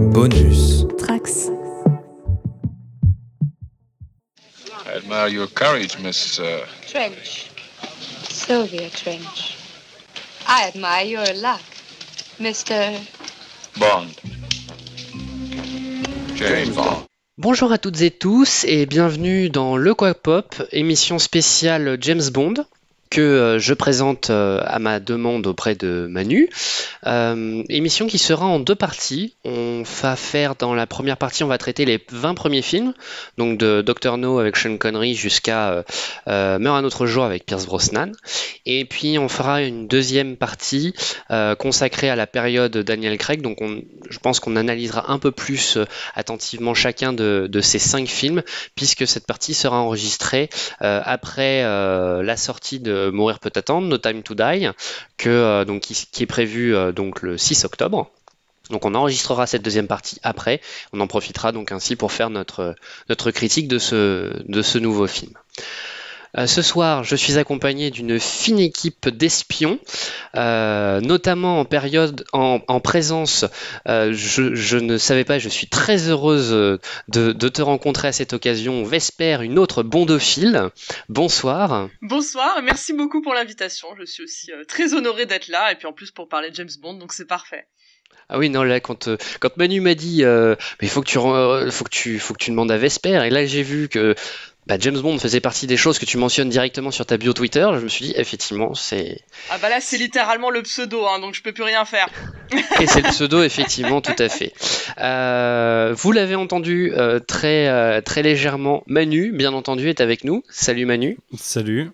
Bonus. Trax. I admire your courage, Miss. Uh... Trench. Sylvia Trench. I admire your luck, Mr. Bond. James Bond. Bonjour à toutes et tous et bienvenue dans Le Quoi Pop, émission spéciale James Bond que euh, je présente euh, à ma demande auprès de Manu. Euh, émission qui sera en deux parties. On va faire dans la première partie, on va traiter les 20 premiers films, donc de Dr. No avec Sean Connery jusqu'à Meurt un autre jour avec Pierce Brosnan. Et puis on fera une deuxième partie consacrée à la période Daniel Craig. Donc on, je pense qu'on analysera un peu plus attentivement chacun de, de, ces cinq films, puisque cette partie sera enregistrée après la sortie de Mourir peut attendre, No Time to Die, euh, qui, est prévu euh, donc, le 6 octobre. Donc on enregistrera cette deuxième partie après. On en profitera donc ainsi pour faire notre, critique de ce nouveau film. Euh, ce soir, je suis accompagné d'une fine équipe d'espions, euh, notamment en période, en, présence. Euh, je, ne savais pas, je suis très heureuse de, te rencontrer à cette occasion. Vesper, une autre bondophile. Bonsoir. Bonsoir, merci beaucoup pour l'invitation. Je suis aussi très honoré d'être là et puis en plus pour parler de James Bond, donc c'est parfait. Ah oui, non, là, quand, quand Manu m'a dit, mais il faut que, tu, faut, que tu, faut que tu demandes à Vesper, et là, j'ai vu que bah, James Bond faisait partie des choses que tu mentionnes directement sur ta bio Twitter, je me suis dit effectivement c'est. Ah bah là c'est littéralement le pseudo, hein, donc je peux plus rien faire. Et c'est le pseudo effectivement, tout à fait. Euh, vous l'avez entendu euh, très euh, très légèrement, Manu bien entendu est avec nous. Salut Manu. Salut.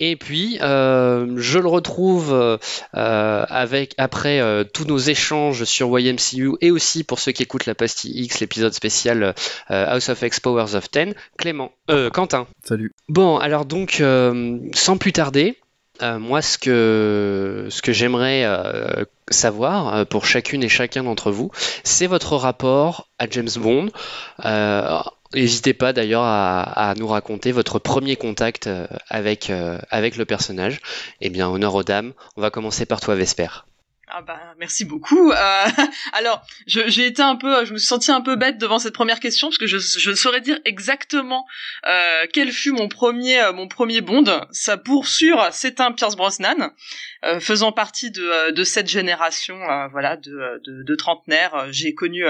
Et puis, euh, je le retrouve euh, avec après euh, tous nos échanges sur YMCU et aussi pour ceux qui écoutent la pastille X, l'épisode spécial House of X Powers of Ten, Clément, Quentin. Salut. Bon, alors donc, sans plus tarder, moi, ce que, ce que j'aimerais savoir pour chacune et chacun d'entre vous, c'est votre rapport à James Bond. N'hésitez pas d'ailleurs à, nous raconter votre premier contact euh, avec, euh, avec le personnage. Eh bien, honneur aux dames. On va commencer par toi, Vesper. Ah bah merci beaucoup. Euh, alors j'ai été un peu, je me suis senti un peu bête devant cette première question parce que je, je ne saurais dire exactement euh, quel fut mon premier euh, mon premier Bond. Ça pour sûr c'est un Pierce Brosnan euh, faisant partie de, euh, de cette génération voilà de, de, de trentenaires. J'ai connu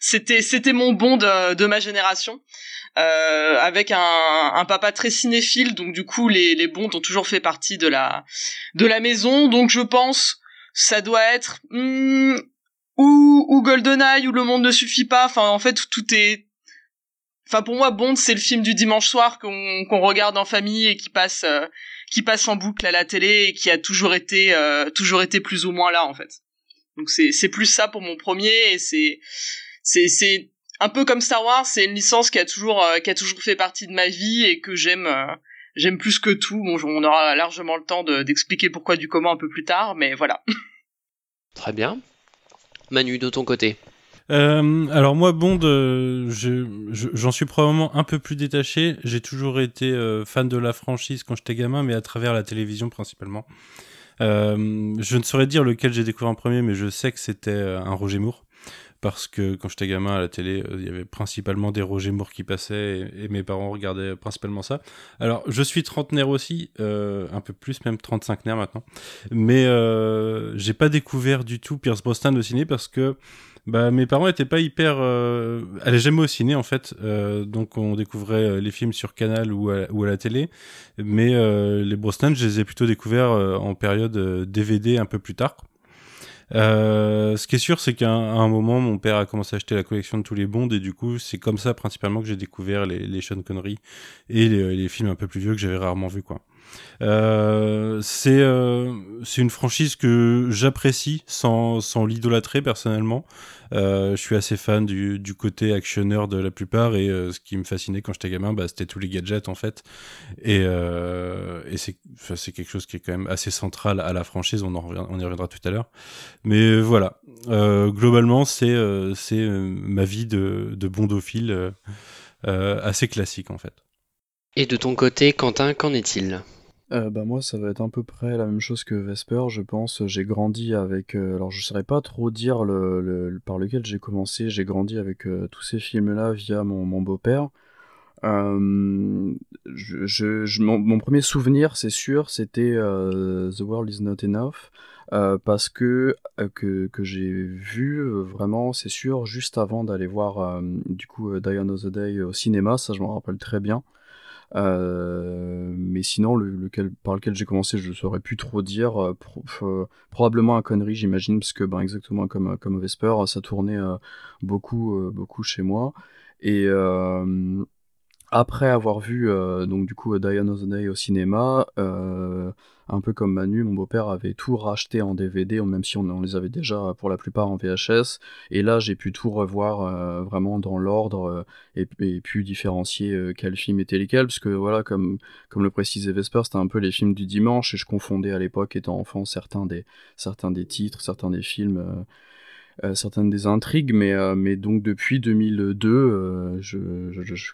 c'était c'était mon Bond de, de ma génération. Euh, avec un, un, papa très cinéphile, donc du coup les, les Bonds ont toujours fait partie de la de la maison, donc je pense ça doit être hmm, ou, ou GoldenEye ou Le Monde ne suffit pas. Enfin, en fait, tout est. Enfin, pour moi, Bond, c'est le film du dimanche soir qu'on qu'on regarde en famille et qui passe euh, qui passe en boucle à la télé et qui a toujours été euh, toujours été plus ou moins là, en fait. Donc c'est c'est plus ça pour mon premier et c'est c'est c'est un peu comme Star Wars. C'est une licence qui a toujours euh, qui a toujours fait partie de ma vie et que j'aime j'aime plus que tout. Bon, on aura largement le temps d'expliquer pourquoi du comment un peu plus tard, mais voilà. Très bien. Manu, de ton côté euh, alors moi Bond, euh, j'en suis probablement un peu plus détaché. J'ai toujours été euh, fan de la franchise quand j'étais gamin, mais à travers la télévision principalement. je ne saurais dire lequel j'ai découvert en premier, mais je sais que c'était un Roger Moore parce que quand j'étais gamin à la télé, euh, il y avait principalement des Roger Moore qui passaient et, mes parents regardaient principalement ça. Alors, je suis trentenaire aussi, euh, un peu plus, même 35 maintenant, mais euh, j'ai pas découvert du tout Pierce Brosnan au ciné parce que bah, mes parents étaient pas hyper, euh, allaient jamais au ciné en fait, euh, donc on découvrait les films sur Canal ou à, la télé, mais les Brosnan, je les ai plutôt découverts en période DVD un peu plus tard. Euh, ce qui est sûr, c'est qu'à un, moment, mon père a commencé à acheter la collection de tous les Bonds et du coup, c'est comme ça principalement que j'ai découvert les, les Sean Connery et les, les, films un peu plus vieux que j'avais rarement vus, quoi. Euh, c'est euh, une franchise que j'apprécie sans, sans l'idolâtrer personnellement. Euh, je suis assez fan du, côté actionneur de la plupart et euh, ce qui me fascinait quand j'étais gamin, bah, c'était tous les gadgets en fait. Et, euh, c'est quelque chose qui est quand même assez central à la franchise. On, y reviendra tout à l'heure. Mais voilà, globalement, c'est ma vie de bondophile assez classique en fait. Et de ton côté, Quentin, qu'en est-il? Euh, bah moi ça va être à peu près la même chose que Vesper je pense. J'ai grandi avec euh, alors je saurais pas trop dire le, par lequel j'ai commencé. J'ai grandi avec euh, tous ces films là via mon, beau-père. Mon, premier souvenir c'est sûr c'était The World Is Not Enough. Parce que que, j'ai vu vraiment c'est sûr juste avant d'aller voir du coup Die Another Day au cinéma ça je m'en rappelle très bien mais sinon, le, lequel, par lequel j'ai commencé, je ne saurais plus trop dire. Euh, euh, probablement un connerie, j'imagine, parce que ben, exactement comme, comme Vesper, ça tournait beaucoup, beaucoup chez moi. Et après avoir vu donc du coup the Day au cinéma, un peu comme Manu, mon beau-père avait tout racheté en DVD, même si on, les avait déjà pour la plupart en VHS. Et là, j'ai pu tout revoir euh, vraiment dans l'ordre euh, et, pu différencier euh, quel film était lesquels, parce que voilà, comme, comme le précisait Vesper, c'était un peu les films du dimanche et je confondais à l'époque, étant enfant, certains des, certains des titres, certains des films euh, certaines des intrigues, mais, euh, donc depuis 2002, euh, je,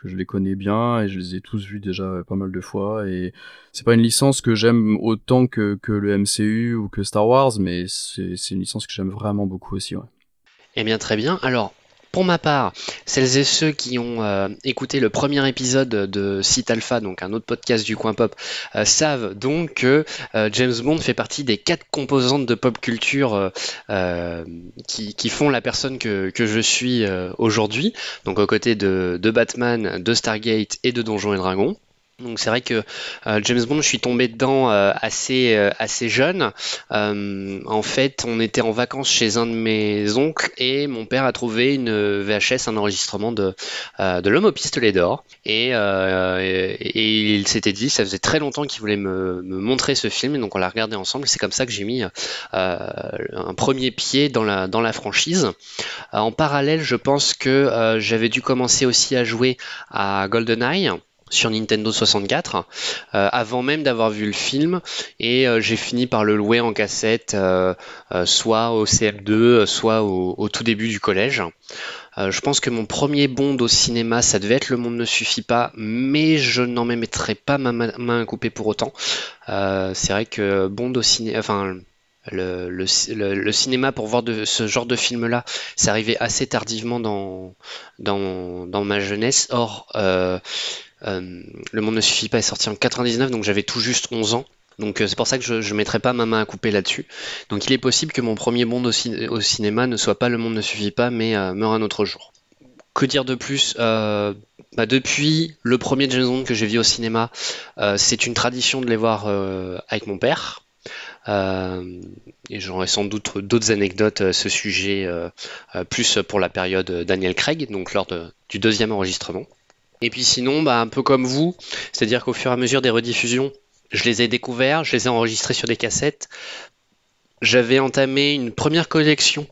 les connais bien et je les ai tous vus déjà pas mal de fois. Et c'est pas une licence que j'aime autant que, que le MCU ou que Star Wars, mais c'est une licence que j'aime vraiment beaucoup aussi. Ouais. Eh bien, très bien. Alors, pour ma part, celles et ceux qui ont euh, écouté le premier épisode de Site Alpha, donc un autre podcast du coin pop, euh, savent donc que euh, James Bond fait partie des quatre composantes de pop culture qui, font la personne que, je suis aujourd'hui, donc aux côtés de, de Batman, de Stargate et de Donjons et Dragons. Donc c'est vrai que euh, James Bond, je suis tombé dedans euh, assez euh, assez jeune. en fait, on était en vacances chez un de mes oncles et mon père a trouvé une VHS, un enregistrement de de l'homme au pistolet d'or. Et, et, il s'était dit, ça faisait très longtemps qu'il voulait me, me, montrer ce film, et donc on l'a regardé ensemble. C'est comme ça que j'ai mis un premier pied dans la dans la franchise. en parallèle, je pense que j'avais dû commencer aussi à jouer à GoldenEye sur Nintendo 64 euh, avant même d'avoir vu le film et euh, j'ai fini par le louer en cassette euh, soit au CM2 soit au, tout début du collège. Je pense que mon premier Bond au cinéma ça devait être Le Monde ne suffit pas mais je n'en mettrai pas ma main coupée pour autant. C'est vrai que Bond au cinéma enfin le, cinéma pour voir ce genre de film là c'est arrivé assez tardivement dans, dans, dans ma jeunesse. Or le monde ne suffit pas est sorti en 99, donc j'avais tout juste 11 ans. Donc euh, c'est pour ça que je ne mettrai pas ma main à couper là-dessus. Donc il est possible que mon premier monde au, cinéma ne soit pas Le monde ne suffit pas, mais euh, meurt un autre jour. Que dire de plus bah, Depuis le premier James Bond que j'ai vu au cinéma, c'est une tradition de les voir avec mon père. et j'aurai sans doute d'autres anecdotes à ce sujet, plus pour la période Daniel Craig, donc lors du deuxième enregistrement. Et puis sinon, bah, un peu comme vous, c'est-à-dire qu'au fur et à mesure des rediffusions, je les ai découverts, je les ai enregistrés sur des cassettes. J'avais entamé une première collection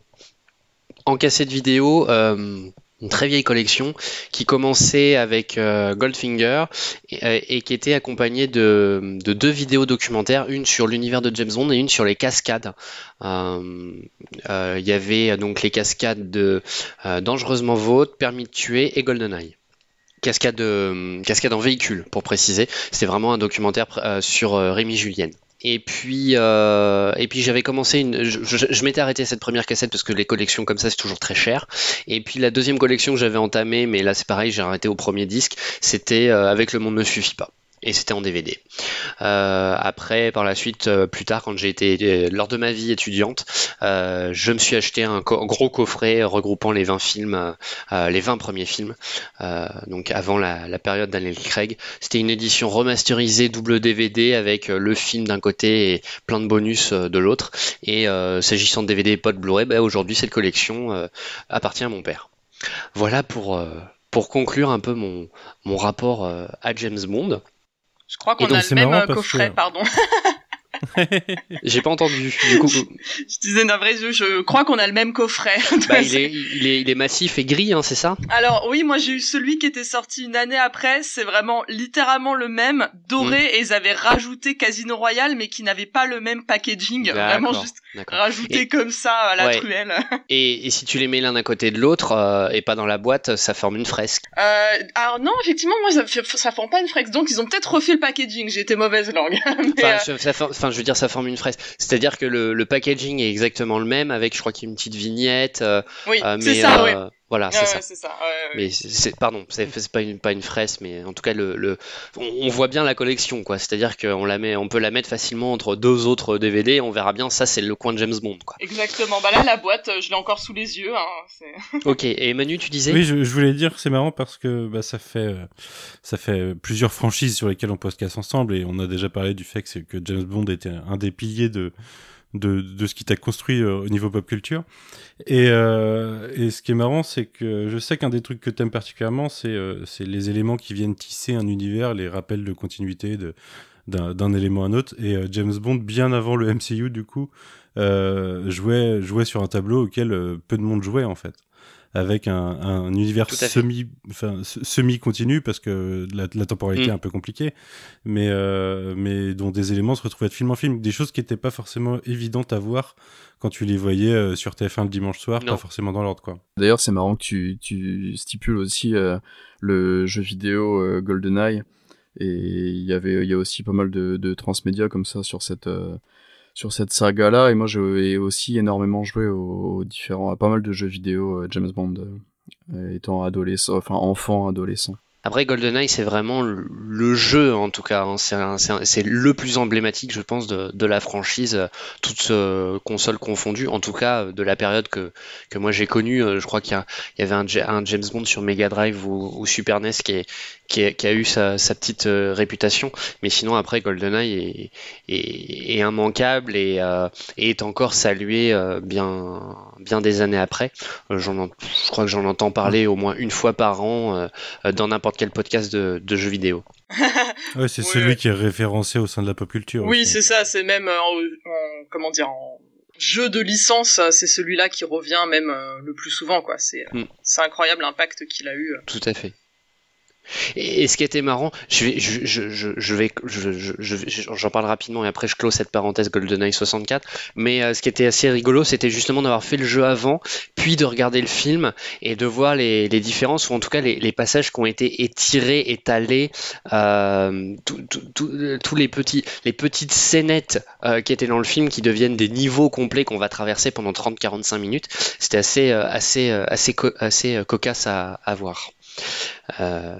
en cassette vidéo, euh, une très vieille collection, qui commençait avec euh, Goldfinger euh, et, qui était accompagnée de, deux vidéos documentaires, une sur l'univers de James Bond et une sur les cascades. Il y avait donc les cascades de Dangereusement Vôtre, Permis de tuer et GoldenEye cascade, euh, cascade en véhicule, pour préciser. C'était vraiment un documentaire euh, sur euh, Rémi Julienne. Et puis, et puis j'avais commencé une. Je, m'étais arrêté à cette première cassette parce que les collections comme ça c'est toujours très cher. Et puis la deuxième collection que j'avais entamée, mais là c'est pareil, j'ai arrêté au premier disque, c'était Avec le monde ne suffit pas et c'était en DVD. Euh, après, par la suite, euh, plus tard, quand j'ai été euh, lors de ma vie étudiante, je me suis acheté un gros coffret regroupant les 20 films, les 20 premiers films, donc avant la, période Daniel Craig. C'était une édition remasterisée double DVD avec le film d'un côté et plein de bonus de l'autre. Et s'agissant de DVD et pas de Blu-ray, bah, aujourd'hui cette collection appartient à mon père. Voilà pour pour conclure un peu mon, mon rapport à James Bond. Je crois qu'on a le même euh, coffret, pardon. J'ai pas entendu. Du coup, je disais navré, je, je crois qu'on a le même coffret. bah, il, est, il, est, il est massif et gris, hein, c'est ça? Alors oui, moi j'ai eu celui qui était sorti une année après. C'est vraiment littéralement le même, doré, Mm. et ils avaient rajouté Casino Royale, mais qui n'avait pas le même packaging. Vraiment juste rajouté Et- comme ça à la Ouais. truelle. Et, et si tu les mets l'un à côté de l'autre euh, et pas dans la boîte, ça forme une fresque. Euh, alors non, effectivement, moi ça, ça forme pas une flex, donc ils ont peut-être refait le packaging. J'ai été mauvaise langue. Mais, Enfin, euh, ça enfin, je veux dire, ça forme une fresque. C'est-à-dire que le, le packaging est exactement le même, avec, je crois qu'il y a une petite vignette. euh, oui, euh, c'est ça, oui. Voilà, c'est ouais, ça. c'est ça. ouais, ouais. Mais c'est, pardon, c'est, pas une pas une fresque, mais en tout cas le, le on, on voit bien la collection quoi. C'est-à-dire qu'on la met, on peut la mettre facilement entre deux autres DVD. On verra bien. Ça c'est le coin de James Bond quoi. Exactement. Bah là, la boîte, euh, je l'ai encore sous les yeux. Hein, Ok. Et Manu, tu disais? Oui, je, je voulais dire, c'est marrant parce que bah, ça fait euh, ça fait plusieurs franchises sur lesquelles on podcast ensemble et on a déjà parlé du fait que James Bond était un des piliers de de, ce qui t'a construit euh, au niveau pop culture. Et, euh, et ce qui est marrant, c'est que je sais qu'un des trucs que t'aimes particulièrement, c'est euh, les éléments qui viennent tisser un univers, les rappels de continuité de d'un élément à un autre. Et euh, James Bond, bien avant le MCU, du coup, jouait, jouait sur un tableau auquel peu de monde jouait, en fait. Avec un, un univers semi, enfin, semi-continu, parce que la, la temporalité Mm. est un peu compliquée, mais, euh, mais dont des éléments se retrouvaient de film en film. Des choses qui n'étaient pas forcément évidentes à voir quand tu les voyais euh, sur TF1 le dimanche soir, Non. pas forcément dans l'ordre, quoi. D'ailleurs, c'est marrant que tu, tu stipules aussi euh, le jeu vidéo euh, GoldenEye. Et il y avait, il y a aussi pas mal de, de transmédia comme ça sur cette, euh, sur cette saga-là. Et moi, j'ai aussi énormément joué aux, aux différents, à pas mal de jeux vidéo euh, James Bond, euh, étant adolescent, enfin enfant, adolescent. Après, GoldenEye, c'est vraiment le, jeu, en tout cas. hein. C'est le plus emblématique, je pense, de, la franchise, euh, toutes euh, consoles confondues. En tout cas, euh, de la période que, que moi j'ai connue. Euh, Je crois qu'il y, avait un, Ja- un James Bond sur Mega Drive ou, Super NES qui, est, qui, a eu sa, petite réputation. Mais sinon, après, GoldenEye est, immanquable et, est encore salué bien, bien des années après. Je crois que j'en entends parler au moins une fois par an dans n'importe quel podcast de, de jeux vidéo. Ouais, c'est celui ouais. qui est référencé au sein de la pop culture. Oui, aussi. c'est ça. C'est même euh, en, en- comment dire en jeu de licence, euh, c'est celui-là qui revient même euh, le plus souvent. quoi. C'est Mm. c'est incroyable l'impact qu'il a eu. Tout à fait. Et, ce qui était marrant, je vais, je, je, je, je vais, je, je, je- j'en parle rapidement et après je close cette parenthèse GoldenEye 64. Mais euh, ce qui était assez rigolo, c'était justement d'avoir fait le jeu avant, puis de regarder le film et de voir les, différences ou en tout cas les, passages qui ont été étirés, étalés, euh, tous les petits, les petites scénettes euh, qui étaient dans le film qui deviennent des niveaux complets qu'on va traverser pendant 30-45 minutes. C'était assez, assez, assez, assez cocasse à voir. Euh,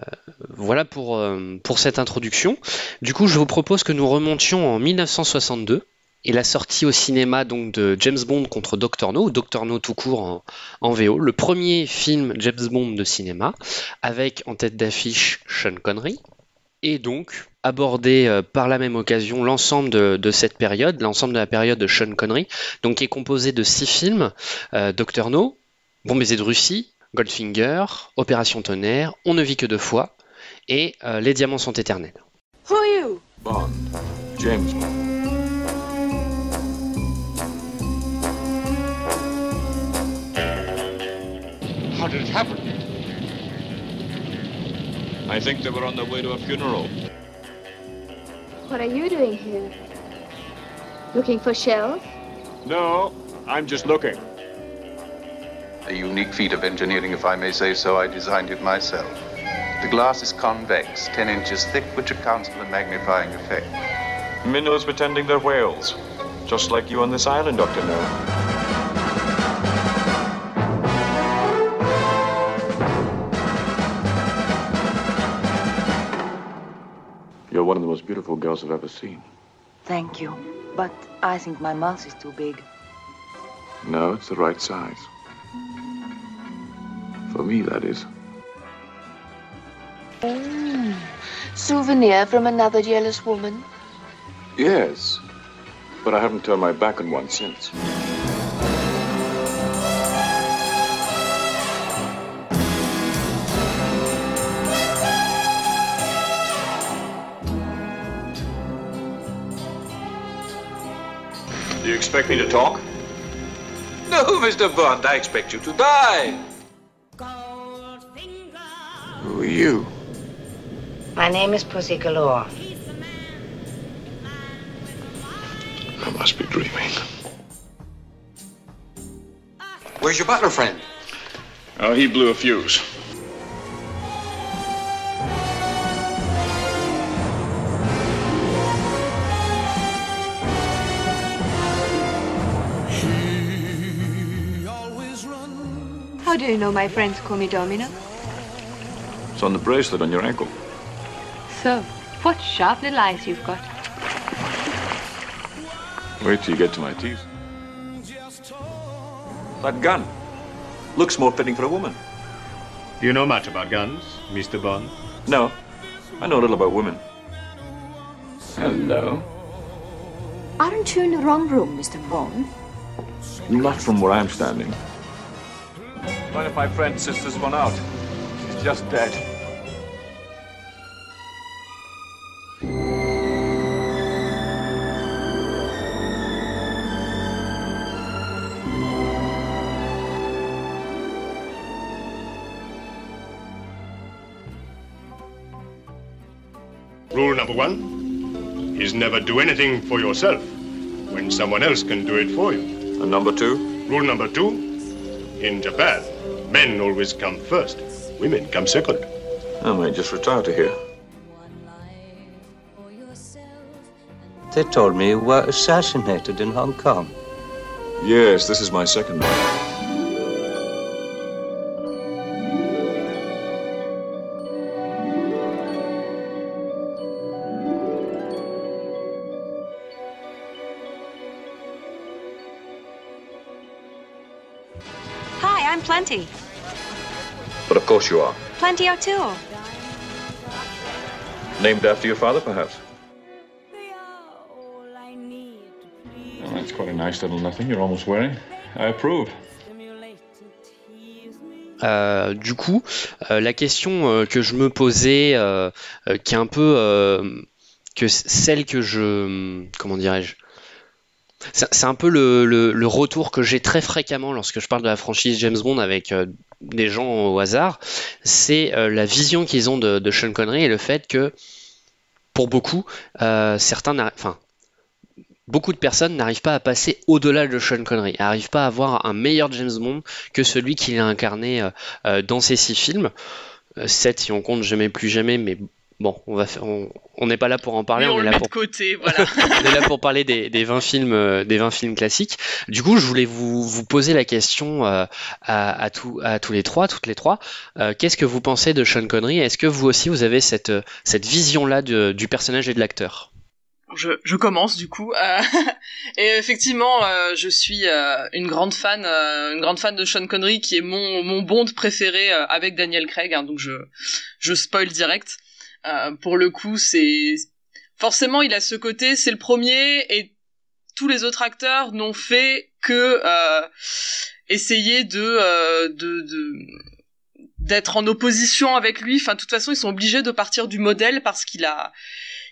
voilà pour, euh, pour cette introduction. Du coup, je vous propose que nous remontions en 1962 et la sortie au cinéma donc de James Bond contre Dr No, ou Dr No tout court en, VO, le premier film James Bond de cinéma, avec en tête d'affiche Sean Connery, et donc aborder euh, par la même occasion l'ensemble de, cette période, l'ensemble de la période de Sean Connery, donc qui est composé de six films, Dr No, Bon baiser de Russie, Goldfinger, Opération Tonnerre, On ne vit que deux fois, et euh, Les diamants sont éternels. Who are you? Bond. James Bond. How did it happen? I think they were on their way to a funeral. What are you doing here? Looking for shells? No, I'm just looking. A unique feat of engineering, if I may say so. I designed it myself. The glass is convex, 10 inches thick, which accounts for the magnifying effect. Minnows pretending they're whales. Just like you on this island, Dr. No. You're one of the most beautiful girls I've ever seen. Thank you. But I think my mouth is too big. No, it's the right size. For me, that is. Mm. Souvenir from another jealous woman? Yes, but I haven't turned my back on one since. Do you expect me to talk? No, Mr. Bond, I expect you to die. Who are you? My name is Pussy Galore. I must be dreaming. Where's your butler friend? Oh, he blew a fuse. How do you know my friends call me Domino? It's on the bracelet on your ankle. So, what sharp little eyes you've got. Wait till you get to my teeth. That gun looks more fitting for a woman. Do you know much about guns, Mr. Bond? No, I know a little about women. Hello. Aren't you in the wrong room, Mr. Bond? Not from where I'm standing. One of my friends sits this one out. She's just dead. Rule number one is never do anything for yourself when someone else can do it for you. And number two? Rule number two in Japan, men always come first, women come second. Oh, I might just retire to here. They told me you were assassinated in Hong Kong. Yes, this is my second one. Hi, I'm Plenty. But of course you are. Plenty O'Toole. Named after your father, perhaps? That's quite a nice little nothing you're almost wearing. I approve. Euh, du coup, euh, la question euh, que je me posais, euh, euh, qui est un peu euh, que celle que je, comment dirais-je, c'est un peu le, retour que j'ai très fréquemment lorsque je parle de la franchise James Bond avec euh, des gens au hasard, c'est euh, la vision qu'ils ont de, Sean Connery et le fait que, pour beaucoup, euh, certains, enfin, beaucoup de personnes n'arrivent pas à passer au-delà de Sean Connery, n'arrivent pas à avoir un meilleur James Bond que celui qu'il a incarné dans ces six films. Euh, sept si on compte Jamais plus jamais, mais bon, on va faire, on on n'est pas là pour en parler, on, on est là pour de côté, voilà. on est là pour parler des, des 20 films, euh, des 20 films classiques. Du coup, je voulais vous, vous poser la question euh, à, à, tous- à tous les trois, toutes les trois. Euh, Qu'est-ce que vous pensez de Sean Connery? Est-ce que vous aussi, vous avez cette, vision-là de- du personnage et de l'acteur? Je, je commence du coup. Euh, et effectivement, euh, je suis euh, une grande fan, une grande fan de Sean Connery, qui est mon mon Bond préféré avec Daniel Craig. hein, donc je je spoil direct. Euh, pour le coup, c'est forcément il a ce côté, c'est le premier et tous les autres acteurs n'ont fait que euh, essayer de euh, de, d'être en opposition avec lui. Enfin, de toute façon, ils sont obligés de partir du modèle parce qu'il a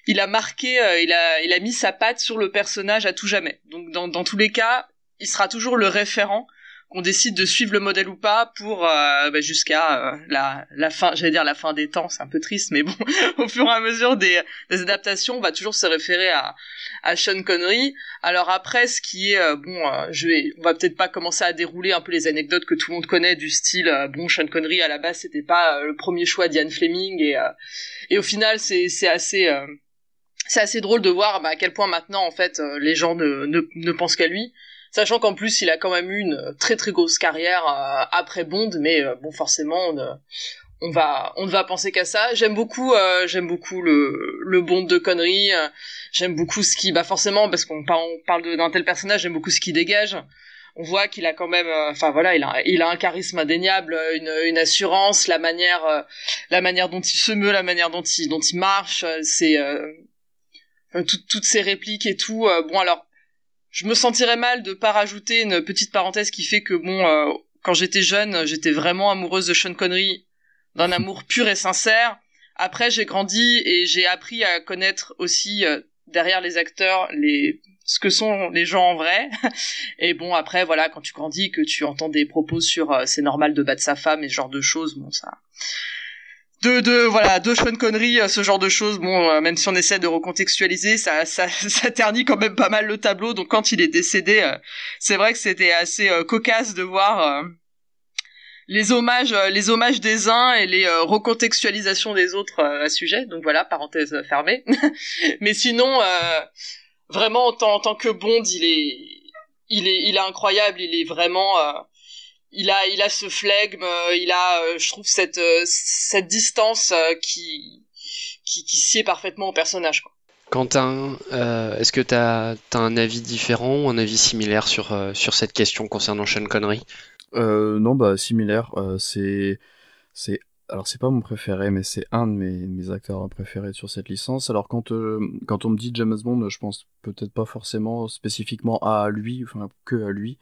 il a marqué, il a, il a mis sa patte sur le personnage à tout jamais. Donc dans, dans tous les cas, il sera toujours le référent qu'on décide de suivre le modèle ou pas pour euh, bah, jusqu'à euh, la, fin, j'allais dire la fin des temps, c'est un peu triste, mais bon, au fur et à mesure des, adaptations, on va toujours se référer à, à Sean Connery. Alors après, ce qui est euh, bon, je vais, on va peut-être pas commencer à dérouler un peu les anecdotes que tout le monde connaît du style bon, Sean Connery à la base c'était pas le premier choix d'Ian Fleming et et au final c'est c'est assez c'est assez drôle de voir bah, à quel point maintenant en fait les gens ne, ne, ne pensent qu'à lui sachant qu'en plus il a quand même eu une très très grosse carrière euh, après Bond mais euh, bon forcément on, va on ne va penser qu'à ça j'aime beaucoup euh, j'aime beaucoup le le Bond de conneries euh, j'aime beaucoup ce qui bah forcément parce qu'on par- on parle d'un tel personnage j'aime beaucoup ce qu'il dégage on voit qu'il a quand même euh, enfin voilà il a il a un charisme indéniable une, assurance la manière euh, la manière dont il se meut la manière dont il dont il marche euh, c'est euh, euh, tout- toutes ces répliques et tout. euh, bon alors, je me sentirais mal de pas rajouter une petite parenthèse qui fait que bon, euh, quand j'étais jeune, j'étais vraiment amoureuse de Sean Connery, d'un amour pur et sincère. Après, j'ai grandi et j'ai appris à connaître aussi euh, derrière les acteurs les ce que sont les gens en vrai. Et bon, après, voilà, quand tu grandis, que tu entends des propos sur euh, c'est normal de battre sa femme et ce genre de choses, bon, ça. De, de, voilà, de Sean euh, ce genre de choses, bon, euh, même si on essaie de recontextualiser, ça, ça, ça ternit quand même pas mal le tableau. Donc quand il est décédé, c'est vrai que c'était assez cocasse de voir les hommages, les hommages des uns et les recontextualisations des autres à sujet. Donc voilà, parenthèse fermée. Mais sinon, vraiment en tant, que Bond, il est, il est, il est incroyable. Il est vraiment, euh, il a, il a ce flegme, euh, il a, euh, je trouve cette, cette distance qui, qui, qui sied parfaitement au personnage. Quoi. Quentin, est-ce que tu as, un avis différent ou un avis similaire sur, sur cette question concernant Sean Connery? Non, bah similaire. c'est c'est alors c'est pas mon préféré, mais c'est un de mes, acteurs préférés sur cette licence. Alors quand, euh, quand on me dit James Bond, je pense peut-être pas forcément spécifiquement à lui, enfin que à lui,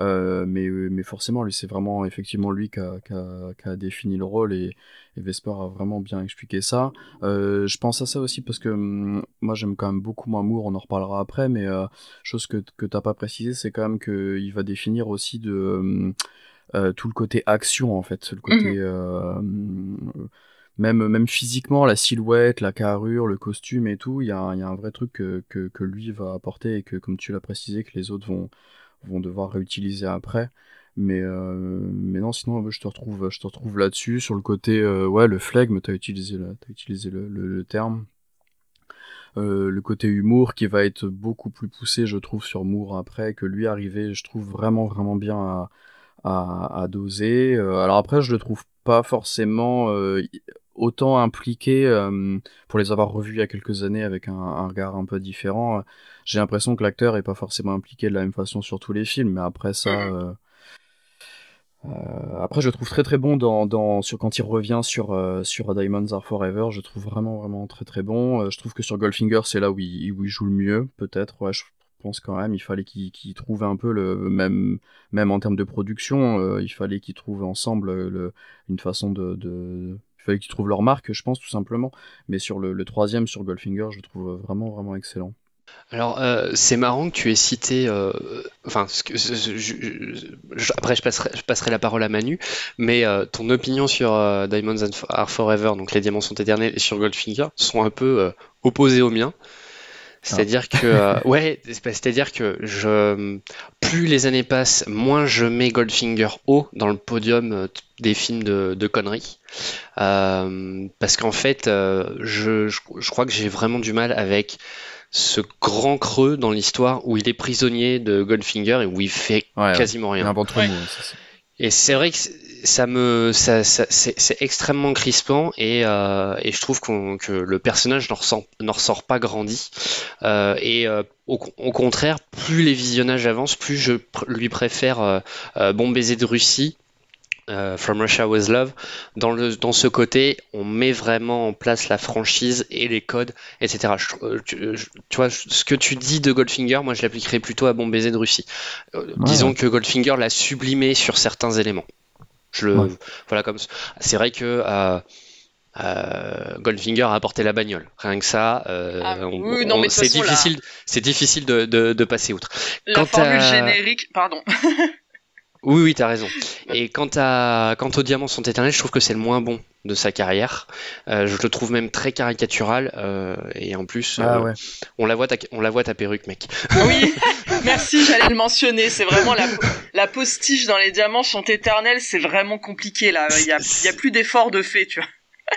euh, mais, mais forcément lui c'est vraiment effectivement lui qui a, défini le rôle et, Vesper a vraiment bien expliqué ça. Euh, je pense à ça aussi parce que hum, moi j'aime quand même beaucoup moins Moore, on en reparlera après, mais chose que, que t'as pas précisé, c'est quand même qu'il va définir aussi de hum, euh, tout le côté action en fait, le côté mhm. euh, même même physiquement la silhouette, la carrure, le costume et tout, il y a, y a, un vrai truc que, que, lui va apporter et que comme tu l'as précisé que les autres vont vont devoir réutiliser après. Mais, euh, mais non, sinon, je te retrouve, je te retrouve là-dessus, sur le côté, ouais, le flegme, t'as utilisé, as utilisé le, le, terme. le côté humour qui va être beaucoup plus poussé, je trouve, sur Moore après, que lui arriver, je trouve vraiment, vraiment bien à, à, doser. Euh, alors après, je le trouve pas forcément euh, autant impliqué euh, pour les avoir revus il y a quelques années avec un, regard un peu différent. J'ai l'impression que l'acteur est pas forcément impliqué de la même façon sur tous les films, mais après ça. après, je le trouve très très bon dans, dans sur quand il revient sur sur Diamonds Are Forever. Je trouve vraiment vraiment très très bon. je trouve que sur Goldfinger, c'est là où il, où il joue le mieux, peut-être. Ouais, je pense quand même il fallait qu'ils trouvent un peu le même même en termes de production euh, il fallait qu'ils trouvent ensemble le, une façon de, de il fallait qu'ils trouvent leur marque je pense tout simplement mais sur le, troisième sur Goldfinger je trouve vraiment vraiment excellent alors, euh, c'est marrant que tu aies cité. Euh, enfin, après, je passerai, la parole à Manu, mais ton opinion sur Diamonds Are Forever, donc les diamants sont éternels, et sur Goldfinger sont un peu opposés aux miens. C'est-à-dire que euh, ouais, c'est-à-dire que je plus les années passent, moins je mets Goldfinger haut dans le podium euh, des films de, de conneries. Euh, parce qu'en fait, je, je, crois que j'ai vraiment du mal avec ce grand creux dans l'histoire où il est prisonnier de Goldfinger et où il fait quasiment rien. Et c'est vrai que ça me, ça, ça c'est extrêmement crispant et, euh, et je trouve que le personnage n'en ressort, ressort, pas grandi. Euh, et euh, au, au, contraire, plus les visionnages avancent, plus je lui préfère Bon baiser de Russie. From Russia with Love, dans, le, dans ce côté, on met vraiment en place la franchise et les codes, etc. tu, vois, ce que tu dis de Goldfinger, moi je l'appliquerais plutôt à Bon baiser de Russie. Disons que Goldfinger l'a sublimé sur certains éléments. Je le, voilà comme c'est vrai que euh, euh, Goldfinger a apporté la bagnole. Rien que ça, euh, ah, c'est difficile, c'est difficile de, de, de, passer outre. La Quant formule générique, pardon. Oui, oui, t'as raison. Et quant, à, quant aux diamants sont éternels, je trouve que c'est le moins bon de sa carrière. Euh, je le trouve même très caricatural. Euh, et en plus, ah, euh, on, la voit ta, on la voit ta perruque, mec. Oui, merci, j'allais le mentionner. C'est vraiment la, la postiche dans les diamants sont éternels. C'est vraiment compliqué là. Il y a, plus d'efforts de fait, tu vois.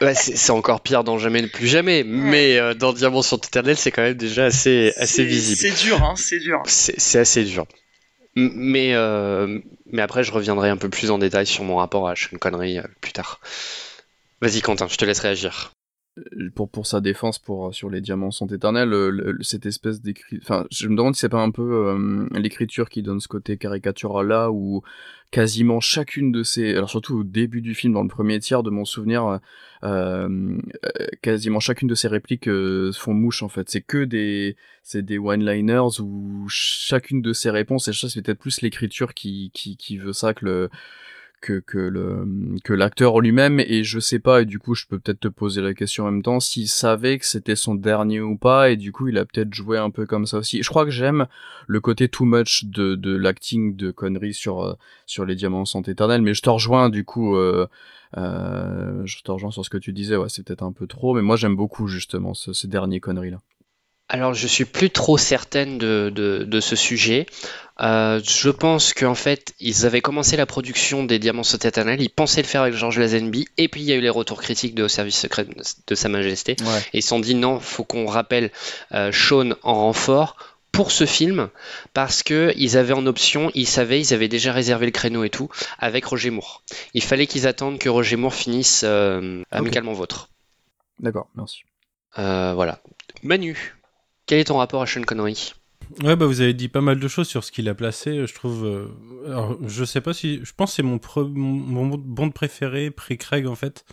Ouais, c'est encore pire dans Jamais ne plus jamais, mais dans Diamants sont éternels, c'est quand même déjà assez, assez visible. C'est dur, hein, c'est dur. C'est assez dur. Mais, euh, mais après, je reviendrai un peu plus en détail sur mon rapport à Sean Connery euh, plus tard. Vas-y, Quentin, je te laisse réagir. Euh, pour, pour sa défense pour sur les diamants sont éternels cette espèce d'écrit enfin je me demande si c'est pas un peu l'écriture qui donne ce côté caricatural là où quasiment chacune de ces alors surtout au début du film dans le premier tiers de mon souvenir euh, quasiment chacune de ces répliques euh, font mouche en fait. C'est que des c'est des one-liners où chacune de ces réponses et ça c'est peut-être plus l'écriture qui, qui qui veut ça que le que le que l'acteur lui-même et je sais pas et du coup je peux peut-être te poser la question en même temps s'il savait que c'était son dernier ou pas et du coup il a peut-être joué un peu comme ça aussi. Je crois que j'aime le côté too much de de l'acting de conneries sur euh, sur les diamants sont éternels mais je te rejoins du coup euh, euh, je te rejoins sur ce que tu disais ouais c'est peut-être un peu trop mais moi j'aime beaucoup justement ce, ces derniers conneries là. Alors, je suis plus trop certaine de, de, de ce sujet. Euh, je pense qu'en fait, ils avaient commencé la production des Diamants sautés ils pensaient le faire avec George Lazenby, et puis il y a eu les retours critiques de Au service secret de Sa Majesté, Ouais. et ils se sont dit non, faut qu'on rappelle euh, Sean en renfort pour ce film, parce que ils avaient en option, ils savaient, ils avaient déjà réservé le créneau et tout, avec Roger Moore. Il fallait qu'ils attendent que Roger Moore finisse euh, Amicalement Vôtre. D'accord, merci. Voilà. Manu, quel est ton rapport à Sean Connery? Ouais, bah vous avez dit pas mal de choses sur ce qu'il a placé, je trouve. euh, Alors, je sais pas si. Je pense que c'est mon, pre- mon, bond préféré, pré-Craig en fait.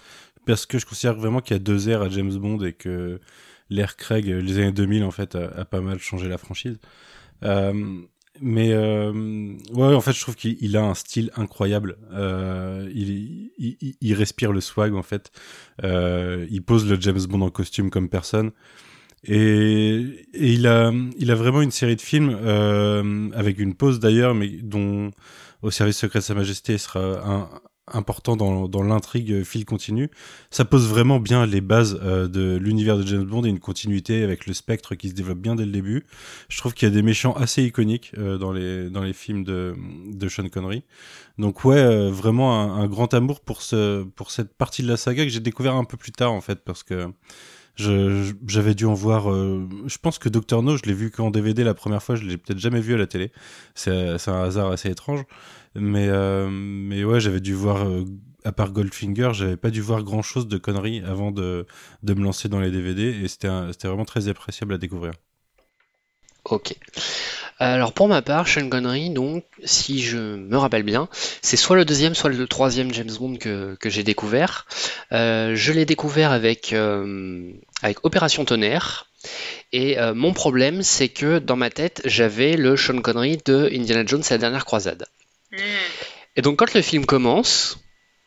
Parce que je considère vraiment qu'il y a deux airs à James Bond et que l'ère Craig, euh, les années 2000, en fait, a, pas mal changé la franchise. Euh, mais euh, ouais, en fait, je trouve qu'il il a un style incroyable. Euh, il, il, respire le swag, en fait. Euh, il pose le James Bond en costume comme personne. Et, il a, il a vraiment une série de films euh, avec une pause d'ailleurs, mais dont au service secret de Sa Majesté sera important dans, l'intrigue fil continu. Ça pose vraiment bien les bases euh, de l'univers de James Bond et une continuité avec le spectre qui se développe bien dès le début. Je trouve qu'il y a des méchants assez iconiques euh, dans les dans les films de de Sean Connery. Donc ouais, euh, vraiment un, un grand amour pour ce pour cette partie de la saga que j'ai découvert un peu plus tard en fait parce que j'avais dû en voir. euh, je pense que Doctor No, je l'ai vu qu'en DVD la première fois. Je l'ai peut-être jamais vu à la télé. C'est un hasard assez étrange. Mais euh, mais ouais, j'avais dû voir. euh, à part Goldfinger, j'avais pas dû voir grand chose de conneries avant de, de me lancer dans les DVD et c'était vraiment très appréciable à découvrir. Ok. Alors pour ma part, Sean Connery, donc, si je me rappelle bien, c'est soit le deuxième, soit le troisième James Bond que, que j'ai découvert. Euh, je l'ai découvert avec, euh, avec Opération Tonnerre. Et euh, mon problème, c'est que dans ma tête, j'avais le Sean Connery de Indiana Jones et la dernière croisade. Et donc quand le film commence,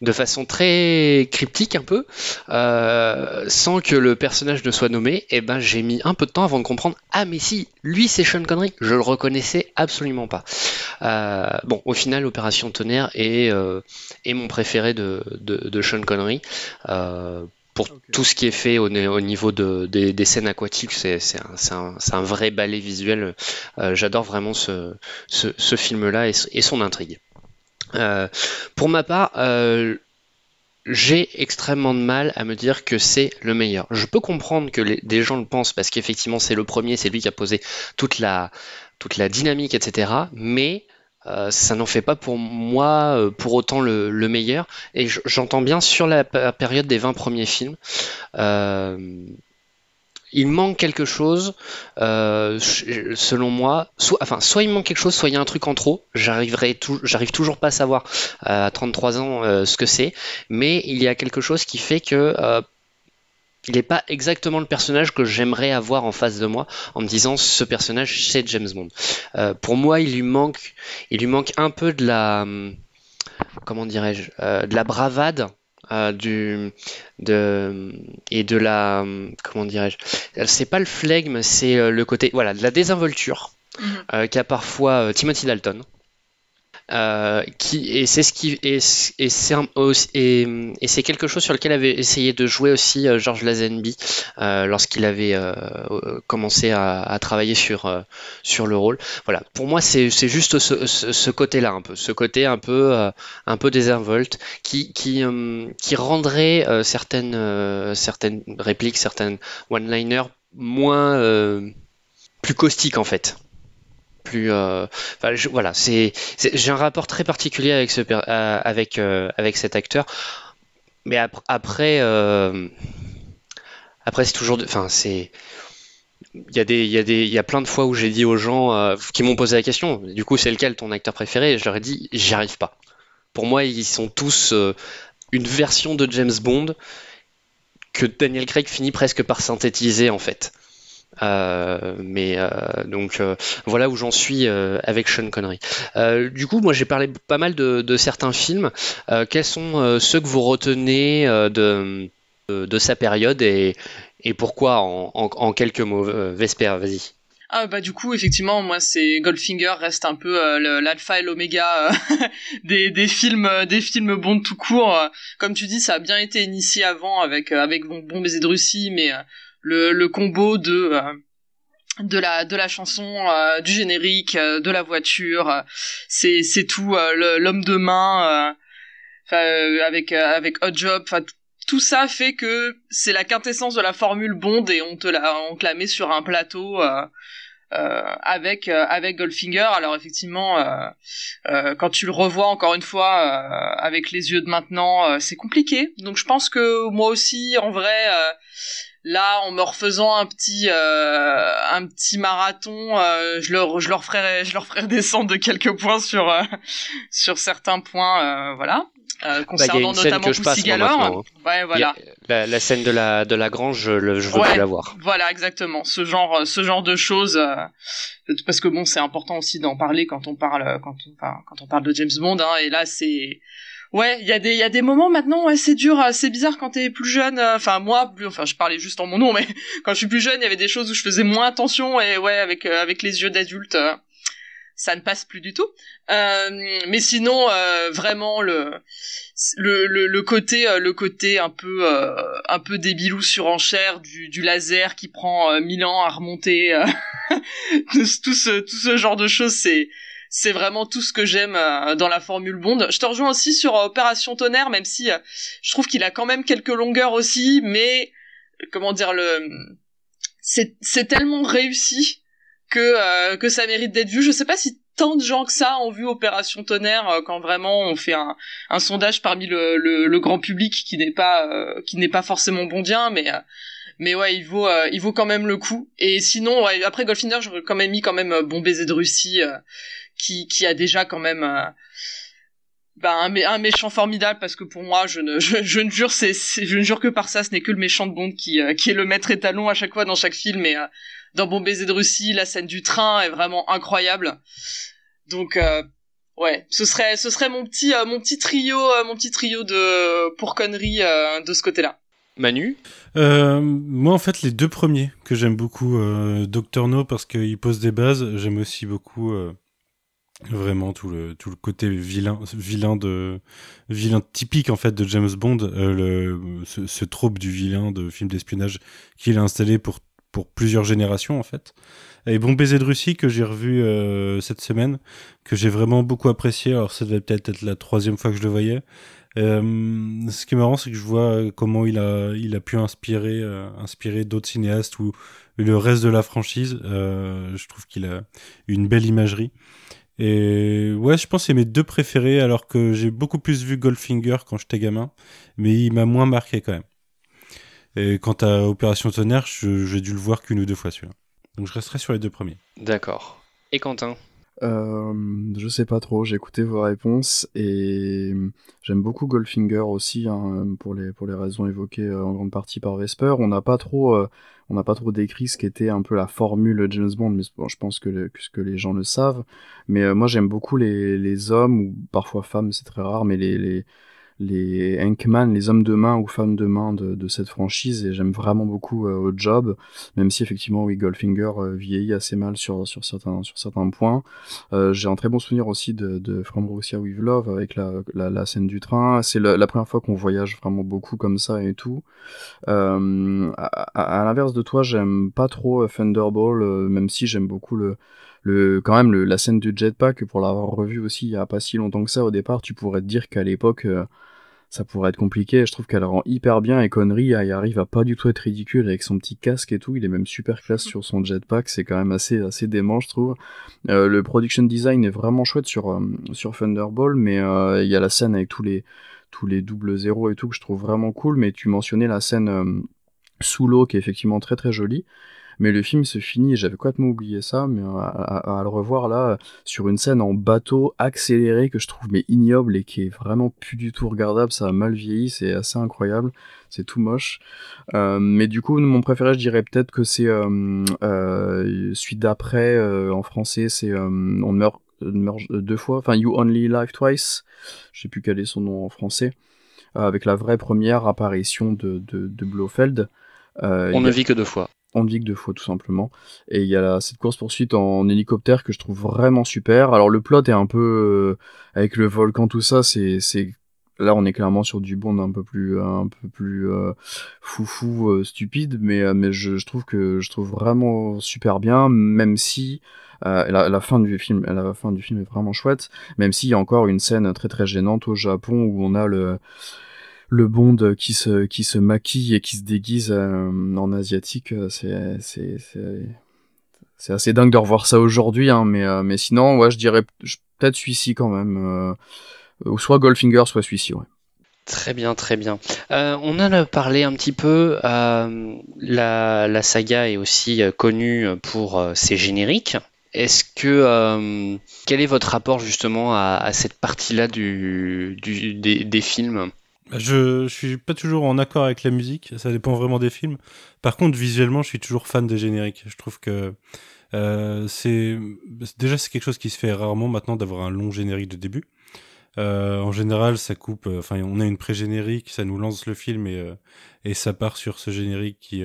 de façon très cryptique un peu, euh, sans que le personnage ne soit nommé, et ben j'ai mis un peu de temps avant de comprendre ah mais si lui c'est Sean Connery, je le reconnaissais absolument pas. Euh, bon au final Opération Tonnerre est, euh, est mon préféré de, de, de Sean Connery. Pour tout ce qui est fait au, au niveau de, des, des scènes aquatiques, c'est un, vrai ballet visuel. Euh, J'adore vraiment ce, ce, ce film-là et, et son intrigue. Euh, pour ma part, euh, j'ai extrêmement de mal à me dire que c'est le meilleur. Je peux comprendre que des gens le pensent parce qu'effectivement c'est le premier, c'est lui qui a posé toute la, toute la dynamique, etc. Mais euh, ça n'en fait pas pour moi pour autant le, le meilleur. Et j'entends bien sur la période des 20 premiers films. Il manque quelque chose, euh, selon moi. Soit, enfin, soit il manque quelque chose, soit il y a un truc en trop. J'arrive toujours pas à savoir euh, à 33 ans euh, ce que c'est, mais il y a quelque chose qui fait que il n'est pas exactement le personnage que j'aimerais avoir en face de moi en me disant ce personnage c'est James Bond. Pour moi, il lui manque, il lui manque un peu de la, hum, comment dirais-je, de la bravade. Euh, du de et de la comment dirais-je c'est pas le flegme c'est euh, le côté voilà de la désinvolture euh, qu'a parfois euh, Timothy Dalton et c'est quelque chose sur lequel avait essayé de jouer aussi euh, George Lazenby euh, lorsqu'il avait euh, euh, commencé à, travailler sur sur le rôle. Voilà, pour moi c'est juste ce, côté-là un peu, ce côté un peu un désinvolte qui qui qui rendrait certaines certaines répliques, certaines one-liners moins plus caustiques en fait plus euh, voilà c'est j'ai un rapport très particulier avec ce euh, avec euh, avec cet acteur. Mais ap- après après c'est toujours enfin c'est il y a des il y a des il y a plein de fois où j'ai dit aux gens qui m'ont posé la question du coup c'est lequel ton acteur préféré? Je leur ai dit j'y arrive pas. Pour moi ils sont tous une version de James Bond que Daniel Craig finit presque par synthétiser en fait mais donc voilà où j'en suis avec Sean Connery. du coup, moi j'ai parlé pas mal de, certains films. quels sont ceux que vous retenez de, de, sa période et, et pourquoi en, en quelques mots Vesper, vas-y. Ah bah du coup effectivement moi c'est Goldfinger reste un peu euh, l'alpha et l'oméga euh, des, des films euh, des films bons tout court comme tu dis ça a bien été initié avant avec avec bon baiser de Russie mais le, le combo de de la de la chanson du générique de la voiture c'est c'est tout l'homme de main avec avec Hot Job tout ça fait que c'est la quintessence de la formule Bond et on te la on te la met sur un plateau euh, avec euh, avec Goldfinger. Alors effectivement, euh, quand tu le revois encore une fois avec les yeux de maintenant, c'est compliqué. Donc je pense que moi aussi, en vrai là en me refaisant un petit un petit marathon je leur je leur ferai je leur ferai descendre de quelques points sur sur certains points voilà euh, bah, concernant notamment Pussy Galore. Hein. Ouais, voilà. La, la, scène de la de la grange, je, je veux plus la voir. Voilà, exactement. Ce genre ce genre de choses euh, parce que bon, c'est important aussi d'en parler quand on parle quand on enfin, quand on parle de James Bond hein, et là c'est Ouais, il y a des il y a des moments maintenant ouais, c'est dur, c'est bizarre quand t'es plus jeune. Euh, enfin moi, plus, enfin je parlais juste en mon nom, mais quand je suis plus jeune, il y avait des choses où je faisais moins attention et ouais avec avec les yeux d'adulte, ça ne passe plus du tout. Euh, mais sinon, euh, vraiment le, le, le, côté euh, le côté un peu un peu débilou surenchère du, du laser qui prend mille ans à remonter, tout, ce tout ce genre de choses, c'est c'est vraiment tout ce que j'aime dans la formule Bond. Je te rejoins aussi sur Opération Tonnerre, même si je trouve qu'il a quand même quelques longueurs aussi, mais comment dire le c'est tellement réussi que euh, ça mérite d'être vu. Je sais pas si tant de gens que ça ont vu Opération Tonnerre euh, quand vraiment on fait un, sondage parmi le, grand public qui n'est pas euh, forcément bondien, mais mais ouais, il vaut il vaut quand même le coup. Et sinon, après Goldfinger, j'aurais quand même mis quand même Bon baiser de Russie, qui qui a déjà quand même bah, un, un, méchant formidable parce que pour moi je ne je, je ne jure c'est je ne jure que par ça ce n'est que le méchant de Bond qui qui est le maître étalon à chaque fois dans chaque film et dans Bon baiser de Russie, la scène du train est vraiment incroyable. Donc euh, ouais, ce serait ce serait mon petit euh, mon petit trio euh, mon petit trio de pour conneries de ce côté-là. Manu? Moi, en fait, les deux premiers que j'aime beaucoup, Doctor No parce qu'il pose des bases. J'aime aussi beaucoup vraiment tout le tout le côté vilain vilain de vilain typique en fait de James Bond, le, ce, ce trope du vilain de film d'espionnage qu'il a installé pour pour plusieurs générations en fait. Et Bon baiser de Russie que j'ai revu euh, cette semaine, que j'ai vraiment beaucoup apprécié. Alors ça devait peut-être être la troisième fois que je le voyais. Euh, ce qui est marrant, c'est que je vois comment il a, il a pu inspirer, euh, inspirer d'autres cinéastes ou le reste de la franchise. je trouve qu'il a une belle imagerie. Et ouais, je pense que c'est mes deux préférés, alors que j'ai beaucoup plus vu Goldfinger quand j'étais gamin, mais il m'a moins marqué quand même. Et quant à Opération Tonnerre, j'ai dû le voir qu'une ou deux fois celui-là. Donc je resterai sur les deux premiers. D'accord. Et Quentin? Euh, je sais pas trop, j'ai écouté vos réponses et j'aime beaucoup Goldfinger aussi hein, pour les pour les raisons évoquées euh, en grande partie par Vesper. On n'a pas trop euh, pas trop décrit ce qu'était un peu la formule James Bond, mais je pense que, que, les gens le savent. Mais moi j'aime beaucoup les, les hommes ou parfois femmes, c'est très rare, mais les les Hankman, les hommes de main ou femmes de main de, cette franchise et j'aime vraiment beaucoup euh, au job, même si effectivement oui Goldfinger euh, vieillit assez mal sur, sur, certains, sur certains points. Euh, j'ai un très bon souvenir aussi de, de From Russia with Love avec la, scène du train. C'est la, première fois qu'on voyage vraiment beaucoup comme ça et tout. à, à, l'inverse de toi, j'aime pas trop Thunderball, même si j'aime beaucoup le le quand même le, la scène du jetpack pour l'avoir revu aussi il y a pas si longtemps que ça au départ tu pourrais te dire qu'à l'époque euh, ça pourrait être compliqué. Je trouve qu'elle rend hyper bien et Connery il arrive à pas du tout être ridicule avec son petit casque et tout. Il est même super classe sur son jetpack c'est quand même assez assez dément je trouve. Euh, le production design est vraiment chouette sur euh, sur Thunderball mais il y a la scène avec tous les tous les doubles zéros et tout que je trouve vraiment cool. Mais tu mentionnais la scène sous l'eau qui est effectivement très très jolie mais le film se finit, j'avais complètement oublié ça, mais à, le revoir là, sur une scène en bateau accéléré que je trouve mais ignoble et qui est vraiment plus du tout regardable, ça a mal vieilli, c'est assez incroyable, c'est tout moche. Euh, mais du coup, mon préféré, je dirais peut-être que c'est euh, euh, suite d'après en français, c'est On meurt, deux fois, enfin You Only Live Twice, je sais plus quel est son nom en français, avec la vraie première apparition de, de, de Blofeld. On ne vit que deux fois on vit que deux fois tout simplement. Et il y a cette course poursuite en hélicoptère que je trouve vraiment super. Alors le plot est un peu avec le volcan tout ça, c'est là on est clairement sur du bond un peu plus un peu plus euh, foufou euh, stupide mais euh, mais je, trouve que je trouve vraiment super bien même si la, fin du film la fin du film est vraiment chouette même s'il y a encore une scène très très gênante au Japon où on a le le Bond qui se qui se maquille et qui se déguise en asiatique c'est c'est assez dingue de revoir ça aujourd'hui hein, mais sinon je dirais peut-être celui-ci quand même soit Goldfinger, soit celui-ci. Très bien, très bien. Euh, on a parlé un petit peu. Euh, la, saga est aussi euh, connue pour ses génériques. Est-ce que quel est votre rapport justement à, cette partie-là des, films? Je, je suis pas toujours en accord avec la musique, ça dépend vraiment des films. Par contre, visuellement, je suis toujours fan des génériques. Je trouve que c'est déjà c'est quelque chose qui se fait rarement maintenant d'avoir un long générique de début. Euh, en général, ça coupe. Euh, enfin, on a une pré-générique, ça nous lance le film et euh, et ça part sur ce générique qui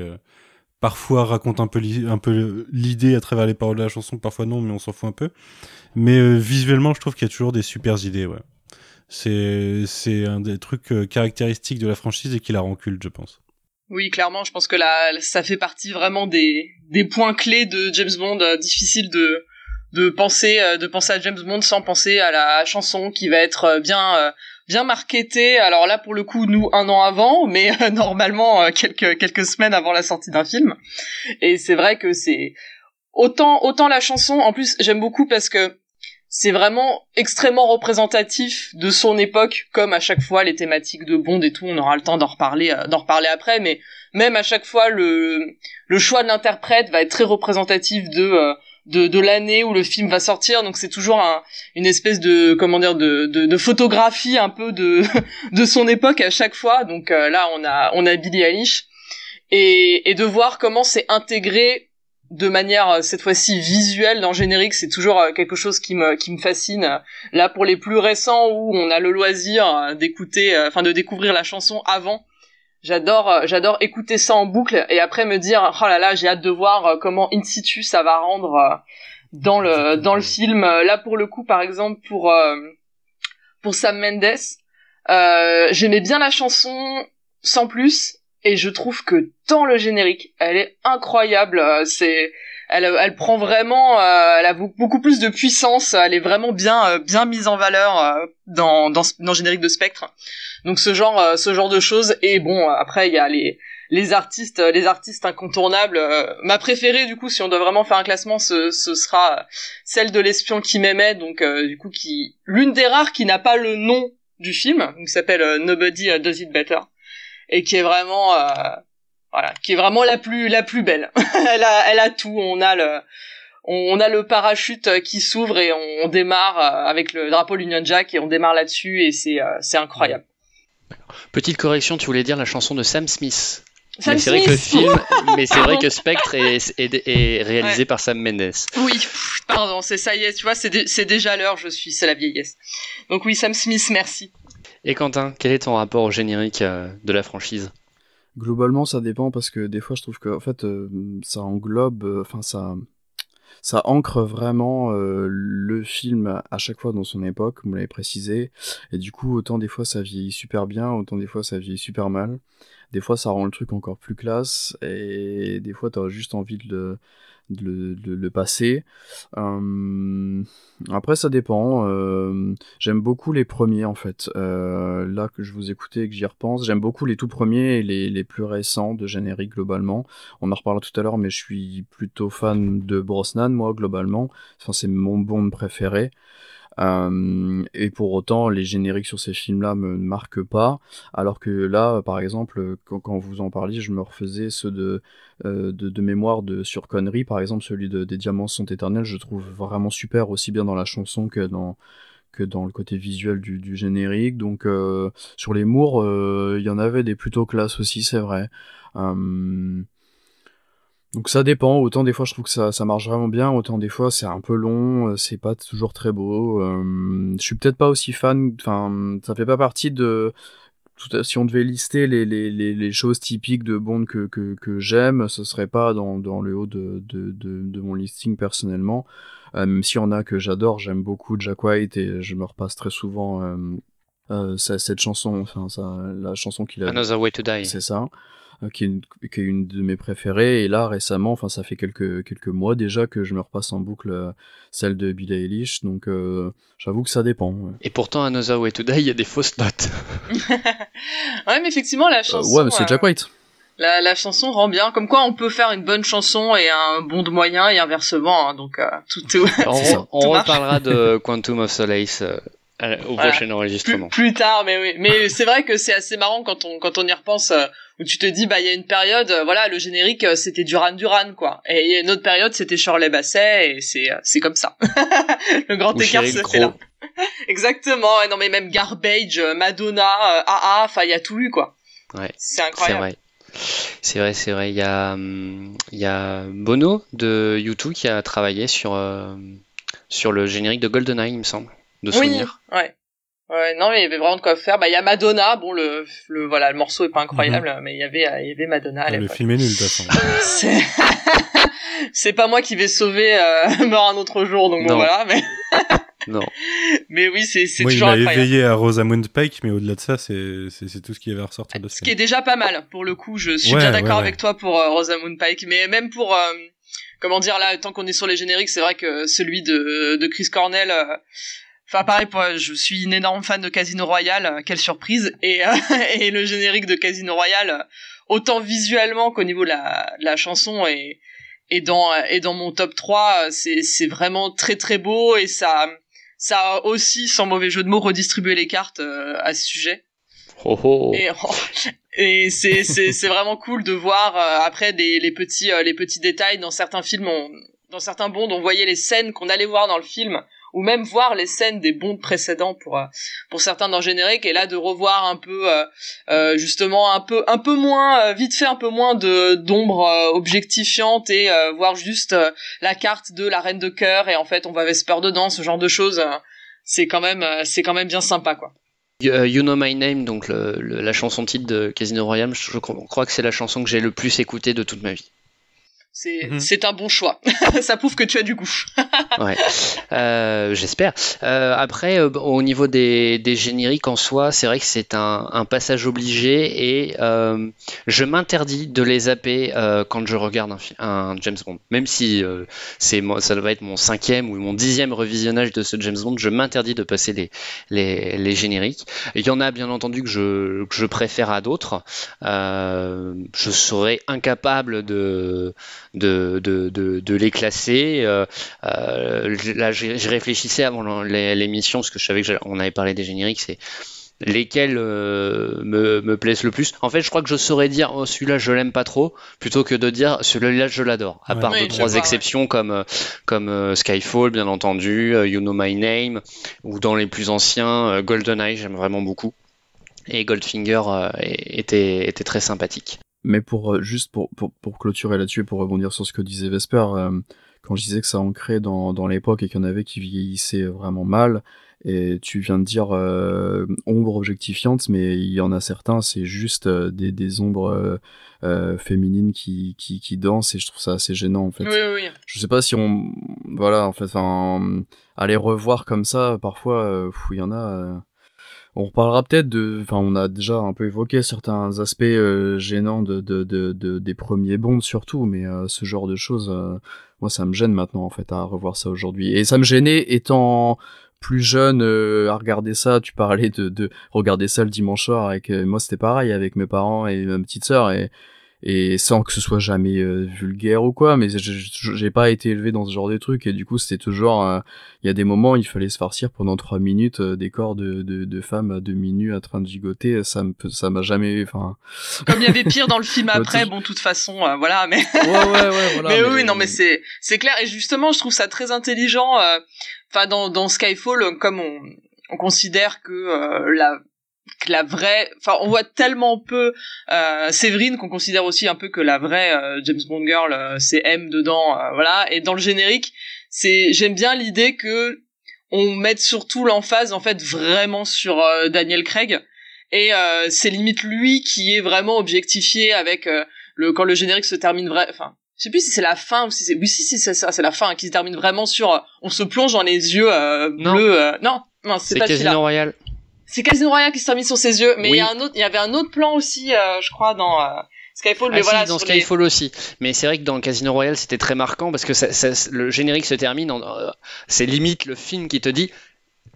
parfois raconte un peu l'idée à travers les paroles de la chanson, parfois non, mais on s'en fout un peu. Mais visuellement, je trouve qu'il y a toujours des super idées. Ouais, c'est un des trucs caractéristiques de la franchise et qui la rend culte, je pense. Oui, clairement, je pense que là, ça fait partie vraiment des, des points clés de James Bond, difficile de, de penser euh, de penser à James Bond sans penser à la chanson qui va être euh, bien euh, bien marketée. Alors là pour le coup nous un an avant, mais normalement quelques quelques semaines avant la sortie d'un film. Et c'est vrai que c'est autant autant la chanson en plus j'aime beaucoup parce que c'est vraiment extrêmement représentatif de son époque, comme à chaque fois les thématiques de Bond et tout. On aura le temps d'en reparler, d'en reparler après, mais même à chaque fois le le choix de l'interprète va être très représentatif de de, de l'année où le film va sortir donc c'est toujours un, une espèce de comment dire de, de, de, photographie un peu de de son époque à chaque fois donc euh, là on a on a Billie Eilish et, et de voir comment c'est intégré de manière euh, cette fois-ci visuelle dans le générique c'est toujours euh, quelque chose qui me qui me fascine là pour les plus récents où on a le loisir d'écouter enfin de découvrir la chanson avant J'adore, euh, j'adore écouter ça en boucle et après me dire, oh là là, j'ai hâte de voir euh, comment in situ ça va rendre euh, dans le dans le film. Là pour le coup, par exemple pour pour Sam Mendes, j'aimais bien la chanson sans plus et je trouve que dans le générique, elle est incroyable. C'est elle, elle prend vraiment, elle a beaucoup plus de puissance. Elle est vraiment bien, bien mise en valeur dans, dans, dans le générique de Spectre. Donc ce genre, euh, ce genre de choses. Et bon, après il y a les les artistes, les artistes incontournables. Euh, ma préférée, du coup, si on doit vraiment faire un classement, ce, ce sera celle de l'espion qui m'aimait. Donc, euh, du coup, qui l'une des rares qui n'a pas le nom du film, qui s'appelle Nobody Does It Better, et qui est vraiment, voilà, qui est vraiment la plus la plus belle. elle a, elle a tout. On a le on a le parachute qui s'ouvre et on démarre avec le drapeau Union Jack et on démarre là-dessus et c'est c'est incroyable. Petite correction, tu voulais dire la chanson de Sam Smith. mais c'est vrai que le film, mais c'est vrai que Spectre est, réalisé par Sam Mendes. Oui, pardon, c'est ça y est, tu vois, c'est déjà l'heure, je suis, c'est la vieillesse. Donc oui, Sam Smith, merci. Et Quentin, quel est ton rapport au générique euh, de la franchise? Globalement, ça dépend parce que des fois, je trouve que en fait, euh, ça englobe, euh, enfin ça, ça ancre vraiment le film à chaque fois dans son époque, vous l'avez précisé. Et du coup, autant des fois ça vieillit super bien, autant des fois ça vieillit super mal. Des fois ça rend le truc encore plus classe, et des fois t'as juste envie de le, de le, passer. Euh, après, ça dépend. Euh, j'aime beaucoup les premiers, en fait. Euh, là que je vous écoutais et que j'y repense, j'aime beaucoup les tout premiers et les, les, plus récents de générique globalement. On en reparlera tout à l'heure, mais je suis plutôt fan de Brosnan, moi, globalement. C'est mon Bond préféré. Euh, et pour autant, les génériques sur ces films-là me marquent pas. Alors que là, par exemple, quand, vous en parliez, je me refaisais ceux de, euh, de, de, mémoire de sur Connery, par exemple, celui de, des Diamants sont éternels, je trouve vraiment super, aussi bien dans la chanson que dans que dans le côté visuel du, générique. Donc euh, sur les Mours, euh, il y en avait des plutôt classes aussi, c'est vrai. Euh, donc ça dépend, autant des fois je trouve que ça, ça marche vraiment bien, autant des fois c'est un peu long, euh, c'est pas toujours très beau. Euh, je suis peut-être pas aussi fan, enfin ça fait pas partie de... Si on devait lister les, les, les, choses typiques de Bond que, que, j'aime, ce serait pas dans, dans le haut de, de, de, de mon listing personnellement. Euh, même s'il y en a que j'adore, j'aime beaucoup Jack White et je me repasse très souvent euh, euh, cette chanson, enfin ça, la chanson qu'il a. Another Way to Die. C'est ça. Euh, qui est, une, qui est une de mes préférées. Et là, récemment, enfin, ça fait quelques, quelques mois déjà que je me repasse en boucle euh, celle de Billie Eilish. Donc, euh, j'avoue que ça dépend. Ouais. Et pourtant, Another Way to Die, il y a des fausses notes. ouais, mais effectivement, la chanson. ouais, mais c'est Jack White. La, la, chanson rend bien. Comme quoi, on peut faire une bonne chanson et un bon de moyen et inversement. Hein, donc, tout est. on, on reparlera de Quantum of Solace au voilà. prochain enregistrement. Plus, plus, tard, mais oui. Mais c'est vrai que c'est assez marrant quand on quand on y repense. Euh, où tu te dis bah il y a une période, euh, voilà, le générique euh, c'était Duran Duran quoi. Et il y a une autre période c'était Shirley Basset et c'est c'est comme ça. le grand Ou écart se fait là. Exactement. Et non mais même Garbage, Madonna, euh, AA, enfin il y a tout eu quoi. Ouais. C'est incroyable. vrai. C'est vrai, c'est vrai. Il y a, hum, il y a Bono de U2 qui a travaillé sur, euh, sur le générique de GoldenEye, il me semble, de oui, souvenir. ouais. Ouais, non, mais il y avait vraiment de quoi faire. Bah, il y a Madonna. Bon, le, le, voilà, le morceau est pas incroyable, Mhm. mais il y avait, il y avait Madonna à Le l'époque. film est nul, de toute façon. C'est, c'est pas moi qui vais sauver euh, mort un autre jour, donc bon voilà. Mais, Non. mais oui, c'est, c'est il toujours m'a incroyable. éveillé à Rosamund Pike, mais au-delà de ça, c'est c'est- c'est tout ce qui avait à ressortir de ce Ce qui est déjà pas mal. Pour le coup, je suis Ouais, bien d'accord ouais. avec toi pour euh, Rosamund Pike, mais même pour, euh, comment dire là, tant qu'on est sur les génériques, c'est vrai que celui de, de Chris Cornell. Euh, Enfin pareil, pour, je suis une énorme fan de Casino Royale, euh, quelle surprise et euh, et le générique de Casino Royale, euh, autant visuellement qu'au niveau de la, de la chanson et et dans et dans mon top 3, euh, c'est vraiment très très beau et ça ça a aussi sans mauvais jeu de mots redistribué les cartes euh, à ce sujet. Oh, oh. Et, et c'est vraiment cool de voir euh, après des les petits euh, les petits détails dans certains films on, dans certains bonds on voyait les scènes qu'on allait voir dans le film ou même voir les scènes des bonds précédents pour euh, pour certains le générique et là de revoir un peu euh, euh, justement un peu un peu moins vite fait un peu moins de d'ombre objectifiante et voir juste la carte de la reine de cœur et en fait on va Vesper dedans ce genre de choses c'est quand même c'est quand même bien sympa quoi You Know My Name, donc la chanson titre de Casino Royale, je crois que c'est la chanson que j'ai le plus écoutée de toute ma vie. C'est Mhm. c'est un bon choix ça prouve que tu as du goût Ouais, Euh, j'espère. Euh, après, euh, au niveau des, des génériques en soi, c'est vrai que c'est un, un passage obligé et je m'interdis de les zapper quand je regarde un, James Bond. Même si c'est ça va être mon cinquième ou mon dixième revisionnage de ce James Bond, je m'interdis de passer les, les, les génériques. Il y en a bien entendu que je, que je préfère à d'autres. Je serais incapable de, de, de, de, de les classer. Euh, euh, là, je, réfléchissais avant l'émission parce que je savais que j'allais- on avait parlé des génériques. C'est lesquels euh, me, me plaisent le plus. En fait, je crois que je saurais dire oh, celui-là je l'aime pas trop plutôt que de dire celui-là je l'adore. À Ouais. part Oui, deux trois vois, ouais. exceptions comme euh, comme euh, Skyfall bien entendu, euh, You Know My Name ou dans les plus anciens euh, GoldenEye j'aime vraiment beaucoup et Goldfinger euh, était était très sympathique. Mais pour euh, juste pour, pour, pour clôturer là-dessus et pour rebondir sur ce que disait Vesper, euh, quand je disais que ça ancrait dans, dans l'époque et qu'il y en avait qui vieillissaient vraiment mal, et tu viens de dire euh, ombre objectifiante, mais il y en a certains, c'est juste euh, des, des ombres euh, féminines qui, qui, qui dansent et je trouve ça assez gênant en fait. oui oui oui Je sais pas si on, voilà, en fait, aller revoir comme ça, parfois, il y en a. on reparlera peut-être de, enfin, on a déjà un peu évoqué certains aspects euh, gênants de, de, de, de- des premiers bonds surtout, mais euh, ce genre de choses, euh, moi, ça me gêne maintenant en fait à revoir ça aujourd'hui. Et ça me gênait étant plus jeune euh, à regarder ça. Tu parlais de, de regarder ça le dimanche soir avec euh, moi, c'était pareil avec mes parents et ma petite sœur et et sans que ce soit jamais euh, vulgaire ou quoi mais j'ai pas été élevé dans ce genre de truc. Et du coup c'était toujours euh, il y a des moments il fallait se farcir pendant trois minutes euh, des corps de, de, de, femmes à demi nues à train de gigoter. Ça me ça m'a jamais enfin. Comme il y avait pire dans le film après bon de toute façon voilà mais ouais ouais ouais voilà mais, oui non mais c'est c'est clair. Et justement je trouve ça très intelligent enfin dans dans Skyfall comme on on considère que la la vraie enfin on voit tellement peu euh, Séverine qu'on considère aussi un peu que la vraie euh, James Bond girl euh, c'est M dedans euh, voilà. Et dans le générique c'est j'aime bien l'idée que on mette surtout l'emphase en fait vraiment sur Daniel Craig. Et c'est limite lui qui est vraiment objectifié avec le quand le générique se termine vrai enfin je sais plus si c'est la fin ou si c'est oui si c'est ça c'est la fin qui se termine vraiment sur on se plonge dans les yeux bleus non non c'est pas Casino Royale c'est Casino Royale qui se termine sur ses yeux, mais il y a un autre, il y avait un autre plan aussi, euh, je crois, dans euh, Skyfall. mais ah, voilà, dans Skyfall aussi. Mais c'est vrai que dans Casino Royale, c'était très marquant parce que ça, ça, le générique se termine, euh, c'est limite le film qui te dit.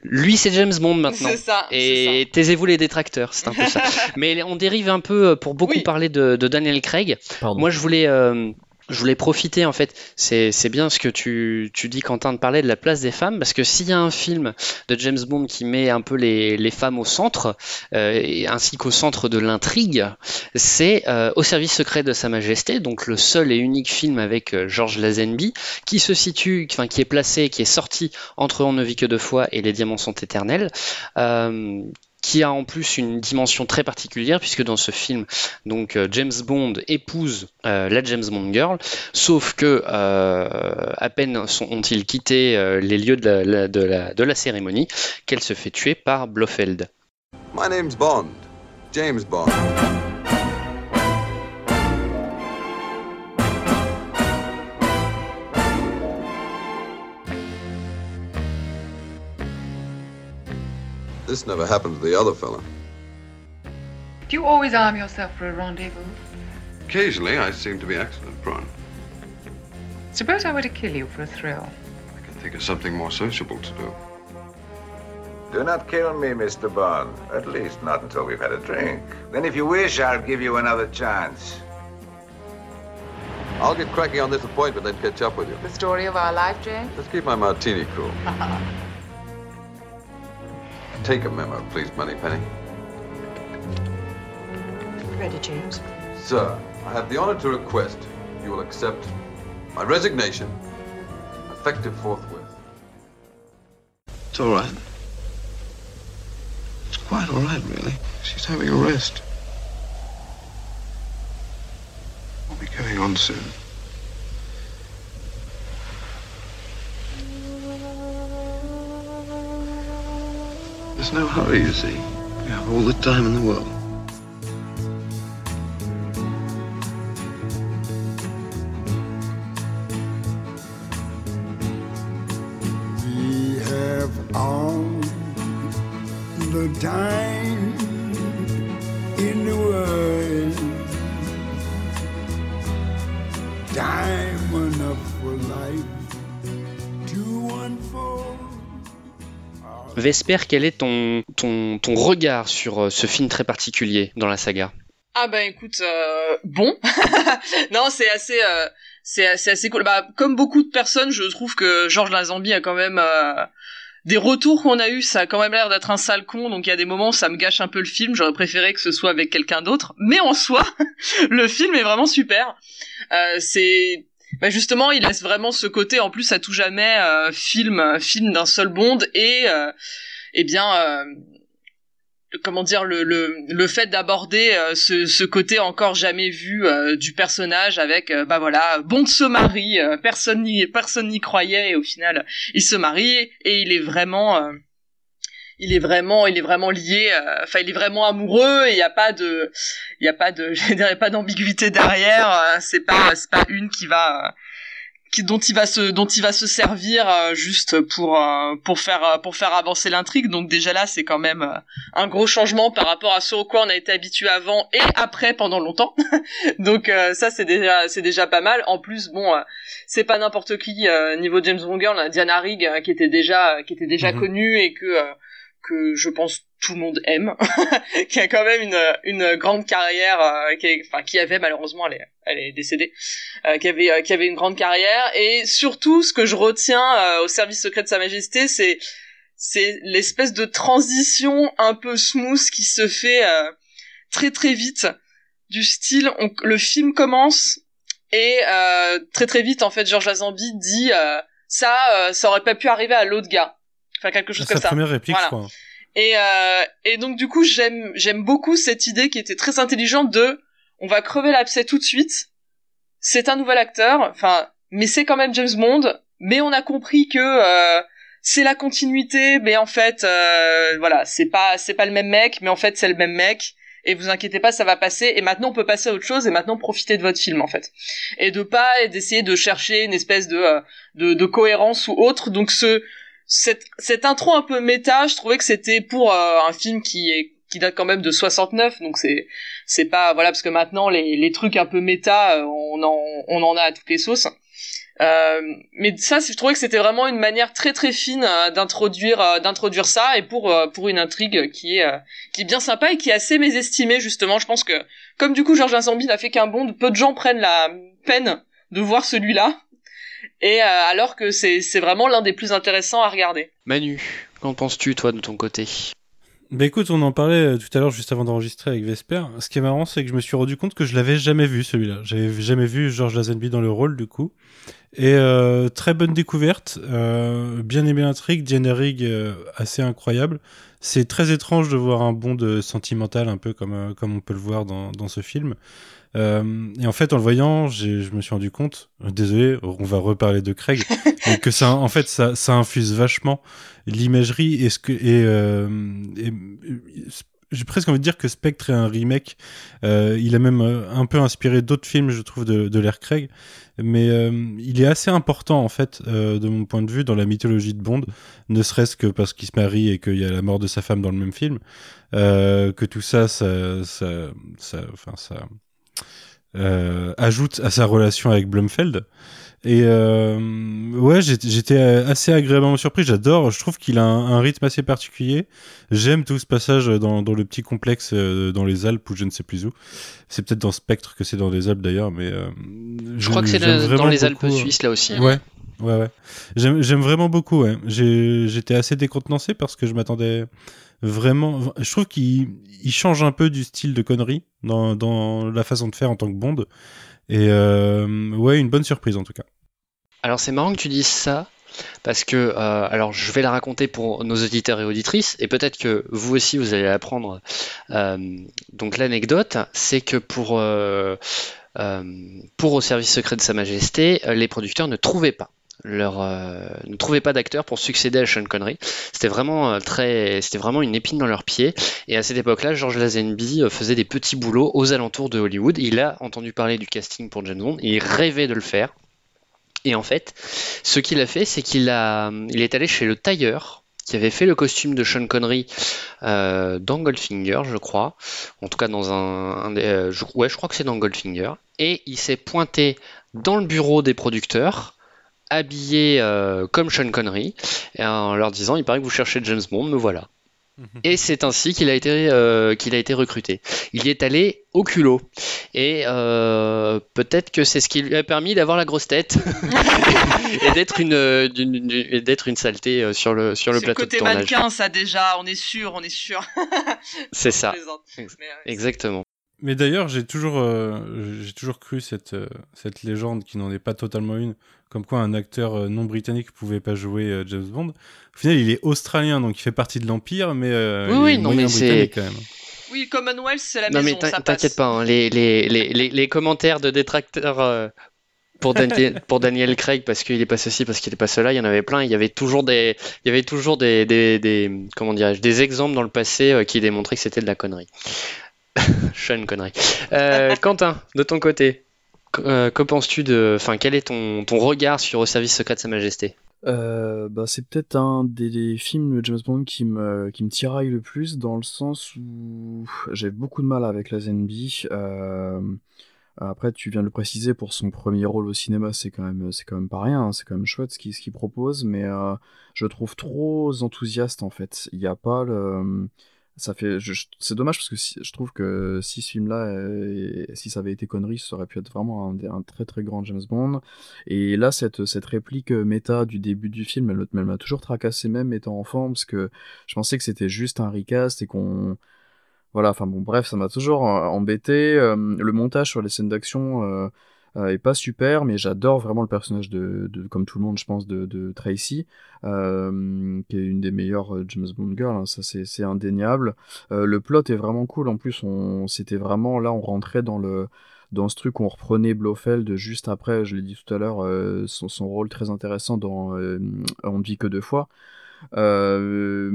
Lui, c'est James Bond maintenant. C'est ça. Et taisez-vous les détracteurs, c'est un peu ça. Mais on dérive un peu pour beaucoup parler de, de, Daniel Craig. Pardon. Moi, je voulais je voulais profiter en fait, c'est bien ce que tu, tu, dis Quentin de parler de la place des femmes, parce que s'il y a un film de James Bond qui met un peu les, femmes au centre, euh, ainsi qu'au centre de l'intrigue, c'est euh, Au service secret de Sa Majesté, donc le seul et unique film avec euh, George Lazenby, qui se situe, enfin qui est placé, qui est sorti entre On ne vit que deux fois et Les diamants sont éternels. Qui a en plus une dimension très particulière puisque dans ce film, donc euh, James Bond épouse euh, la James Bond girl, sauf que euh, à peine ont-ils quitté les lieux de la, cérémonie qu'elle se fait tuer par Blofeld. My Bond, James Bond. This never happened to the other fella. Do you always arm yourself for a rendezvous? Occasionally, I seem to be accident prone. Suppose I were to kill you for a thrill. I can think of something more sociable to do. Do not kill me, Mr. Bond. At least not until we've had a drink. Then if you wish, I'll give you another chance. I'll get cracking on this appointment and catch up with you. The story of our life, James? Let's keep my martini cool. Take a memo, please, Moneypenny. Ready, James. Sir, I have the honor to request you will accept my resignation, effective forthwith. It's all right. It's quite all right, really. She's having a rest. We'll be going on soon. There's no hurry, you see. We have all the time in the world. We have all the time Vesper, quel est ton, ton, ton regard sur euh, ce film très particulier dans la saga Ah bah écoute, euh, bon, non c'est assez, euh, c'est assez, cool. Bah comme beaucoup de personnes, je trouve que Georges Lazenby a quand même euh, des retours qu'on a eu, ça a quand même l'air d'être un sale con, donc il y a des moments où ça me gâche un peu le film. J'aurais préféré que ce soit avec quelqu'un d'autre, mais en soi, le film est vraiment super. C'est bah justement, il laisse vraiment ce côté en plus à tout jamais euh, film film d'un seul Bond et euh, eh bien euh, comment dire le le, le fait d'aborder euh, ce, ce côté encore jamais vu euh, du personnage avec euh, bah voilà Bond se marie personne n'y personne n'y croyait et au final il se marie et il est vraiment il est vraiment il est vraiment lié euh, enfin il est vraiment amoureux et il y a pas de il y a pas de je dirais pas d'ambiguïté derrière euh, c'est pas c'est pas une qui va euh, qui, dont il va se dont il va se servir juste pour pour faire pour faire avancer l'intrigue. Donc déjà là c'est quand même un gros changement par rapport à ce au quoi on a été habitué avant et après pendant longtemps. Donc ça c'est déjà c'est déjà pas mal. En plus bon c'est pas n'importe qui niveau James Bond Girl Diana Rigg qui était déjà qui était déjà Mhm. connue et que que je pense tout le monde aime, qui a quand même une, une grande carrière, euh, qui, enfin qui avait malheureusement, elle est, elle est décédée, euh, qui avait euh, qui avait une grande carrière. Et surtout ce que je retiens euh, au service secret de Sa Majesté, c'est c'est l'espèce de transition un peu smooth qui se fait euh, très très vite du style on, le film commence et très très vite en fait Georges Lazenby dit ça ça aurait pas pu arriver à l'autre gars enfin quelque chose Sa comme ça. première réplique, Voilà. je crois. et euh, et donc du coup j'aime j'aime beaucoup cette idée qui était très intelligente de on va crever l'abcès tout de suite. C'est un nouvel acteur. Enfin mais c'est quand même James Bond. Mais on a compris que euh, c'est la continuité. Mais en fait euh, voilà c'est pas c'est pas le même mec. Mais en fait c'est le même mec. Et vous inquiétez pas ça va passer. Et maintenant on peut passer à autre chose. Et maintenant profiter de votre film en fait. Et de pas et d'essayer de chercher une espèce de, euh, de de cohérence ou autre. Donc ce cette cette intro un peu méta je trouvais que c'était pour euh, un film qui est qui date quand même de 69 donc c'est c'est pas voilà parce que maintenant les les trucs un peu méta euh, on en on en a à toutes les sauces euh, mais ça, je trouvais que c'était vraiment une manière très très fine euh, d'introduire d'introduire ça et pour pour une intrigue qui est qui est bien sympa et qui est assez mésestimée justement. Je pense que comme du coup Georges Lazenby n'a fait qu'un bond, peu de gens prennent la peine de voir celui-là. Et euh, alors que c'est c'est vraiment l'un des plus intéressants à regarder. Manu, qu'en penses-tu, toi, de ton côté? Bah écoute, on en parlait euh, tout à l'heure juste avant d'enregistrer avec Vesper. Ce qui est marrant, c'est que je me suis rendu compte que je l'avais jamais vu celui-là. J'avais jamais vu George Lazenby dans le rôle du coup. Et euh, très bonne découverte, euh, bien aimé l'intrigue, générique euh, assez incroyable. C'est très étrange de voir un Bond sentimental un peu comme euh, comme on peut le voir dans, dans ce film. Euh, et en fait, en le voyant, je me suis rendu compte, euh, désolé, on va reparler de Craig, mais que ça, en fait, ça, ça infuse vachement l'imagerie et ce que et, euh, et- et- j'ai presque envie de dire que Spectre est un remake. Euh, il a même euh, un peu inspiré d'autres films, je trouve, de, de l'ère Craig. Mais euh, il est assez important, en fait, euh, de mon point de vue, dans la mythologie de Bond, ne serait-ce que parce qu'il se marie et qu'il y a la mort de sa femme dans le même film, euh, que tout ça, ça, ça, ça, enfin, ça euh, ajoute à sa relation avec Blumfeld. Et euh, ouais, j'étais assez agréablement surpris. J'adore. Je trouve qu'il a un, un rythme assez particulier. J'aime tout ce passage dans, dans le petit complexe euh, dans les Alpes ou je ne sais plus où. C'est peut-être dans Spectre que c'est dans les Alpes d'ailleurs, mais euh, Je crois que c'est dans les Alpes beaucoup, suisses, là aussi. Ouais, ouais, ouais. J'aime vraiment beaucoup. Ouais. J'étais assez décontenancé parce que je m'attendais vraiment. Je trouve qu'il il change un peu du style de connerie dans, la façon de faire en tant que Bond. Et euh, ouais, une bonne surprise en tout cas. Alors c'est marrant que tu dises ça, parce que, euh, alors je vais la raconter pour nos auditeurs et auditrices, et peut-être que vous aussi vous allez apprendre. Euh, donc l'anecdote, c'est que pour, Au service secret de Sa Majesté, les producteurs ne trouvaient pas. Euh, ne trouvaient pas d'acteurs pour succéder à Sean Connery. C'était vraiment euh, très, c'était vraiment une épine dans leur pied. Et à cette époque-là, George Lazenby euh, faisait des petits boulots aux alentours de Hollywood. Il a entendu parler du casting pour James Bond. Et il rêvait de le faire. Et en fait, ce qu'il a fait, c'est qu'il a, il est allé chez le tailleur qui avait fait le costume de Sean Connery dans Goldfinger, je crois. En tout cas, dans un, je, ouais, je crois que c'est dans Goldfinger. Et il s'est pointé dans le bureau des producteurs, habillé euh, comme Sean Connery, et en leur disant "Il paraît que vous cherchez James Bond, me voilà." Et c'est ainsi qu'il a été euh, qu'il a été recruté. Il y est allé au culot. Et euh, peut-être que c'est ce qui lui a permis d'avoir la grosse tête et d'être une, d'une- d'une- et d'être une saleté sur le, sur le C'est le plateau de côté tournage. mannequin, ça déjà, on est sûr, on est sûr. C'est ça. Mais. Exactement. Mais d'ailleurs, j'ai toujours, euh, j'ai toujours cru cette, euh, cette légende qui n'en est pas totalement une, comme quoi un acteur euh, non britannique pouvait pas jouer euh, James Bond. Au final, il est australien, donc il fait partie de l'Empire, mais euh, Oui, il oui, est non, mais c'est- britannique quand même. Oui, Commonwealth, c'est la Non mais maison, passe. t'inquiète pas, hein, les, les, les, les, les commentaires de détracteurs euh, pour, Daniel, pour Daniel Craig parce qu'il est pas ceci, parce qu'il est pas cela, il y en avait plein. Il y avait toujours des, il y avait toujours des, des, des comment dirais-je, des exemples dans le passé euh, qui démontraient que c'était de la connerie. Sean connerie. Euh, Quentin, de ton côté, euh, que penses-tu de, enfin, quel est ton, ton regard sur Au service secret de Sa Majesté? Euh, bah, c'est peut-être un des, des films de James Bond qui me, qui me tiraille le plus dans le sens où j'ai beaucoup de mal avec la Zenby. Euh, après, tu viens de le préciser, pour son premier rôle au cinéma, c'est quand même, c'est quand même pas rien, hein, c'est quand même chouette ce qu'il ce qu'il propose, mais euh, je le trouve trop enthousiaste en fait. Il n'y a pas le, ça fait c'est dommage parce que je trouve que si ce film là si ça avait été connerie ça aurait pu être vraiment un, très très grand James Bond. Et là cette cette réplique euh, méta du début du film elle, m'a toujours tracassé même étant enfant parce que je pensais que c'était juste un recast et qu'on voilà enfin bon bref ça m'a toujours euh, embêté. Euh, le montage sur les scènes d'action euh, euh, est pas super, mais j'adore vraiment le personnage de, de- comme tout le monde, je pense, de, de Tracy, euh, qui est une des meilleures euh, James Bond girls, hein, ça c'est indéniable. Euh, le plot est vraiment cool, en plus, on c'était vraiment là, on rentrait dans le dans ce truc on reprenait Blofeld juste après, je l'ai dit tout à l'heure, euh, son, son rôle très intéressant dans euh, On ne vit que deux fois. Euh,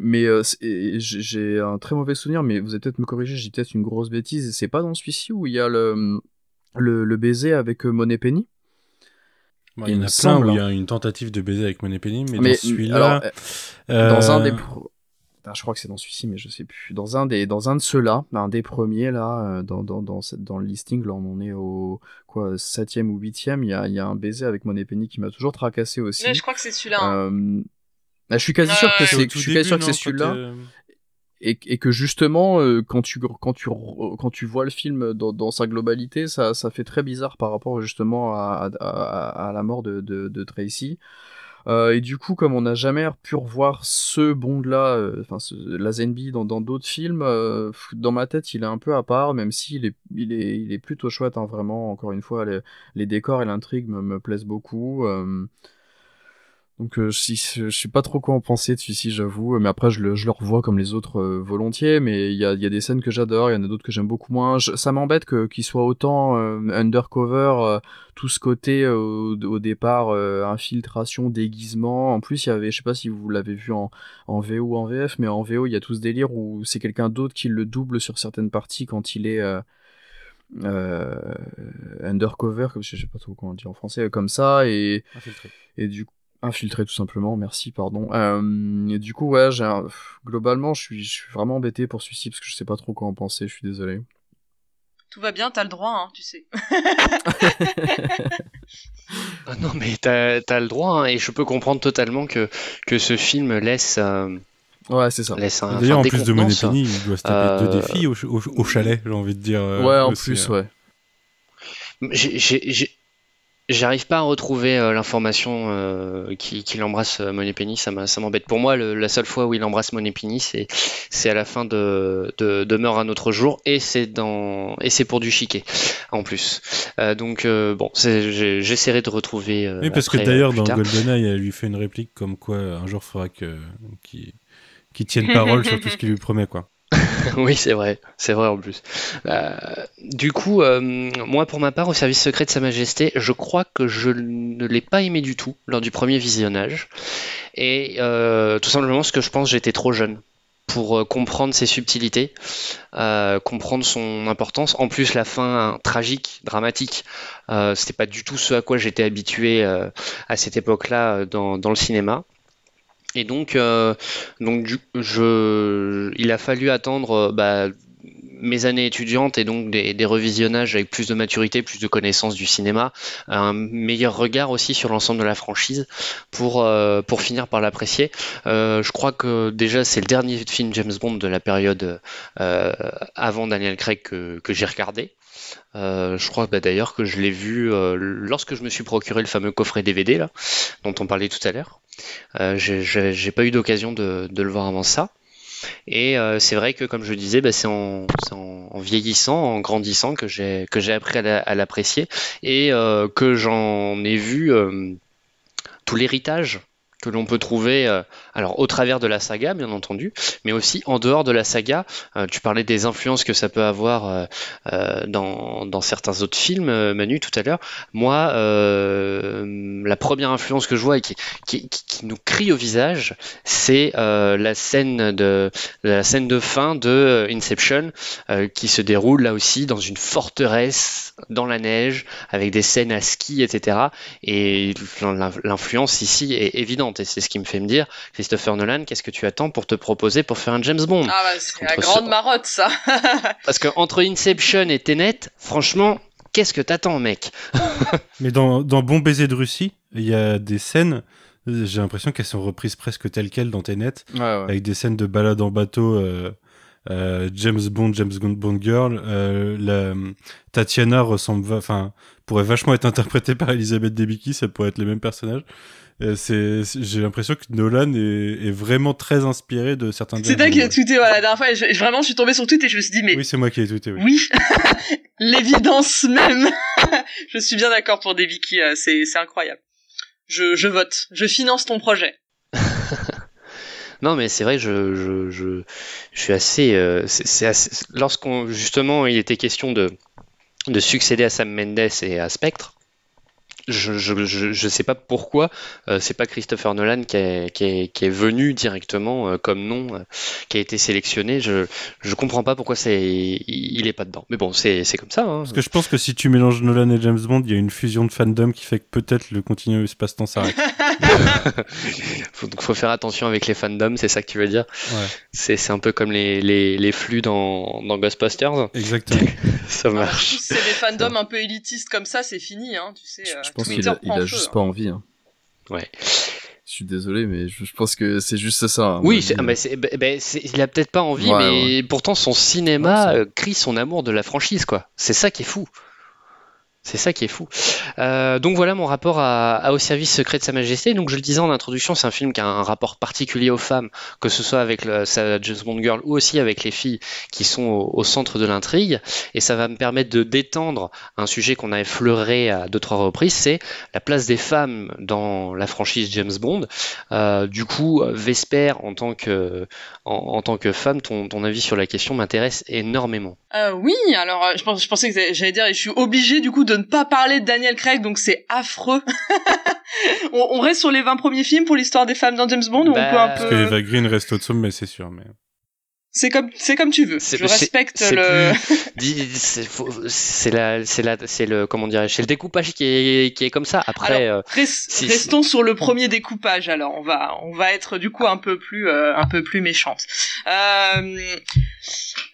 mais euh, j'ai un très mauvais souvenir, mais vous allez peut-être me corriger, j'ai peut-être une grosse bêtise. C'est pas dans celui-ci où il y a le, le, le baiser avec euh, Monet Penny Bon, il y en a plein semble, où il y hein. a une tentative de baiser avec Money Penny, mais, Mais, dans celui-là, alors, euh, dans un euh, des pro- je crois que c'est dans celui-ci, mais je sais plus. Dans un des, dans un de ceux-là, un des premiers là, euh, dans dans dans, le listing, là, on est au quoi septième ou huitième. Il y a il y a un baiser avec Monet Penny qui m'a toujours tracassé aussi. Ouais, je crois que c'est celui-là. hein. Euh, bah, je suis quasi sûr que c'est, je suis quasi sûr que c'est celui-là. Et, que justement, euh, quand tu quand tu quand tu vois le film dans, sa globalité, ça, ça fait très bizarre par rapport justement à, à, la mort de, de, Tracy. Euh, et du coup, comme on n'a jamais pu revoir ce Bond-là, euh, enfin ce- Lazenby dans d'autres films, dans ma tête, il est un peu à part, même s'il est il est il est plutôt chouette, hein, vraiment. Encore une fois, les, les décors et l'intrigue me, me plaisent beaucoup. Euh, donc euh, je, je, sais pas trop quoi en penser de celui-ci, j'avoue. Mais après, je le, je le revois comme les autres euh, volontiers. Mais il y a, y a des scènes que j'adore, il y en a d'autres que j'aime beaucoup moins. Je- ça m'embête que qu'il soit autant euh, undercover, euh, tout ce côté euh, au, au départ euh, infiltration, déguisement. En plus, il y avait, je sais pas si vous l'avez vu en, en VO ou en VF, mais en VO, il y a tout ce délire où c'est quelqu'un d'autre qui le double sur certaines parties quand il est euh, euh, undercover, comme je sais pas trop comment on dit en français, comme ça et Infiltré. et du coup infiltré tout simplement merci pardon euh, et du coup ouais j'ai un- pff, globalement je suis je suis vraiment embêté pour celui-ci parce que je sais pas trop quoi en penser je suis désolé Tout va bien, t'as le droit, hein, tu sais. Ah non, mais t'as as le droit, hein, et je peux comprendre totalement que, que ce film laisse. euh, ouais c'est ça laisse un, D'ailleurs, en plus de décontenance. Penny, il doit se taper deux défis au, au- au chalet, j'ai envie de dire. euh, ouais en aussi, plus euh. ouais j'ai- J'arrive pas à retrouver euh, l'information euh, qui- qu'il embrasse euh, Money Penny, ça m'embête. Pour moi, le- la seule fois où il embrasse Money Penny, c'est c'est à la fin de, de, de Meurt un autre jour, et c'est dans et c'est pour du chiquet en plus. Euh, donc euh, bon, j'essaierai de retrouver. Oui, parce que après, d'ailleurs, dans tard. GoldenEye, elle lui fait une réplique comme quoi un jour, il faudra que, tienne parole sur tout ce qu'il lui promet, quoi. oui, c'est vrai, c'est vrai en plus. Euh, du coup, euh, moi pour ma part, au service secret de Sa Majesté, je crois que je ne l'ai pas aimé du tout lors du premier visionnage. Et euh, tout simplement parce que je pense j'étais trop jeune pour comprendre ses subtilités, comprendre son importance. En plus, la fin hein, tragique, dramatique, c'était pas du tout ce à quoi j'étais habitué à cette époque-là dans le cinéma. Et donc, euh, donc je, il a fallu attendre euh, bah, mes années étudiantes et donc des, des revisionnages avec plus de maturité, plus de connaissances du cinéma, un meilleur regard aussi sur l'ensemble de la franchise pour, euh, pour finir par l'apprécier. Euh, je crois que déjà c'est le dernier film James Bond de la période euh, avant Daniel Craig que, que j'ai regardé. Euh, je crois bah, d'ailleurs que je l'ai vu euh, lorsque je me suis procuré le fameux coffret DVD là, dont on parlait tout à l'heure. Euh, j'ai- pas eu d'occasion de, le voir avant ça. Et c'est vrai que, comme je disais, bah, c'est en, vieillissant, en grandissant que j'ai appris à la- à l'apprécier et que j'en ai vu tout l'héritage que l'on peut trouver, euh, alors au travers de la saga, bien entendu, mais aussi en dehors de la saga. Euh, tu parlais des influences que ça peut avoir euh, dans, dans certains autres films, Manu, tout à l'heure. Moi, la première influence que je vois et qui, qui, qui- nous crie au visage, c'est la scène de la scène de fin de Inception, qui se déroule là aussi dans une forteresse dans la neige, avec des scènes à ski, etc. Et l'in- l'influence ici est évidente, et c'est ce qui me fait me dire, Christopher Nolan, qu'est-ce que tu attends pour te proposer pour faire un James Bond? Ah bah, c'est la grande ce- marotte, ça. Parce que entre Inception et Tenet, franchement, qu'est-ce que t'attends, mec? Mais dans, dans Bon baiser de Russie, il y a des scènes j'ai l'impression qu'elles sont reprises presque telles quelles dans Tenet, Ouais, ouais. avec des scènes de balade en bateau. euh, euh, James Bond, James Bond Girl, euh, la, Tatiana ressemble, enfin, pourrait vachement être interprétée par Elisabeth Debicki, ça pourrait être les mêmes personnages. C'est, j'ai l'impression que Nolan est, est vraiment très inspiré de certains. C'est toi qui as tweeté voilà, la dernière fois. Et je- vraiment, je suis tombée sur tweet et je me suis dit, mais Oui, c'est moi qui ai tweeté. Oui. oui, l'évidence même. je suis bien d'accord pour des Vicky, euh, c'est c'est incroyable. Je, je vote, je finance ton projet. Non, mais c'est vrai, je, je, je, je suis assez, euh, c'est assez- Lorsqu'on justement il était question de, de succéder à Sam Mendes et à Spectre, je, je, je, je sais pas pourquoi euh, c'est pas Christopher Nolan qui est, qui est, qui est venu directement euh, comme nom, euh, qui a été sélectionné. Je, je comprends pas pourquoi c'est, il, est pas dedans. Mais bon, c'est c'est comme ça. Hein. Parce que je pense que si tu mélanges Nolan et James Bond, il y a une fusion de fandom qui fait que peut-être le continuum espace-temps s'arrête. faut, donc faut faire attention avec les fandoms, c'est ça que tu veux dire? Ouais. C'est c'est un peu comme les, les, les flux dans, dans Ghostbusters? Exactement. ça marche. C'est des fandoms un peu élitistes comme ça, c'est fini, hein, tu sais. euh, Je pense qu'il a, il a juste hein. pas envie. Hein. Ouais. Je suis désolé, mais je, je pense que c'est juste ça. mon Oui, c'est- ah, bah, c'est- bah, c'est- il a peut-être pas envie, Ouais, mais pourtant son cinéma euh, crie son amour de la franchise, quoi. C'est ça qui est fou. C'est ça qui est fou. Euh, donc voilà mon rapport Au service secret de Sa Majesté. Donc je le disais en introduction, c'est un film qui a un rapport particulier aux femmes, que ce soit avec le, sa James Bond Girl ou aussi avec les filles qui sont au, centre de l'intrigue. Et ça va me permettre de détendre un sujet qu'on a effleuré à deux trois reprises, c'est la place des femmes dans la franchise James Bond. Euh, du coup, Vesper en tant que femme, ton, avis sur la question m'intéresse énormément. Euh, oui, alors je, pense, pensais que j'allais dire, je suis obligée du coup de ne pas parler de Daniel Craig, donc c'est affreux. on, on reste sur les 20 premiers films pour l'histoire des femmes dans James Bond, ou on Bah, peut un Parce que peu... Eva Green reste au sommet, c'est sûr. Mais... C'est comme, c'est comme tu veux. Je respecte le... c'est la, c'est la, c'est le, comment dirais c'est le découpage qui est, qui est comme ça. Après, Alors, euh, restons sur le premier découpage. Alors, on va, on va être du coup un peu plus, euh, un peu plus méchante. Euh,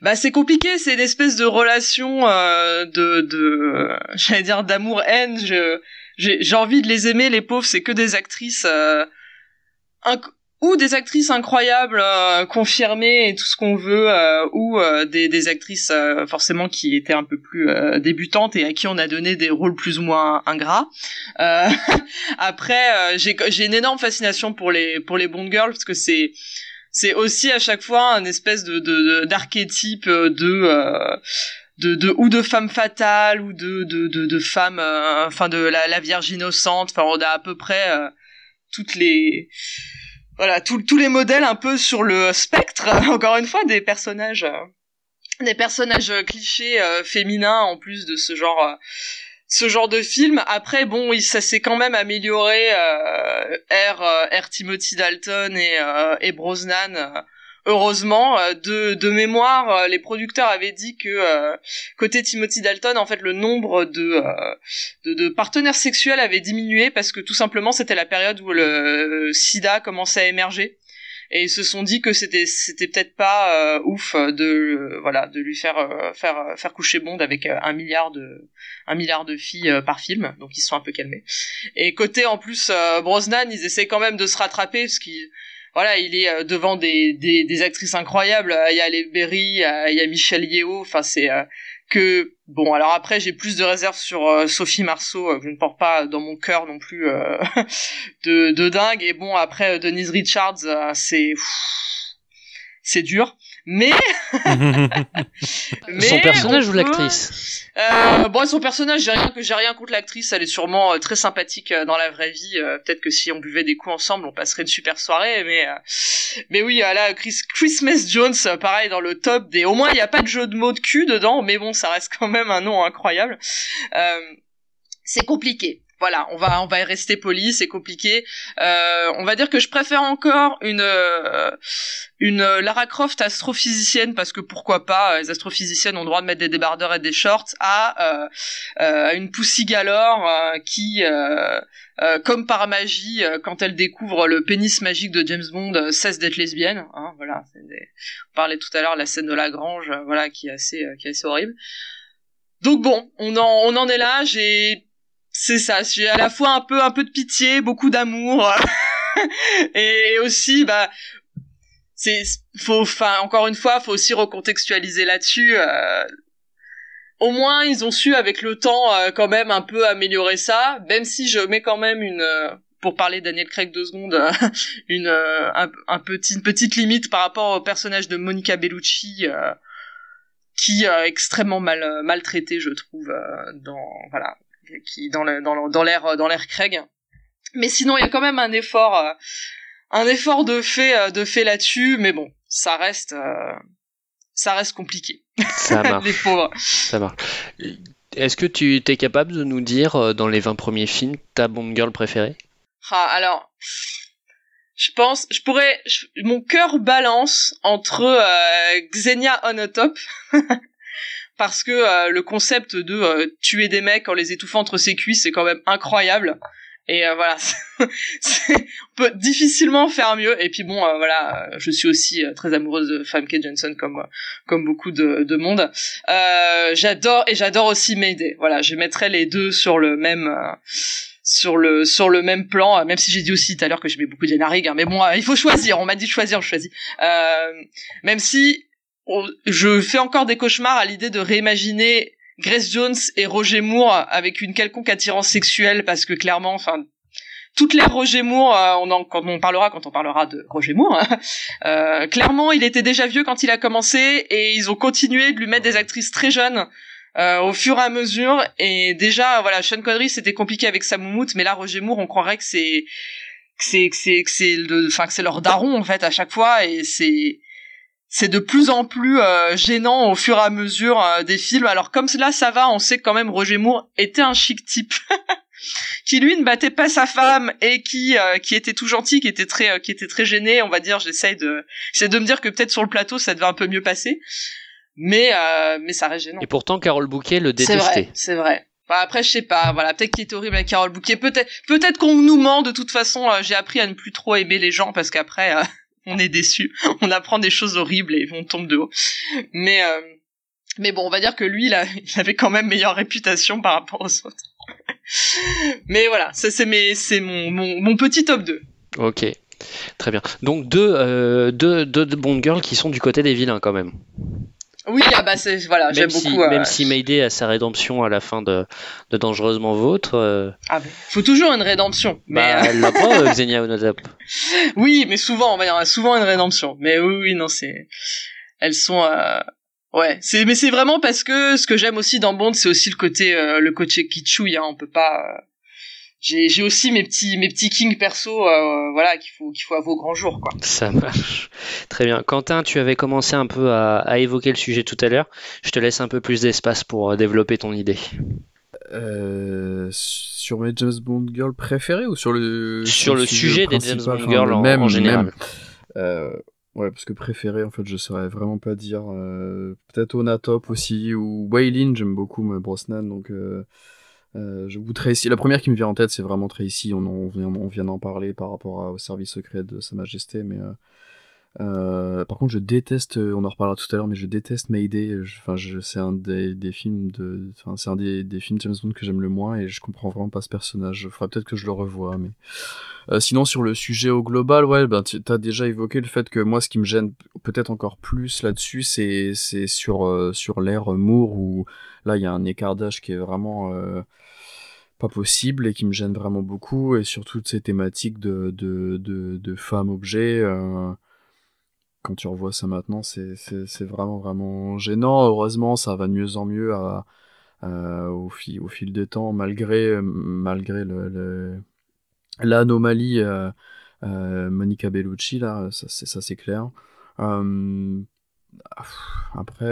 bah, c'est compliqué. C'est une espèce de relation euh, de, de, j'allais dire d'amour-haine. Je, j'ai, j'ai envie de les aimer. Les pauvres, c'est que des actrices. euh, inc- ou des actrices incroyables, euh, confirmées et tout ce qu'on veut, euh, ou euh, des, actrices forcément qui étaient un peu plus débutantes et à qui on a donné des rôles plus ou moins ingrats. Après, j'ai une énorme fascination pour les pour les Bond girls parce que c'est c'est aussi à chaque fois un espèce d'archétype de, de de, ou de femme fatale ou de enfin de la, la vierge innocente enfin on a à peu près toutes les voilà tous tous les modèles un peu sur le spectre encore une fois des personnages euh, des personnages euh, clichés euh, féminins en plus de ce genre ce genre de film. Après bon ça s'est quand même amélioré euh, R Timothy Dalton et et Brosnan heureusement euh, de de mémoire euh, les producteurs avaient dit que euh, côté Timothy Dalton en fait le nombre de euh, de, de partenaires sexuels avait diminué parce que tout simplement c'était la période où le sida commençait à émerger. Et ils se sont dit que c'était c'était peut-être pas euh, ouf de voilà de lui faire euh, faire faire coucher Bond avec un milliard de un milliard de filles par film. Donc ils se sont un peu calmés. Et côté en plus Brosnan ils essaient quand même de se rattraper parce qu'il voilà il est euh, devant des, des actrices incroyables il y a les Berry il y a Michelle Yeoh enfin c'est euh, que bon alors après j'ai plus de réserves sur euh, Sophie Marceau euh, que je ne porte pas dans mon cœur non plus euh, de, de dingue. Et bon après euh, Denise Richards euh, c'est c'est dur mais Mais son personnage on ou l'actrice euh, bon, son personnage, j'ai rien que j'ai rien contre l'actrice. Elle est sûrement euh, très sympathique euh, dans la vraie vie. Euh, Peut-être que si on buvait des coups ensemble, on passerait une super soirée. Mais euh, mais oui, là, Chris, Christmas Jones, pareil dans le top des. Au moins, il n'y a pas de jeu de mots de cul dedans, mais bon, ça reste quand même un nom incroyable. Euh, c'est compliqué. Voilà, on va on va y rester poli, c'est compliqué. Euh, on va dire que je préfère encore une euh, une Lara Croft astrophysicienne parce que pourquoi pas, euh, les astrophysiciennes ont le droit de mettre des débardeurs et des shorts à euh, une Pussy Galore qui comme par magie, quand elle découvre le pénis magique de James Bond, cesse d'être lesbienne. Hein, voilà, on parlait tout à l'heure de la scène de la grange, euh, voilà, qui est assez, qui est assez horrible. Donc bon, on en, on en est là. J'ai, c'est ça. J'ai à la fois un peu, un peu de pitié, beaucoup d'amour. et aussi, bah, c'est, faut, enfin, encore une fois, faut aussi recontextualiser là-dessus. Euh, au moins, ils ont su avec le temps euh, quand même un peu améliorer ça, même si je mets quand même une, euh, pour parler Daniel Craig deux secondes, une, un, un, petit, une petite limite par rapport au personnage de Monica Bellucci qui est extrêmement mal maltraité, je trouve, dans voilà, qui dans le, dans dans l'air dans l'air Craig. Mais sinon, il y a quand même un effort un effort de fait euh, de fait là-dessus, mais bon, ça reste euh, ça reste compliqué. Ça marche. Les pauvres. Ça marche. Est-ce que tu es capable de nous dire euh, dans les 20 premiers films ta Bond Girl préférée? Ah alors je pense, je pourrais, mon cœur balance entre euh, Xenia on a top parce que le concept de tuer des mecs en les étouffant entre ses cuisses c'est quand même incroyable. Et euh, voilà, on peut difficilement faire mieux. Et puis bon, euh, voilà, je suis aussi euh, très amoureuse de Famke Johnson comme comme beaucoup de, de monde. j'adore et j'adore aussi Mayday. Voilà, je mettrais les deux sur le même sur le sur le même plan. Même si j'ai dit aussi tout à l'heure que j'aimais beaucoup Diana Rigg, hein, mais bon, il faut choisir. On m'a dit de choisir, je choisis. même si je fais encore des cauchemars à l'idée de réimaginer Grace Jones et Roger Moore avec une quelconque attirance sexuelle parce que clairement, enfin, toute l'ère Roger Moore, euh, on en, quand on parlera, quand on parlera de Roger Moore, hein, euh, clairement, il était déjà vieux quand il a commencé et ils ont continué de lui mettre des actrices très jeunes. Euh, au fur et à mesure et déjà voilà Sean Connery c'était compliqué avec sa moumoute mais là Roger Moore on croirait que c'est que c'est que c'est que c'est enfin que c'est leur daron en fait à chaque fois et c'est c'est de plus en plus euh, gênant au fur et à mesure euh, des films. Alors comme cela, ça va, on sait quand même Roger Moore était un chic type. qui lui ne battait pas sa femme et qui euh, qui était tout gentil, qui était très qui était très gêné, on va dire. J'essaye de j'essaie de me dire que peut-être sur le plateau ça devait un peu mieux passer, mais mais ça reste gênant. Et pourtant Carole Bouquet le détestait. C'est vrai, c'est vrai. après je sais pas, voilà, peut-être qu'il était horrible avec Carole Bouquet, peut-être peut-être qu'on nous ment. De toute façon, j'ai appris à ne plus trop aimer les gens parce qu'après on est déçu, on apprend des choses horribles et on tombe de haut. Mais euh, bon, on va dire que lui, il, avait quand même meilleure réputation par rapport aux autres. mais voilà, ça c'est mon, mon, petit top 2. Ok, très bien. Donc deux, deux, deux, deux Bond Girls qui sont du côté des vilains quand même. Oui, ah bah c'est voilà, j'aime beaucoup. Même si Mayday a sa rédemption à la fin de, de Dangereusement Vôtre. Euh... Ah, faut toujours une rédemption. Mais bah, elle l'a pas, euh, Xenia Onozap. Oui, mais souvent, on va dire, souvent une rédemption. Mais oui, oui, non, c'est, elles sont. Euh... Ouais, c'est mais c'est vraiment parce que ce que j'aime aussi dans Bond, c'est aussi le côté euh, le côté kitschouille. Hein, on peut pas j'ai aussi mes petits mes petits kings perso euh, voilà qu'il faut qu'il faut avoir au grand jour quoi. Ça marche. Très bien. Quentin, tu avais commencé un peu à, à évoquer le sujet tout à l'heure. Je te laisse un peu plus d'espace pour euh, développer ton idée. Euh, sur mes James Bond girls préférés ou sur le sur, le sujet, des James Bond girls en, même, en, général. Euh, ouais, parce que préféré en fait, je saurais vraiment pas dire. Euh, Peut-être Onatop aussi ou Waylin, j'aime beaucoup Brosnan donc. Euh, je vous Tracy. La première qui me vient en tête, c'est vraiment on vient, on vient d'en parler par rapport au service secret de Sa Majesté, mais euh, euh, par contre, je déteste. On en reparlera tout à l'heure, mais je déteste Mayday. Enfin, c'est un des, films de. Enfin, c'est un des, films James Bond que j'aime le moins et je comprends vraiment pas ce personnage. Faudrait peut-être que je le revoie, mais. sinon, sur le sujet au global, ouais, ben, tu as déjà évoqué le fait que moi, ce qui me gêne peut-être encore plus là-dessus, c'est sur, sur l'ère Moore où là, il y a un écart d'âge qui est vraiment pas possible et qui me gêne vraiment beaucoup et sur toutes ces thématiques de, de, de, de femmes objets euh, quand tu revois ça maintenant c'est, vraiment vraiment gênant heureusement ça va de mieux en mieux à, au, fil, au fil des temps malgré malgré le, l'anomalie euh, euh, Monica Bellucci là ça c'est clair après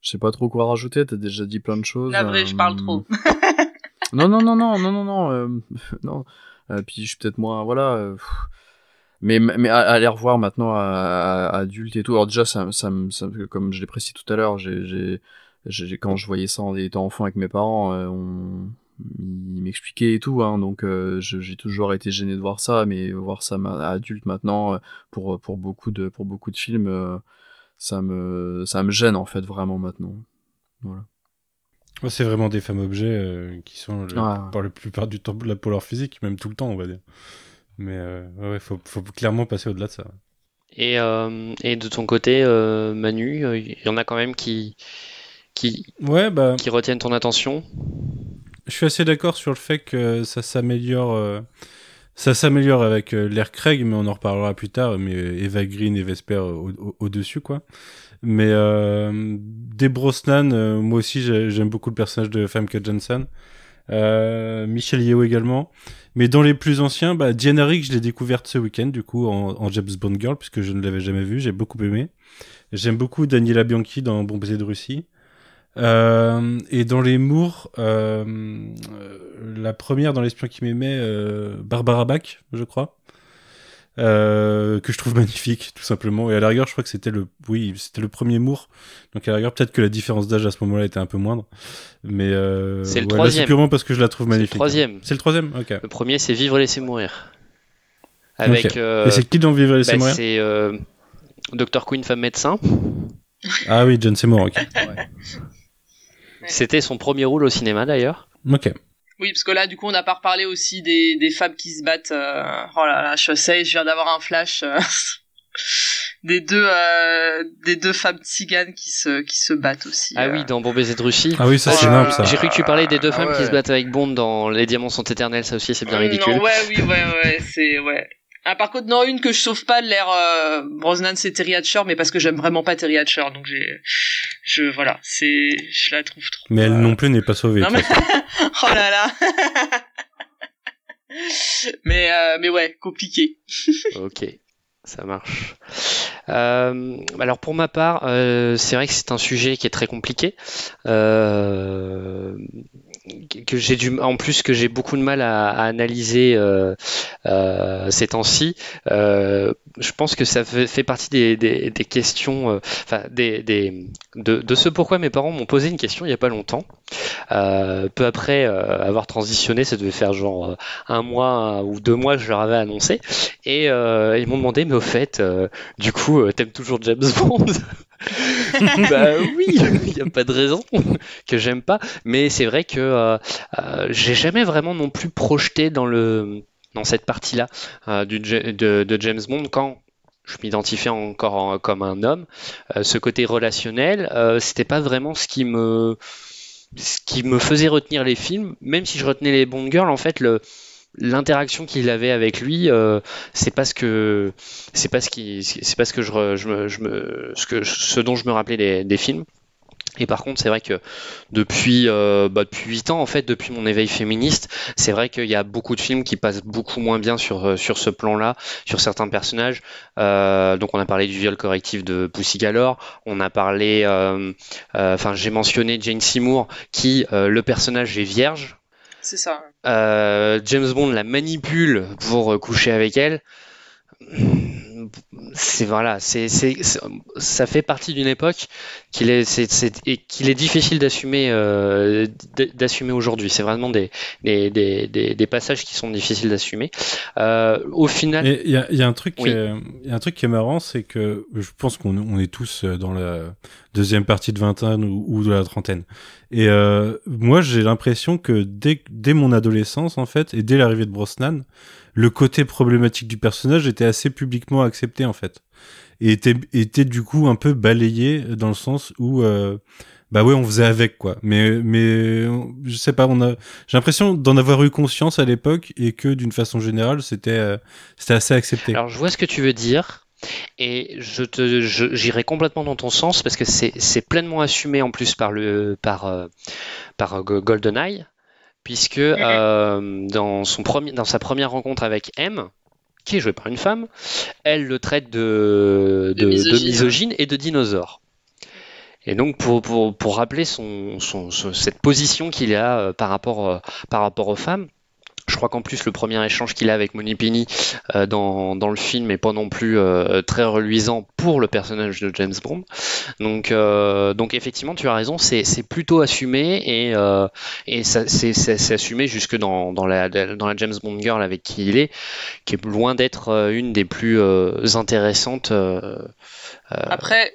je sais pas trop quoi rajouter, t'as déjà dit plein de choses. La vraie, je parle trop. non, non, non, non, non, non, non. Euh, non. Euh, puis je suis peut-être moins. Voilà. Euh, mais, mais à, les revoir maintenant à, adulte et tout. Alors déjà, ça, ça, ça comme je l'ai précisé tout à l'heure, j'ai, quand je voyais ça en étant enfant avec mes parents, on, ils m'expliquaient et tout, hein, donc j'ai toujours été gêné de voir ça, mais voir ça à adulte maintenant, pour, pour, beaucoup, de, pour beaucoup de films ça me ça me gêne en fait vraiment maintenant voilà Ouais, C'est vraiment des femmes objets euh, qui sont le- Ouais. par la plupart du temps là pour leur physique, même tout le temps, on va dire. Mais euh, ouais, ouais, faut, faut clairement passer au-delà de ça. Et, euh, et de ton côté, euh, Manu, euh, il y en a quand même qui, qui, Ouais, bah. qui retiennent ton attention. Je suis assez d'accord sur le fait que ça s'améliore. euh, ça s'améliore avec euh, l'ère Craig, mais on en reparlera plus tard. Mais euh, Eva Green et Vesper au- au- au-dessus, quoi. Mais euh, des Brosnan, euh, moi aussi j'ai- j'aime beaucoup le personnage de Famke Janssen. Euh, Michel Yeo également. Mais dans les plus anciens, bah, Diana Rigg, je l'ai découverte ce week-end, du coup, en, en James Bond Girl, puisque je ne l'avais jamais vue. J'ai beaucoup aimé. J'aime beaucoup Daniela Bianchi dans Bon baiser de Russie. Euh, et dans les Mours, euh, euh, la première dans l'espion qui m'aimait, euh, Barbara Bach, je crois, euh, que je trouve magnifique, tout simplement. Et à la rigueur, je crois que c'était le, oui, c'était le premier Moore. Donc à la rigueur, peut-être que la différence d'âge à ce moment-là était un peu moindre. Mais euh, C'est le ouais, troisième. C'est purement parce que je la trouve C'est le magnifique. troisième. C'est le troisième. Ok. Le premier, c'est Vivre et laisser mourir. Avec. Euh, Et c'est qui dans Vivre et laisser bah, mourir C'est Dr Queen, femme médecin. Ah oui, John Seymour. Ok. C'était son premier rôle au cinéma d'ailleurs. Ok. Oui, parce que là, du coup, on n'a pas reparlé aussi des, des femmes qui se battent. euh, Oh là là, je sais, je viens d'avoir un flash euh, des deux euh, des deux femmes tziganes qui se qui se battent aussi. Ah euh. oui, dans Bon baiser de Russie. Ah oui, ça, c'est j'ai- énorme, ça. J'ai cru que tu parlais des deux Ah femmes qui se battent avec Bond dans Les Diamants sont éternels, ça aussi c'est bien Euh, ridicule. Non, ouais, oui, ouais, ouais, c'est ouais. Ah, par contre, non, une que je sauve pas de l'air euh, Brosnan, c'est Terry Hatcher, mais parce que j'aime vraiment pas Terry Hatcher, donc j'ai, je voilà, c'est, je la trouve trop. Mais elle non plus n'est pas sauvée. Non mais, oh là là. mais euh, mais ouais, compliqué. Ok, ça marche. Euh, alors pour ma part, euh, c'est vrai que c'est un sujet qui est très compliqué. Euh, que j'ai du, en plus que j'ai beaucoup de mal à, à analyser euh, euh, ces temps-ci. Euh, je pense que ça fait, partie des, des, des questions, euh, enfin des, des de, de ce pourquoi mes parents m'ont posé une question il y a pas longtemps. Euh, peu après euh, avoir transitionné, ça devait faire genre un mois ou deux mois que je leur avais annoncé, et ils m'ont demandé mais au fait, du coup, t'aimes toujours James Bond? bah oui, il n'y a pas de raison que j'aime pas. Mais c'est vrai que euh, euh, j'ai jamais vraiment non plus projeté dans le dans cette partie-là euh, de, de James Bond quand je m'identifiais encore en- comme un homme. Ce côté relationnel, c'était pas vraiment ce qui me ce qui me faisait retenir les films. Même si je retenais les Bond Girls, en fait le l'interaction qu'il avait avec lui, euh, c'est pas ce que c'est pas ce c'est pas ce que je, je me, je me- ce que ce dont je me rappelais des, des films. Et par contre, c'est vrai que depuis euh, bah, depuis 8 ans en fait, depuis mon éveil féministe, c'est vrai qu'il y a beaucoup de films qui passent beaucoup moins bien sur euh, sur ce plan-là, sur certains personnages. Euh, donc on a parlé du viol correctif de Pussy Galore, on a parlé, euh, euh, enfin j'ai mentionné Jane Seymour qui le personnage est vierge. C'est ça. Euh, James Bond la manipule pour euh, coucher avec elle. C'est voilà, c'est ça fait partie d'une époque qu'il est c'est qu'il est difficile d'assumer euh, d'assumer aujourd'hui. C'est vraiment des des, des des des passages qui sont difficiles d'assumer. Euh, au final, il y a, il y a un truc, qui Oui. est- il y a un truc qui est marrant, c'est que je pense qu'on on est tous dans la deuxième partie de vingtaine ou, ou de la trentaine. Et euh, moi, j'ai l'impression que dès, dès mon adolescence, en fait, et dès l'arrivée de Brosnan, le côté problématique du personnage était assez publiquement accepté, en fait. Et était, était du coup un peu balayé dans le sens où, euh, bah ouais, on faisait avec, quoi. Mais, mais, je sais pas, on a, j'ai l'impression d'en avoir eu conscience à l'époque et que d'une façon générale, c'était, euh, c'était assez accepté. Alors, je vois ce que tu veux dire. Et je te, j'irai complètement dans ton sens parce que c'est, c'est pleinement assumé en plus par le, par, euh, par Go- GoldenEye, puisque euh, dans son premier, dans sa première rencontre avec M, qui est jouée par une femme, elle le traite de, de, De de misogyne. et de dinosaure. Et donc pour, pour, pour rappeler son, son- son- cette position qu'il a euh, par, rapport, euh, par rapport aux femmes, crois qu'en plus le premier échange qu'il a avec Moni Penny euh, dans, dans le film est pas non plus euh, très reluisant pour le personnage de James Bond. Donc, euh, donc effectivement, tu as raison, c'est c'est plutôt assumé et, euh, et ça- c'est assumé jusque dans, dans, la, dans la James Bond Girl avec qui il est, qui est loin d'être une des plus intéressantes. Après,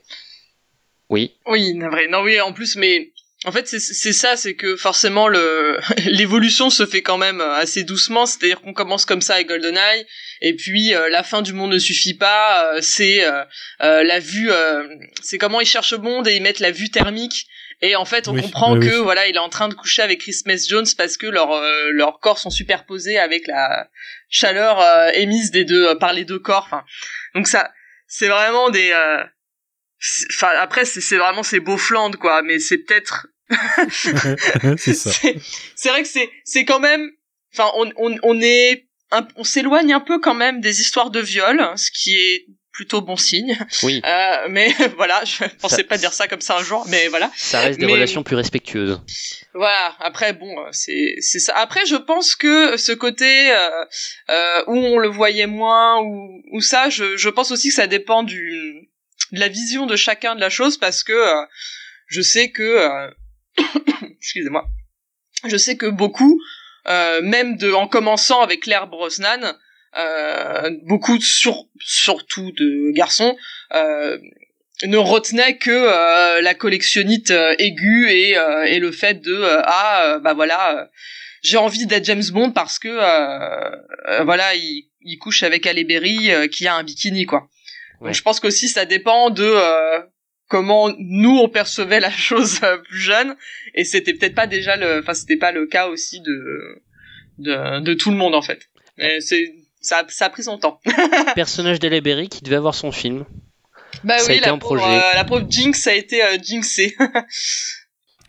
oui. oui, vrai. Non, oui, en plus, mais En fait, c'est- ça, c'est que forcément le l'évolution se fait quand même assez doucement. C'est-à-dire qu'on commence comme ça avec GoldenEye, et puis euh, la fin du monde ne suffit pas. euh, c'est euh, euh, la vue, euh, c'est comment ils cherchent Bond et ils mettent la vue thermique. Et en fait, on Oui, comprend que oui. voilà, il est en train de coucher avec Chris Mess Jones parce que leurs euh, leurs corps sont superposés avec la chaleur euh, émise des deux euh, par les deux corps. Enfin, donc ça, c'est vraiment des. euh, Enfin, après, c'est vraiment ces beaux flandes, quoi. Mais c'est peut-être c'est ça. c'est vrai que c'est c'est quand même enfin on on on est un- on s'éloigne un peu quand même des histoires de viol ce qui est plutôt bon signe Oui. Euh, mais voilà je pensais Ça- pas dire ça comme ça un jour mais voilà Ça reste des Mais- relations plus respectueuses. voilà. Après, bon, c'est c'est ça. Après, je pense que ce côté euh, euh, où on le voyait moins ou ou ça, je je pense aussi que ça dépend du de la vision de chacun de la chose parce que euh, je sais que euh, excusez-moi, je sais que beaucoup, euh, même de en commençant avec Claire Brosnan, euh, beaucoup sur surtout de garçons. Euh, ne retenait que euh, la collectionnite euh, aiguë et, euh, et le fait de ah bah voilà j'ai envie d'être James Bond parce que voilà il, il couche avec Halle Berry euh, qui a un bikini quoi donc je pense qu'aussi ça dépend de euh, comment nous on percevait la chose euh, plus jeune et c'était peut-être pas déjà le enfin c'était pas le cas aussi de de, de tout le monde en fait mais c'est ça, a- ça a pris son temps Personnage d'Halle Berry qui devait avoir son film. bah Ça a oui été la un pauvre, projet. euh, la pauvre Jinx a été euh, jinxée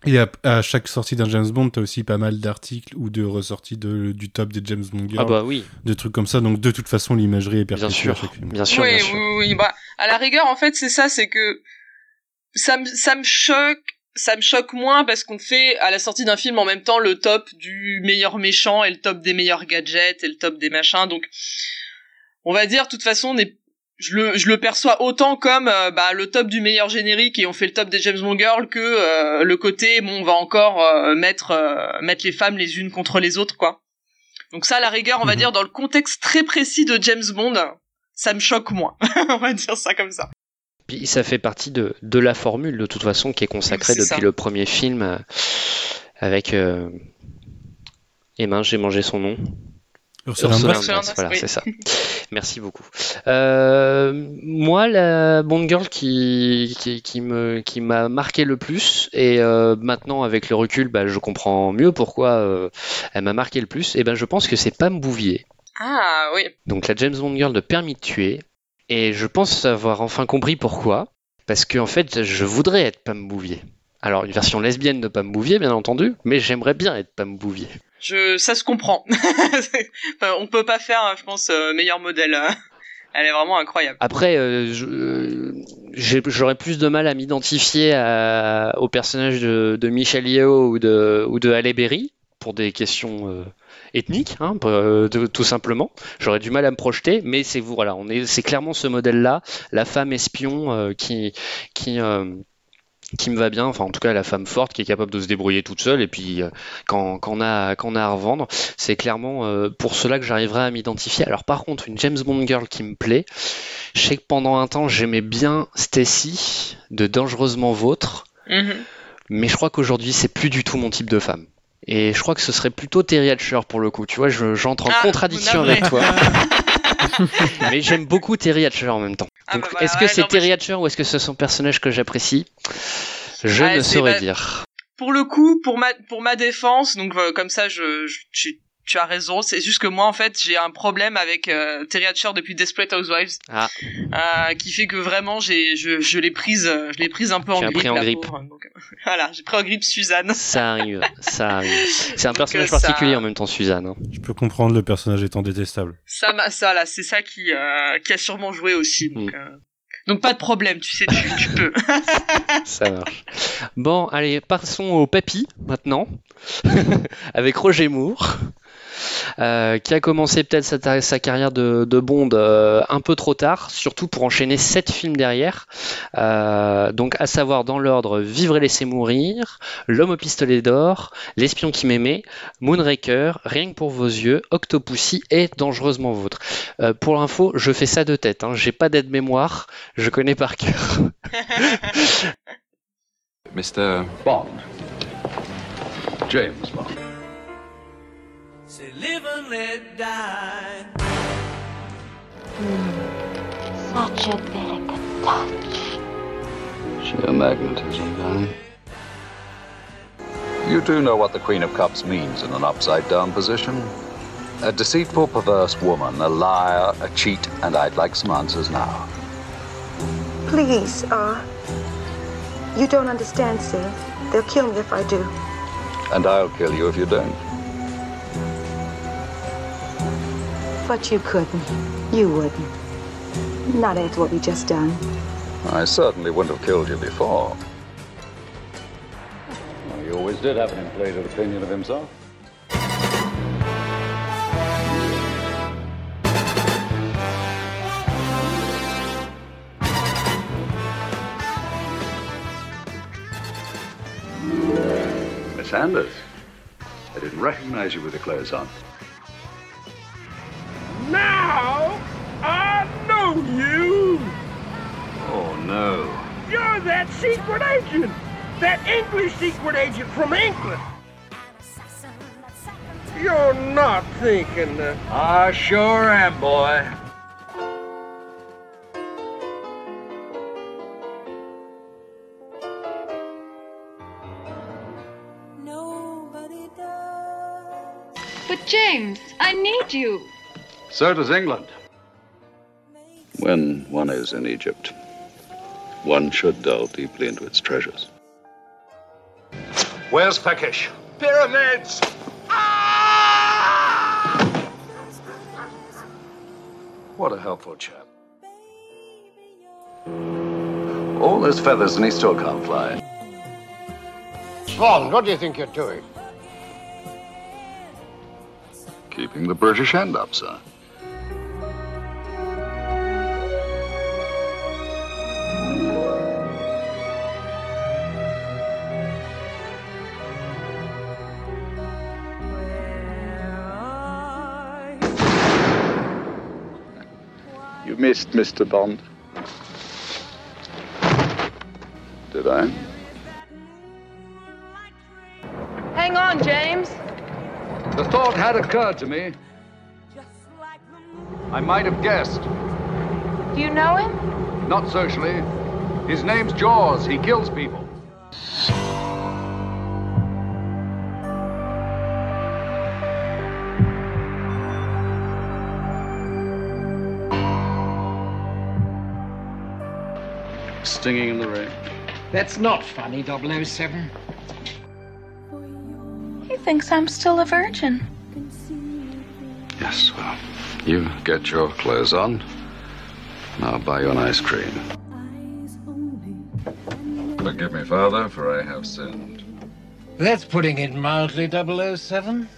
Et à, à chaque sortie d'un James Bond, t'as aussi pas mal d'articles ou de ressorties de, du top des James Bond girls. Ah bah oui. De trucs comme ça. Donc de toute façon, l'imagerie est perpétuée sûr, bien sûr, oui, bien sûr. oui, oui, bah, à la rigueur, en fait, c'est ça, c'est que ça me, ça me choque, ça me choque moins parce qu'on fait à la sortie d'un film en même temps le top du meilleur méchant et le top des meilleurs gadgets et le top des machins. Donc, on va dire, de toute façon, est, je le, je le perçois autant comme euh, bah, le top du meilleur générique et on fait le top des James Bond Girls que euh, le côté, bon, on va encore euh, mettre, euh, mettre les femmes les unes contre les autres, quoi. Donc ça, à la rigueur, on va Mhm. dire dans le contexte très précis de James Bond, ça me choque moins. on va dire ça comme ça. Puis ça fait partie de, de la formule de toute façon qui est consacrée depuis ça. le premier film euh, avec. Euh... Eh ben, j'ai mangé son nom. Ursula voilà, oui. c'est ça. Merci beaucoup. Euh, moi, la Bond Girl qui, qui, qui me, qui m'a marqué le plus, et euh, maintenant avec le recul, bah, je comprends mieux pourquoi euh, elle m'a marqué le plus, et ben je pense que c'est Pam Bouvier. Ah oui. Donc la James Bond Girl de Permis de tuer. Et je pense avoir enfin compris pourquoi. Parce que en fait, je voudrais être Pam Bouvier. Alors une version lesbienne de Pam Bouvier, bien entendu, mais j'aimerais bien être Pam Bouvier. Je, ça se comprend. enfin, on peut pas faire, je pense, euh, meilleur modèle. Elle est vraiment incroyable. Après, euh, j'aurais plus de mal à m'identifier au personnage de, de Michel Yeo ou de, ou de Halle Berry pour des questions euh, ethniques, hein, euh, de- tout simplement. J'aurais du mal à me projeter, mais c'est vous, voilà, on est, c'est clairement ce modèle-là, la femme espion euh, qui, qui, euh, qui me va bien, enfin en tout cas la femme forte qui est capable de se débrouiller toute seule et puis euh, quand, quand on a quand on a à revendre, c'est clairement euh, pour cela que j'arriverai à m'identifier. Alors par contre, une James Bond girl qui me plaît, je sais que pendant un temps j'aimais bien Stacy de Dangereusement Vôtre, Mhm. mais je crois qu'aujourd'hui c'est plus du tout mon type de femme. Et je crois que ce serait plutôt Terry Hatcher pour le coup. Tu vois, je- j'entre en Ah, contradiction avec toi. mais j'aime beaucoup Terry Hatcher en même temps. Ah, bah voilà, est-ce que ouais, c'est Terry Hatcher ou est-ce que c'est son personnage que j'apprécie? Je Ouais, ne saurais bah, dire. Pour le coup, pour ma, pour ma défense, donc euh, comme ça, je, je- tu, tu as raison. C'est juste que moi, en fait, j'ai un problème avec euh, Terry Hatcher depuis Desperate Housewives, Ah, euh, qui fait que vraiment, j'ai, je, je l'ai prise, euh, je l'ai prise un peu en grippe. pris en grippe. pauvre. Donc, euh, voilà, j'ai pris en grippe Suzanne. ça arrive, ça arrive. C'est un Donc, personnage ça- particulier en même temps, Suzanne. hein. Je peux comprendre le personnage étant détestable. Ça, ça là, c'est ça qui, euh, qui a sûrement joué aussi. Donc, Mm. euh, donc pas de problème, tu sais, tu, tu peux. Ça marche. Bon, allez, passons au papy maintenant, avec Roger Moore, euh, qui a commencé peut-être sa, sa carrière de, de Bond euh, un peu trop tard, surtout pour enchaîner sept films derrière. Euh, donc, à savoir dans l'ordre Vivre et laisser mourir, L'homme au pistolet d'or, L'espion qui m'aimait, Moonraker, Rien que pour vos yeux, Octopussy et Dangereusement vôtre. Euh, pour l'info, je fais ça de tête. Hein. J'ai pas d'aide mémoire, je connais par cœur. Mr. Bond. James Bond. Say live and let die. Such a delicate touch. Sheer magnetism, darling. You do know what the Queen of Cups means in an upside down position? A deceitful, perverse woman, a liar, a cheat, and I'd like some answers now. Please, uh, you don't understand, Sid. They'll kill me if I do. And I'll kill you if you don't. But you couldn't. You wouldn't. Not after what we just done. I certainly wouldn't have killed you before. Well, he always did have an inflated opinion of himself. Miss Anders, I didn't recognize you with the clothes on. Now I know you. Oh, no. You're that secret agent. That English secret agent from England. You're not thinking that. I sure am, boy. But James, I need you. So does England. When one is in Egypt, one should delve deeply into its treasures. Where's Peckish? Pyramids. Ah! What a helpful chap. All those feathers and he still can't fly. Bond, what do you think you're doing? Keeping the British end up, sir. Missed Mr. Bond. Did I? Hang on, James. The thought had occurred to me. I might have guessed. Do you know him? Not socially. His name's Jaws. He kills people. Stinging in the rain. That's not funny, 007. He thinks I'm still a virgin. Yes, well, you get your clothes on. and I'll buy you an ice cream. Forgive me, Father, for I have sinned. That's putting it mildly, 007.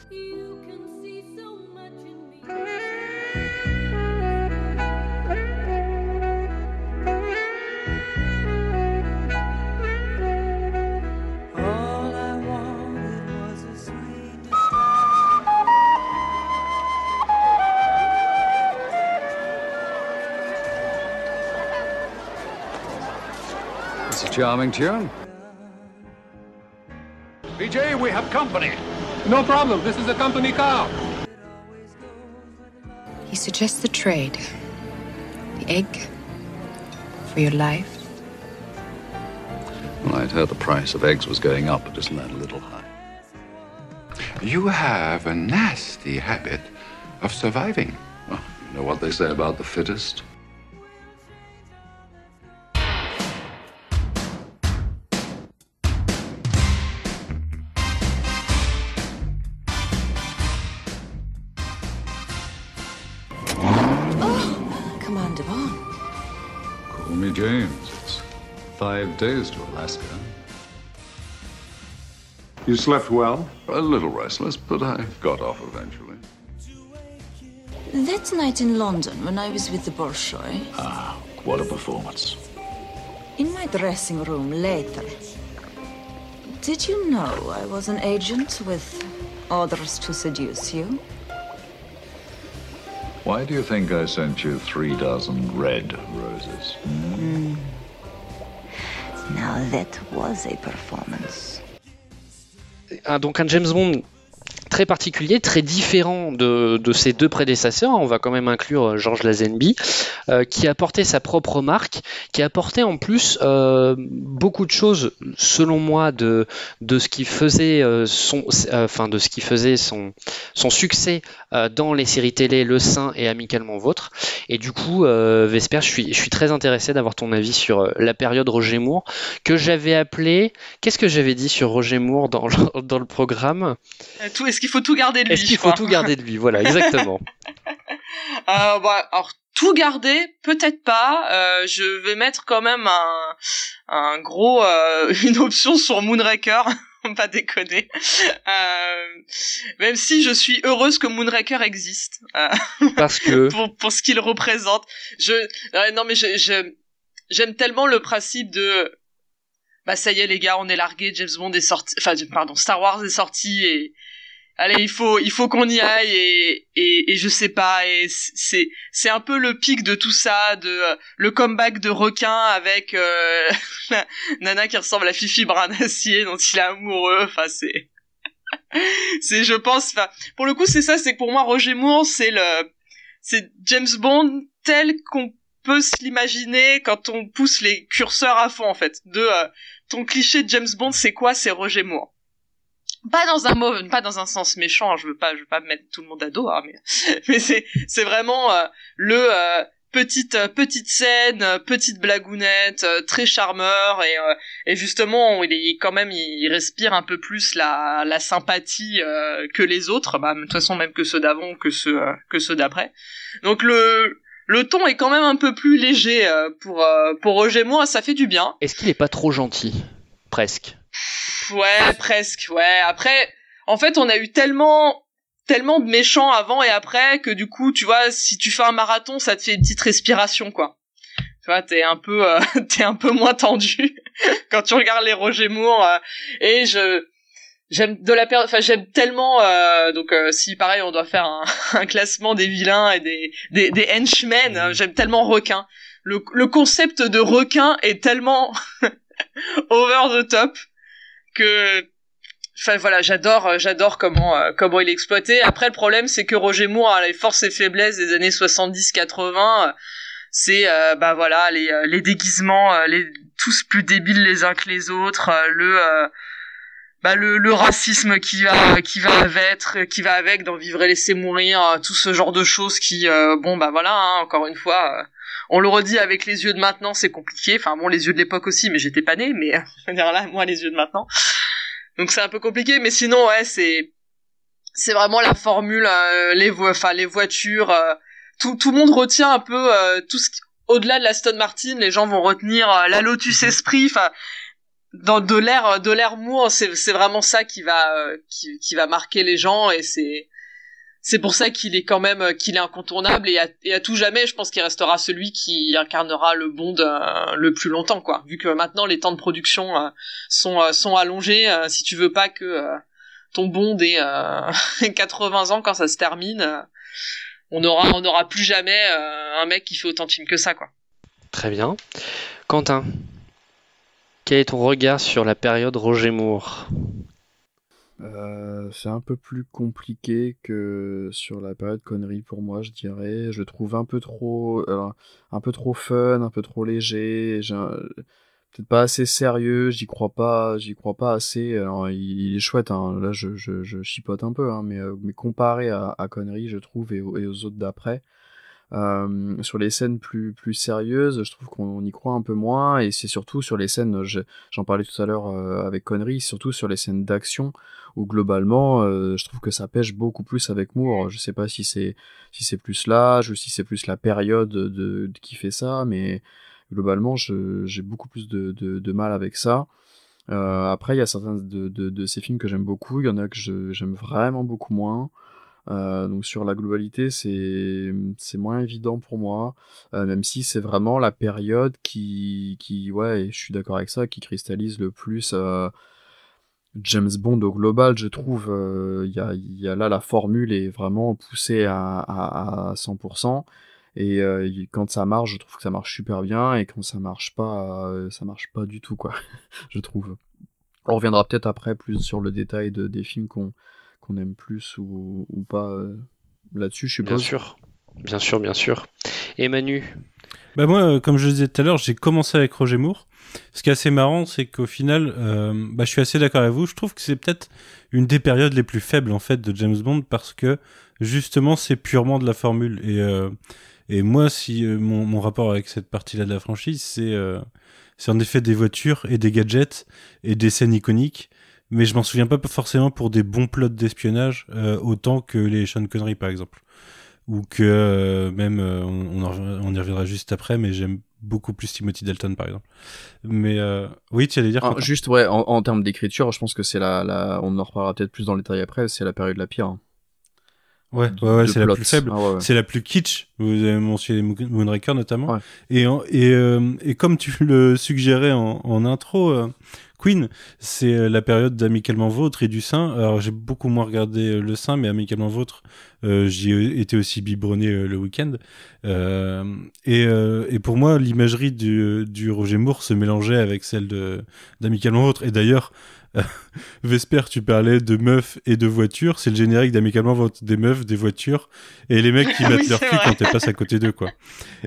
Charming tune. BJ, we have company. No problem. This is a company car. He suggests the trade. The egg for your life. Well, I'd heard the price of eggs was going up, but isn't that a little high? You have a nasty habit of surviving. Well, you know what they say about the fittest? Five days to Alaska. You slept well? A little restless, but I got off eventually. That night in London, when I was with the Bolshoi, Ah, what a performance. in my dressing room later, did you know I was an agent with orders to seduce you? Why do you think I sent you three dozen red roses? Hmm? Mm. Now that was a performance. Ah, donc un James Bond très particulier, très différent de, ses deux prédécesseurs. On va quand même inclure euh, Georges Lazenby, euh, qui a porté sa propre marque, qui a porté en plus euh, beaucoup de choses, selon moi, de, ce qui faisait son, succès dans les séries télé Le Saint et Amicalement Vôtre. Et du coup, Vesper, je suis, très intéressé d'avoir ton avis sur la période Roger Moore que j'avais appelé. Qu'est-ce que j'avais dit sur Roger Moore dans le, programme? Est-ce qu'il faut tout garder de lui Est-ce qu'il faut tout garder de lui Voilà, exactement. euh, bah, alors tout garder, peut-être pas. Euh, je vais mettre quand même un, un gros, euh, une option sur Moonraker. pas déconner. Euh, même si je suis heureuse que Moonraker existe. Euh, Parce que pour, pour ce qu'il représente. Je euh, non mais je, j'aime tellement le principe de bah ça y est les gars, on est largué, James Bond est sorti, enfin pardon, Star Wars est sorti et allez il faut il faut qu'on y aille et, et et je sais pas et c'est c'est un peu le pic de tout ça de euh, le comeback de requin avec euh, nana qui ressemble à Fifi Branassier dont il est amoureux. Enfin c'est c'est je pense enfin pour le coup c'est ça c'est que pour moi Roger Moore c'est le c'est James Bond tel qu'on peut se l'imaginer quand on pousse les curseurs à fond en fait. De euh, ton cliché de James Bond c'est quoi? C'est Roger Moore pas dans un mot, pas dans un sens méchant. Hein, je veux pas, je veux pas mettre tout le monde à dos, hein, mais mais c'est c'est vraiment euh, le euh, petite euh, petite scène, euh, petite blagounette, euh, très charmeur et et justement il est quand même il respire un peu plus la la sympathie que les autres, bah de toute façon même que ceux d'avant que ceux que ceux d'après. Donc le le ton est quand même un peu plus léger pour pour Roger Moore, ça fait du bien. Est-ce qu'il est pas trop gentil, presque? Ouais, presque. Ouais. Après, en fait, on a eu tellement tellement de méchants avant et après que du coup, tu vois, si tu fais un marathon, ça te fait une petite respiration, quoi. Tu vois, t'es un peu, euh, t'es un peu moins tendu quand tu regardes les Roger Moore. Euh, et je, j'aime de la enfin j'aime tellement. Euh, donc, euh, si pareil, on doit faire un, un, classement des vilains et des des, des henchmen, hein, j'aime tellement requin. Le, le concept de requin est tellement over the top que enfin voilà j'adore j'adore comment euh, comment il est exploité. Après le problème c'est que Roger Moore a les forces et faiblesses des années 70 80 c'est euh, bah voilà les les déguisements les tous plus débiles les uns que les autres le bah le, racisme qui va qui va avec qui va avec d'en vivre et laisser mourir tout ce genre de choses qui bon bah voilà hein, encore une fois on le redit avec les yeux de maintenant, c'est compliqué. Enfin bon, les yeux de l'époque aussi, mais j'étais pas né, mais veux dire là, moi les yeux de maintenant. Donc c'est un peu compliqué, mais sinon ouais, c'est c'est vraiment la formule, euh, les vo enfin les voitures, euh, tout tout le monde retient un peu euh, tout ce au-delà de la Stone Martin, les gens vont retenir la Lotus Esprit, enfin dans de l'air de l'air Moore, c'est c'est vraiment ça qui va qui qui va marquer les gens et c'est c'est pour ça qu'il est quand même euh, qu'il est incontournable et à, tout jamais je pense qu'il restera celui qui incarnera le Bond euh, le plus longtemps quoi. Vu que maintenant les temps de production euh, sont allongés si tu veux pas que ton Bond ait 80 ans quand ça se termine on aura on n'aura plus jamais un mec qui fait autant de films que ça quoi. Très bien. Quentin quel est ton regard sur la période Roger Moore? Euh, c'est un peu plus compliqué que sur la période connerie pour moi, je dirais. Je trouve un peu trop, un peu trop fun, un peu trop léger. Peut-être pas assez sérieux. J'y crois pas, j'y crois pas assez. Il, est chouette. Hein. Là, je, je, chipote un peu, hein, mais, euh, mais comparé à, à connerie, je trouve, et, aux autres d'après. Euh, sur les scènes plus sérieuses, je trouve qu'on y croit un peu moins, et c'est surtout sur les scènes, j'en parlais tout à l'heure avec Connery, surtout sur les scènes d'action où globalement, euh, je trouve que ça pêche beaucoup plus avec Moore. Je sais pas si c'est si c'est plus l'âge ou si c'est plus la période de, qui fait ça, mais globalement, j'ai beaucoup plus de, de, mal avec ça. Euh, après, il y a certains de, de, ces films que j'aime beaucoup, il y en a que j'aime vraiment beaucoup moins. Euh, donc sur la globalité, c'est moins évident pour moi, même si c'est vraiment la période qui qui ouais, je suis d'accord avec ça, qui cristallise le plus James Bond au global, je trouve. Il y a il y a là la formule est vraiment poussée à à, à 100%. Et quand ça marche, je trouve que ça marche super bien, et quand ça marche pas, ça marche pas du tout, quoi. je trouve. On reviendra peut-être après plus sur le détail de, des films qu'on qu'on aime plus ou, ou pas euh, là-dessus, je suppose. Bien sûr, bien sûr, bien sûr. Et Manu? Bah moi, euh, comme je le disais tout à l'heure, j'ai commencé avec Roger Moore. Ce qui est assez marrant, c'est qu'au final, euh, bah, je suis assez d'accord avec vous. Je trouve que c'est peut-être une des périodes les plus faibles en fait de James Bond parce que justement, c'est purement de la formule. Et, euh, et moi, si euh, mon, mon rapport avec cette partie-là de la franchise, c'est euh, c'est en effet des voitures et des gadgets et des scènes iconiques. Mais je m'en souviens pas forcément pour des bons plots d'espionnage euh, autant que les Sean Connery par exemple ou que euh, même euh, on, on, y reviendra juste après mais j'aime beaucoup plus Timothy Dalton par exemple mais euh, oui tu allais dire Ah, juste ouais, en, en termes d'écriture, je pense que c'est la, la, on en reparlera peut-être plus dans le détail après. C'est la période la pire. hein. ouais de- ouais, ouais de c'est la plus faible Ah ouais, ouais. c'est la plus kitsch vous avez mentionné Moon- Moonraker notamment et en- et euh, et comme tu le suggérais en, en intro euh, C'est euh, la période d'Amicalement Vôtre et du Saint. Alors j'ai beaucoup moins regardé euh, le Saint, mais Amicalement Vôtre, euh, j'y ai été aussi biberonné euh, le week-end. Et, pour moi, l'imagerie du, du Roger Moore se mélangeait avec celle d'Amicalement Vôtre. Et d'ailleurs, Vesper, tu parlais de meufs et de voitures. C'est le générique d'Amicalement des meufs, des voitures, et les mecs qui Oui, mettent leur cul vrai. quand elles passent à côté d'eux, quoi.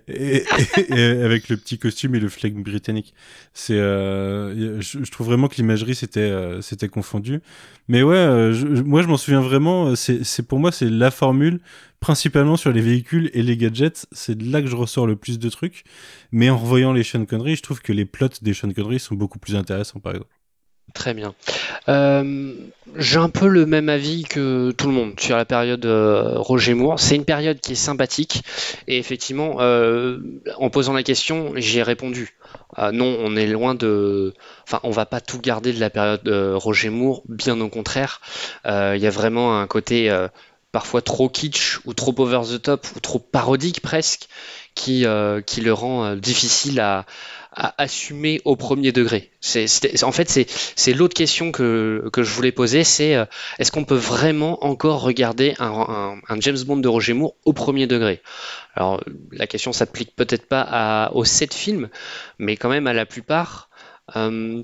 Et, et- et avec le petit costume et le flegme britannique. C'est, euh, je, je trouve vraiment que l'imagerie c'était, euh, c'était confondu. Mais ouais, euh, je- je- moi je m'en souviens vraiment. euh, C'est, c'est pour moi c'est la formule principalement sur les véhicules et les gadgets. C'est de là que je ressors le plus de trucs. Mais en revoyant les Sean Connery, je trouve que les plots des Sean Connery sont beaucoup plus intéressants, par exemple. Très bien. Euh, j'ai un peu le même avis que tout le monde sur la période euh, Roger Moore. C'est une période qui est sympathique et effectivement, euh, en posant la question, j'y ai répondu. Euh, non, on est loin de. Enfin, on va pas tout garder de la période euh, Roger Moore. Bien au contraire, il y a vraiment un côté parfois trop kitsch ou trop over the top ou trop parodique presque qui qui le rend difficile à à assumer au premier degré. C'est, en fait, c'est, l'autre question que, je voulais poser, c'est euh, est-ce qu'on peut vraiment encore regarder un, James Bond de Roger Moore au premier degré? Alors, la question s'applique peut-être pas aux sept films, mais quand même à la plupart. Euh,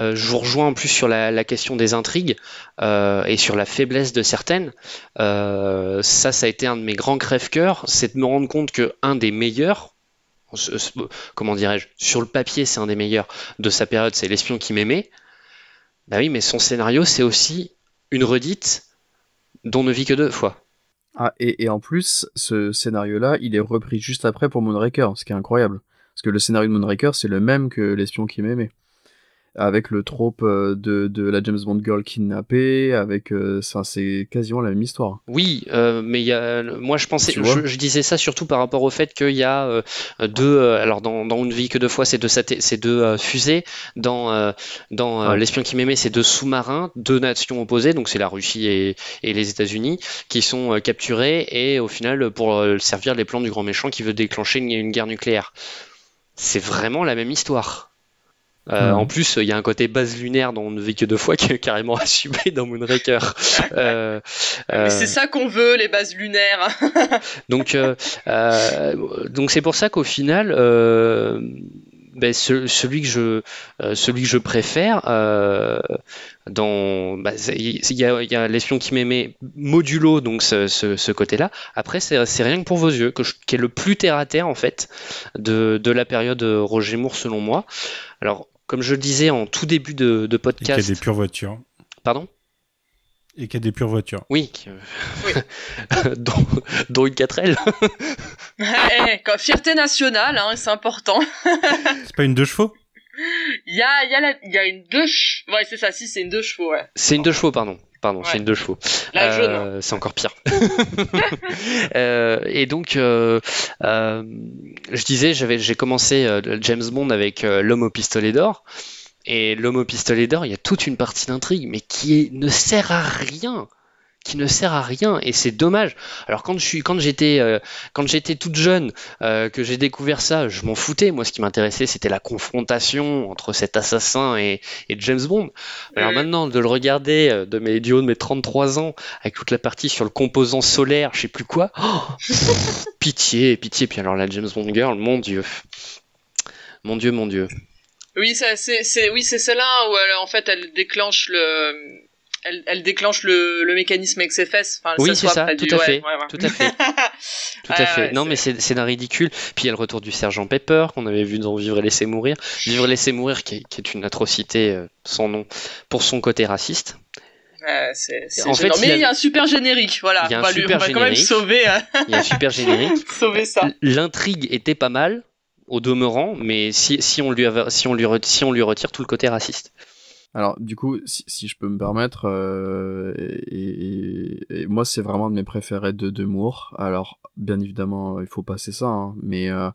euh, je vous rejoins en plus sur la, question des intrigues et sur la faiblesse de certaines. Ça, ça a été un de mes grands crève-cœurs, c'est de me rendre compte que un des meilleurs, comment dirais-je, sur le papier, c'est un des meilleurs de sa période, c'est L'espion qui m'aimait. Bah oui, mais son scénario, c'est aussi une redite dont on ne vit que deux fois. Ah, et, et en plus, ce scénario-là, il est repris juste après pour Moonraker, ce qui est incroyable. Parce que le scénario de Moonraker, c'est le même que L'espion qui m'aimait. Avec le trope euh, de, de la James Bond girl kidnappée, avec. euh, ça, c'est quasiment la même histoire. Oui, euh, mais y a, moi je pensais, je, je disais ça surtout par rapport au fait qu'il y a euh, deux, euh, alors dans, dans une vie que deux fois, c'est deux, c'est deux fusées, dans, dans Ouais. L'espion qui m'aimait, c'est deux sous-marins, deux nations opposées, donc c'est la Russie et, et les États-Unis, qui sont capturés et au final pour servir les plans du grand méchant qui veut déclencher une, une guerre nucléaire. C'est vraiment la même histoire. Euh. En plus, il y a un côté base lunaire dont on ne vit que deux fois qui est carrément assumé dans Moonraker. Euh, euh, c'est ça qu'on veut, les bases lunaires. donc, euh, euh, donc c'est pour ça qu'au final, euh, ben, ce- celui que je, euh, celui que je préfère, euh, dans, c'est- il y, a, il y a l'espion qui m'aimait modulo, donc ce, ce, ce côté-là. Après, c'est c'est rien que pour vos yeux, que je- qui est le plus terre à terre en fait de, de la période Roger Moore selon moi. Alors, comme je le disais en tout début de, de Et qu'il y a podcast, des pures voitures. pardon? Et qu'il y a des pures voitures. Oui, qui- dont, dont une 4L. Eh, quoi, fierté nationale, hein, c'est important. C'est pas une deux chevaux? Il y a, il y, a la- il y a une deux chevaux. Ouais, c'est ça, si, c'est une deux chevaux, ouais. C'est une deux chevaux, pardon. Pardon, Ouais. c'est une deux chevaux. Euh, c'est encore pire. Euh, et donc, euh, je disais, j'avais, j'ai commencé James Bond avec L'homme au pistolet d'or. Et L'homme au pistolet d'or, il y a toute une partie d'intrigue, mais qui est- ne sert à rien. Qui ne sert à rien et c'est dommage. Alors quand je suis, quand j'étais, euh, quand j'étais toute jeune, euh, que j'ai découvert ça, je m'en foutais. Moi, ce qui m'intéressait, c'était la confrontation entre cet assassin et, et James Bond. Alors maintenant, de le regarder euh, de mes, du haut de mes 33 ans, avec toute la partie sur le composant solaire, je sais plus quoi, oh, pitié, pitié. Puis alors la James Bond Girl, mon dieu. Mon dieu, mon dieu. Oui, c'est, c'est, oui, c'est celle-là où elle, en fait, elle déclenche le, elle, elle déclenche le, le mécanisme avec ses fesses. Enfin, Oui, c'est ça, tout du- à ouais, fait, ouais, ouais. tout à fait. Tout à fait. non, mais c'est d'un ridicule. Puis il y a le retour du sergent Pepper qu'on avait vu dans Vivre et laisser mourir. Vivre et laisser mourir, qui est, qui est une atrocité euh, sans nom pour son côté raciste. En fait, mais il y a un super générique, voilà. Il y a un lui- super on va quand même générique. sauver, euh, Il y a un super générique. sauver ça. L'intrigue était pas mal au demeurant, mais si, si on lui avait- si on lui re- si on lui retire tout le côté raciste. Alors, du coup, si, si je peux me permettre, euh, et, et- et moi, c'est vraiment de mes préférés de, de Moore. Alors, bien évidemment, il faut passer ça, hein, mais euh,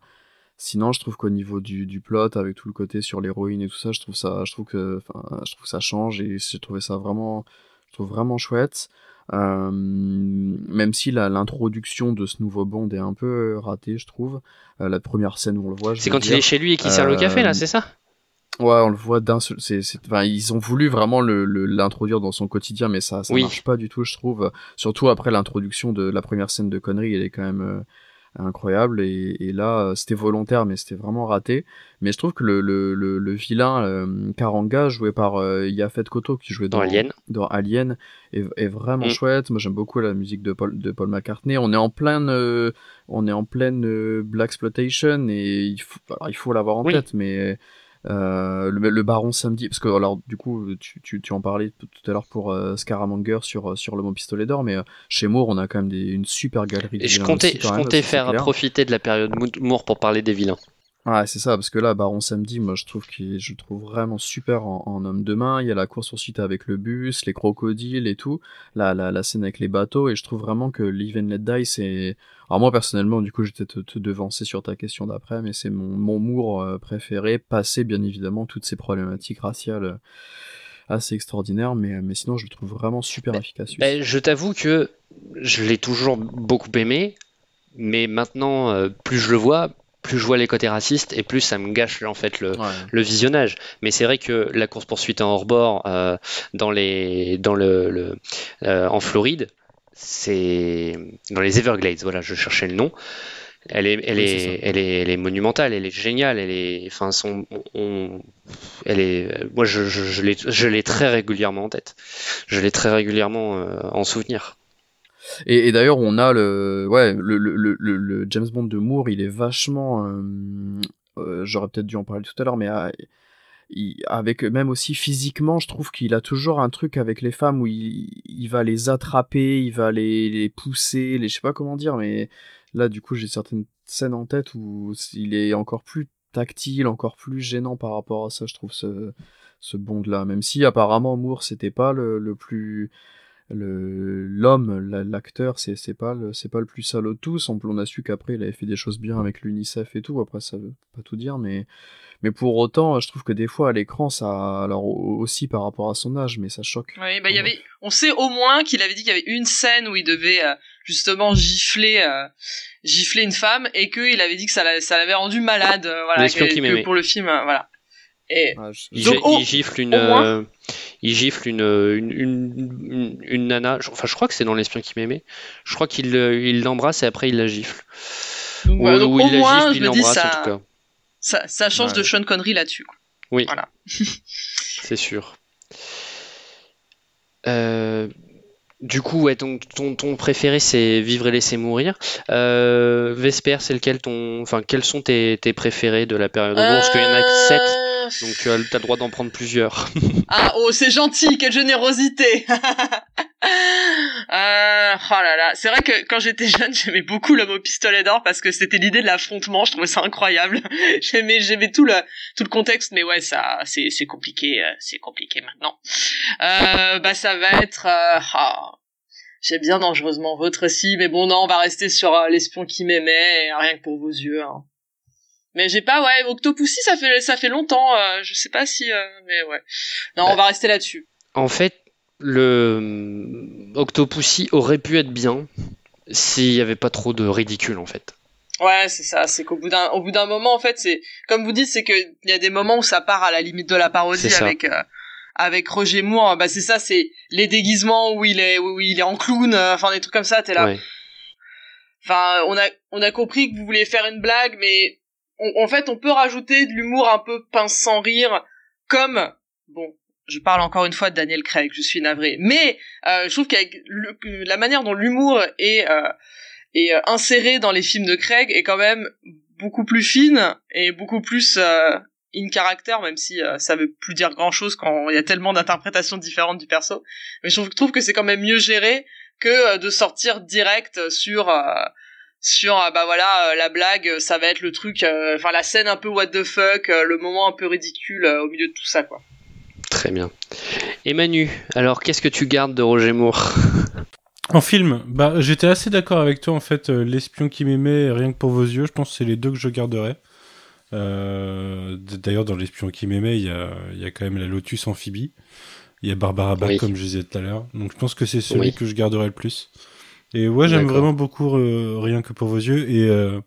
sinon, je trouve qu'au niveau du, du plot, avec tout le côté sur l'héroïne et tout ça, je trouve ça, je trouve que, enfin, je trouve que ça change et j'ai trouvé ça vraiment, je trouve vraiment chouette. Euh, même si l'introduction de ce nouveau Bond est un peu ratée, je trouve. Euh, la première scène où on le voit, C'est quand il est chez lui et qu'il sert le café, là, euh, c'est ça? Ouais, on le voit d'un seul. C'est, enfin, ils ont voulu vraiment le, le- l'introduire dans son quotidien, mais ça, ça Oui. marche pas du tout, je trouve. Surtout après l'introduction de la première scène de connerie, elle est quand même euh, incroyable. Et, et là, euh, c'était volontaire, mais c'était vraiment raté. Mais je trouve que le, le, le, le vilain euh, Karanga, joué par euh, Yafet Koto, qui jouait dans, Dans Alien. dans Alien, est, est vraiment Mm. chouette. Moi, j'aime beaucoup la musique de Paul, de Paul McCartney. On est en pleine, euh, on est en pleine black exploitation et il faut, alors, il faut l'avoir en Oui. tête, mais le, le Baron Samedi, parce que alors du coup tu, tu, tu en parlais tout tout à l'heure pour euh, Scaramanger sur euh, sur le mot pistolet d'or, mais euh, chez Moore on a quand même des, une super galerie. de Et je comptais, aussi, je comptais faire profiter de la période Mo- Moore pour parler des vilains. Ouais, c'est ça, parce que là, Baron Samedi, moi, je trouve qu'il, je le trouve vraiment super en, en homme de main. Il y a la course poursuite avec le bus, les crocodiles et tout. La, la, la scène avec les bateaux, et je trouve vraiment que Live and Let Die, c'est, alors moi, personnellement, du coup, j'étais te, te devancer sur ta question d'après, mais c'est mon, mon Moore euh, préféré, passé, bien évidemment, toutes ces problématiques raciales euh, assez extraordinaires, mais, mais sinon, je le trouve vraiment super efficace. je t'avoue que je l'ai toujours beaucoup aimé, mais maintenant, euh, plus je le vois, plus je vois les côtés racistes et plus ça me gâche en fait le, le visionnage. Mais c'est vrai que la course poursuite en hors bord euh, dans les dans le, le- euh, en Floride, c'est dans les Everglades. Voilà, je cherchais le nom. Elle est, elle, Oui, est, elle, est, elle est monumentale, elle est géniale, elle est, enfin, son, on- elle est, moi, je, je, je l'ai très régulièrement en tête. Je l'ai très régulièrement euh, en souvenir. Et, d'ailleurs, on a le, ouais, le, le, le, James Bond de Moore, il est vachement, euh, euh, j'aurais peut-être dû en parler tout à l'heure, mais il- avec même aussi physiquement, je trouve qu'il a toujours un truc avec les femmes où il, il va les attraper, il va les, les pousser, les, je sais pas comment dire, mais là, du coup, j'ai certaines scènes en tête où il est encore plus tactile, encore plus gênant par rapport à ça, je trouve ce, ce Bond là, même si apparemment Moore c'était pas le, le plus l'homme la- l'acteur c'est pas le c'est pas le plus salaud de tous. On, on a su qu'après il avait fait des choses bien avec l'UNICEF et tout. Après ça veut pas tout dire mais mais pour autant je trouve que des fois à l'écran ça alors au- aussi par rapport à son âge mais ça choque Oui, bah il y avait, on sait au moins qu'il avait dit qu'il y avait une scène où il devait euh, justement gifler, euh, gifler une femme et qu'il avait dit que ça, l'a- ça l'avait rendu malade, euh, voilà, L'espion que, qui que pour le film, voilà. Et Il, donc, gi- au- il gifle une, euh, il gifle une, une, une, une, une nana. je- Enfin, je crois que c'est dans l'espion qui m'aimait. Je crois qu'il euh, il l'embrasse et après il la gifle. donc, Ou- donc ou au il la moins, gifle, je il l'embrasse en ça, tout cas. ça, ça change Ouais. de Sean Connery là-dessus. Oui, Voilà. c'est sûr. Euh, du coup, ouais, ton, ton, ton préféré c'est Vivre et laisser mourir. Euh, Vesper, c'est lequel ton, enfin, quels sont tes, tes préférés de la période? Bon, Parce qu'il y en a que 7, donc tu as, le droit d'en prendre plusieurs. Ah, oh, c'est gentil, quelle générosité Euh, oh là là, c'est vrai que quand j'étais jeune, j'aimais beaucoup l'homme au pistolet d'or parce que c'était l'idée de l'affrontement, je trouvais ça incroyable. j'aimais, j'aimais tout le, tout le contexte, mais ouais, ça, c'est, c'est compliqué, euh, c'est compliqué maintenant. Euh, bah, ça va être, euh, ah, j'aime bien dangereusement votre aussi, mais bon, non, on va rester sur euh, l'espion qui m'aimait, rien que pour vos yeux, hein. Mais j'ai pas, ouais, Octopussy, ça fait, ça fait longtemps, euh, je sais pas si, euh, mais ouais. Non, on va rester là-dessus. En fait, le hum, Octopussy aurait pu être bien s'il n'y avait pas trop de ridicule en fait. Ouais, c'est ça. C'est qu'au bout d'un, au bout d'un moment, en fait, c'est comme vous dites, c'est que il y a des moments où ça part à la limite de la parodie avec euh, avec Roger Moore. Bah c'est ça, c'est les déguisements où il est où il est en clown, euh, enfin des trucs comme ça. T'es là. Ouais. Enfin, on a on a compris que vous vouliez faire une blague, mais en fait, on peut rajouter de l'humour un peu pince sans rire, comme bon, je parle encore une fois de Daniel Craig, je suis navré, mais euh, je trouve qu'avec la manière dont l'humour est, euh, est euh, inséré dans les films de Craig est quand même beaucoup plus fine et beaucoup plus euh, in character, même si euh, ça veut plus dire grand chose quand il y a tellement d'interprétations différentes du perso. Mais je trouve, trouve que c'est quand même mieux géré que euh, de sortir direct sur sur bah voilà la blague ça va être le truc enfin la scène un peu what the fuck le moment un peu ridicule au milieu de tout ça quoi Très bien. Et Manu, alors qu'est-ce que tu gardes de Roger Moore? En film, bah j'étais assez d'accord avec toi en fait. euh, L'espion qui m'aimait, et rien que pour vos yeux, je pense que c'est les deux que je garderai. Euh, D'ailleurs, dans l'espion qui m'aimait, il y a, il y a quand même la Lotus amphibie. Il y a Barbara Bach, Oui. comme je disais tout à l'heure. Donc je pense que c'est celui Oui. que je garderai le plus. Et ouais, j'aime vraiment beaucoup euh, Rien que pour vos yeux. Et, euh,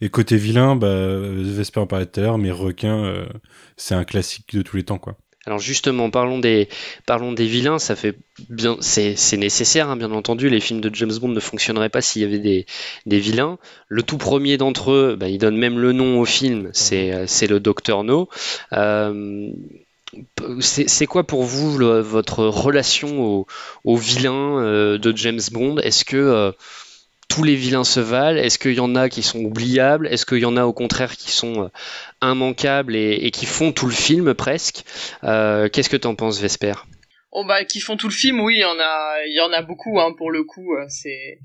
et côté vilain, bah, Vesper en parlait tout à l'heure, mais requin, euh, c'est un classique de tous les temps, quoi. Alors justement, parlons des, parlons des vilains. Ça fait bien, c'est, nécessaire, hein, bien entendu. Les films de James Bond ne fonctionneraient pas s'il y avait des, des vilains. Le tout premier d'entre eux, bah, il donne même le nom au film. C'est, le Docteur No. Euh, c'est, quoi pour vous votre relation au, au vilain euh, de James Bond? Est-ce que euh, tous les vilains se valent? Est-ce qu'il y en a qui sont oubliables? Est-ce qu'il y en a au contraire qui sont euh, immanquables et, qui font tout le film presque? Euh, Qu'est-ce que t'en penses, Vesper? Oh bah qui font tout le film, oui, il y en a, y en a beaucoup hein, pour le coup. C'est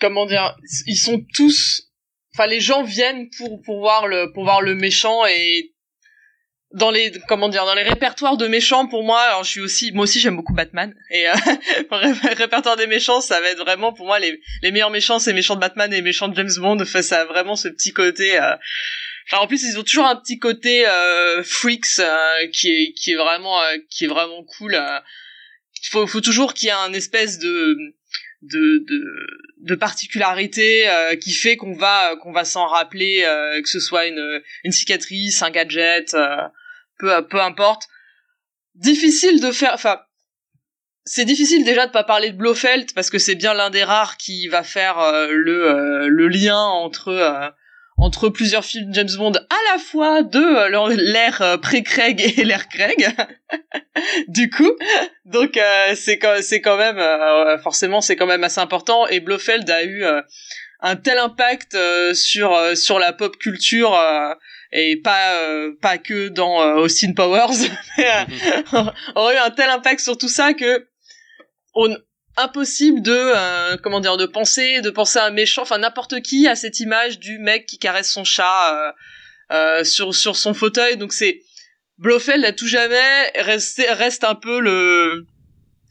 comment dire, ils sont tous, enfin les gens viennent pour pour voir le pour voir le méchant et dans les comment dire dans les répertoires de méchants pour moi alors je suis aussi moi aussi j'aime beaucoup Batman et euh, le ré- répertoire des méchants ça va être vraiment pour moi les les meilleurs méchants c'est méchants de Batman et méchants de James Bond enfin, ça a vraiment ce petit côté euh, Enfin, en plus, ils ont toujours un petit côté euh, freaks euh, qui est qui est vraiment euh, qui est vraiment cool. euh. Il faut faut toujours qu'il y ait un espèce de de de, de particularité euh, qui fait qu'on va qu'on va s'en rappeler, euh, que ce soit une une cicatrice, un gadget, euh, peu peu importe. Difficile de faire. Enfin, c'est difficile déjà de pas parler de Blofeld parce que c'est bien l'un des rares qui va faire euh, le euh, le lien entre euh, entre plusieurs films James Bond à la fois de l'ère pré-Craig et l'ère Craig. du coup, donc c'est quand c'est quand même forcément c'est quand même assez important et Blofeld a eu un tel impact sur sur la pop culture et pas euh, pas que dans euh, Austin Powers. Euh, aurait eu un tel impact sur tout ça que on impossible de euh, comment dire de penser de penser à un méchant enfin n'importe qui a cette image du mec qui caresse son chat euh, euh, sur sur son fauteuil. Donc c'est Blofeld à tout jamais reste reste un peu le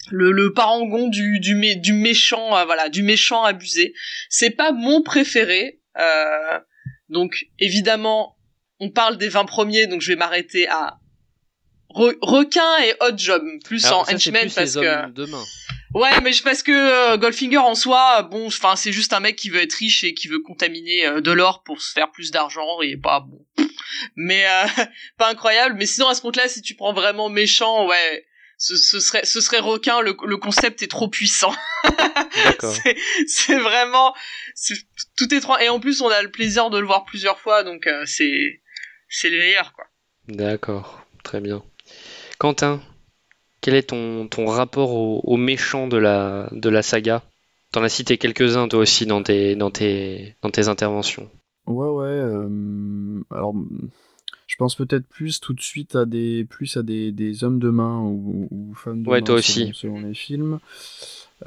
le, le parangon du du, mé- du méchant voilà du méchant abusé. C'est pas mon préféré euh, donc évidemment on parle des 20 premiers donc je vais m'arrêter à Re- requin et hot job plus Alors, en ça, c'est henchman plus parce les que demain. Ouais, mais parce que euh, Goldfinger en soi, bon, enfin, c'est juste un mec qui veut être riche et qui veut contaminer euh, de l'or pour se faire plus d'argent et pas bon. Mais euh, pas incroyable. Mais sinon, à ce compte-là, si tu prends vraiment méchant, ouais, ce, ce serait, ce serait requin. Le, le concept est trop puissant. C'est, vraiment, c'est- tout est. Et en plus, on a le plaisir de le voir plusieurs fois, donc euh, c'est, c'est le meilleur, quoi. D'accord, très bien. Quentin, quel est ton, ton rapport au, au méchant de la, de la saga? T'en as cité quelques-uns toi aussi dans tes, dans tes, dans tes interventions. Ouais, ouais. euh, alors, je pense peut-être plus tout de suite à des, plus à des, des hommes de main ou, ou femmes de Ouais, main toi selon, aussi. selon les films.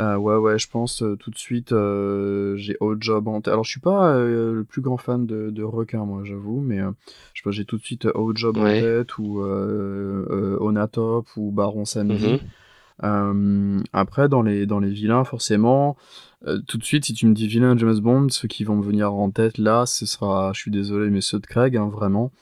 Euh, ouais, ouais, je pense euh, tout de suite, euh, j'ai Odd Job en tête. Alors, je suis pas euh, le plus grand fan de, de requin, moi, j'avoue, mais euh, je sais pas, j'ai tout de suite Odd Job Ouais. en tête, ou euh, euh, Onatop, ou Baron Samedi. Mhm. Euh, après, dans les, dans les vilains, forcément, euh, tout de suite, si tu me dis vilain James Bond, ceux qui vont me venir en tête là, ce sera, je suis désolé, mais ceux de Craig, hein, vraiment.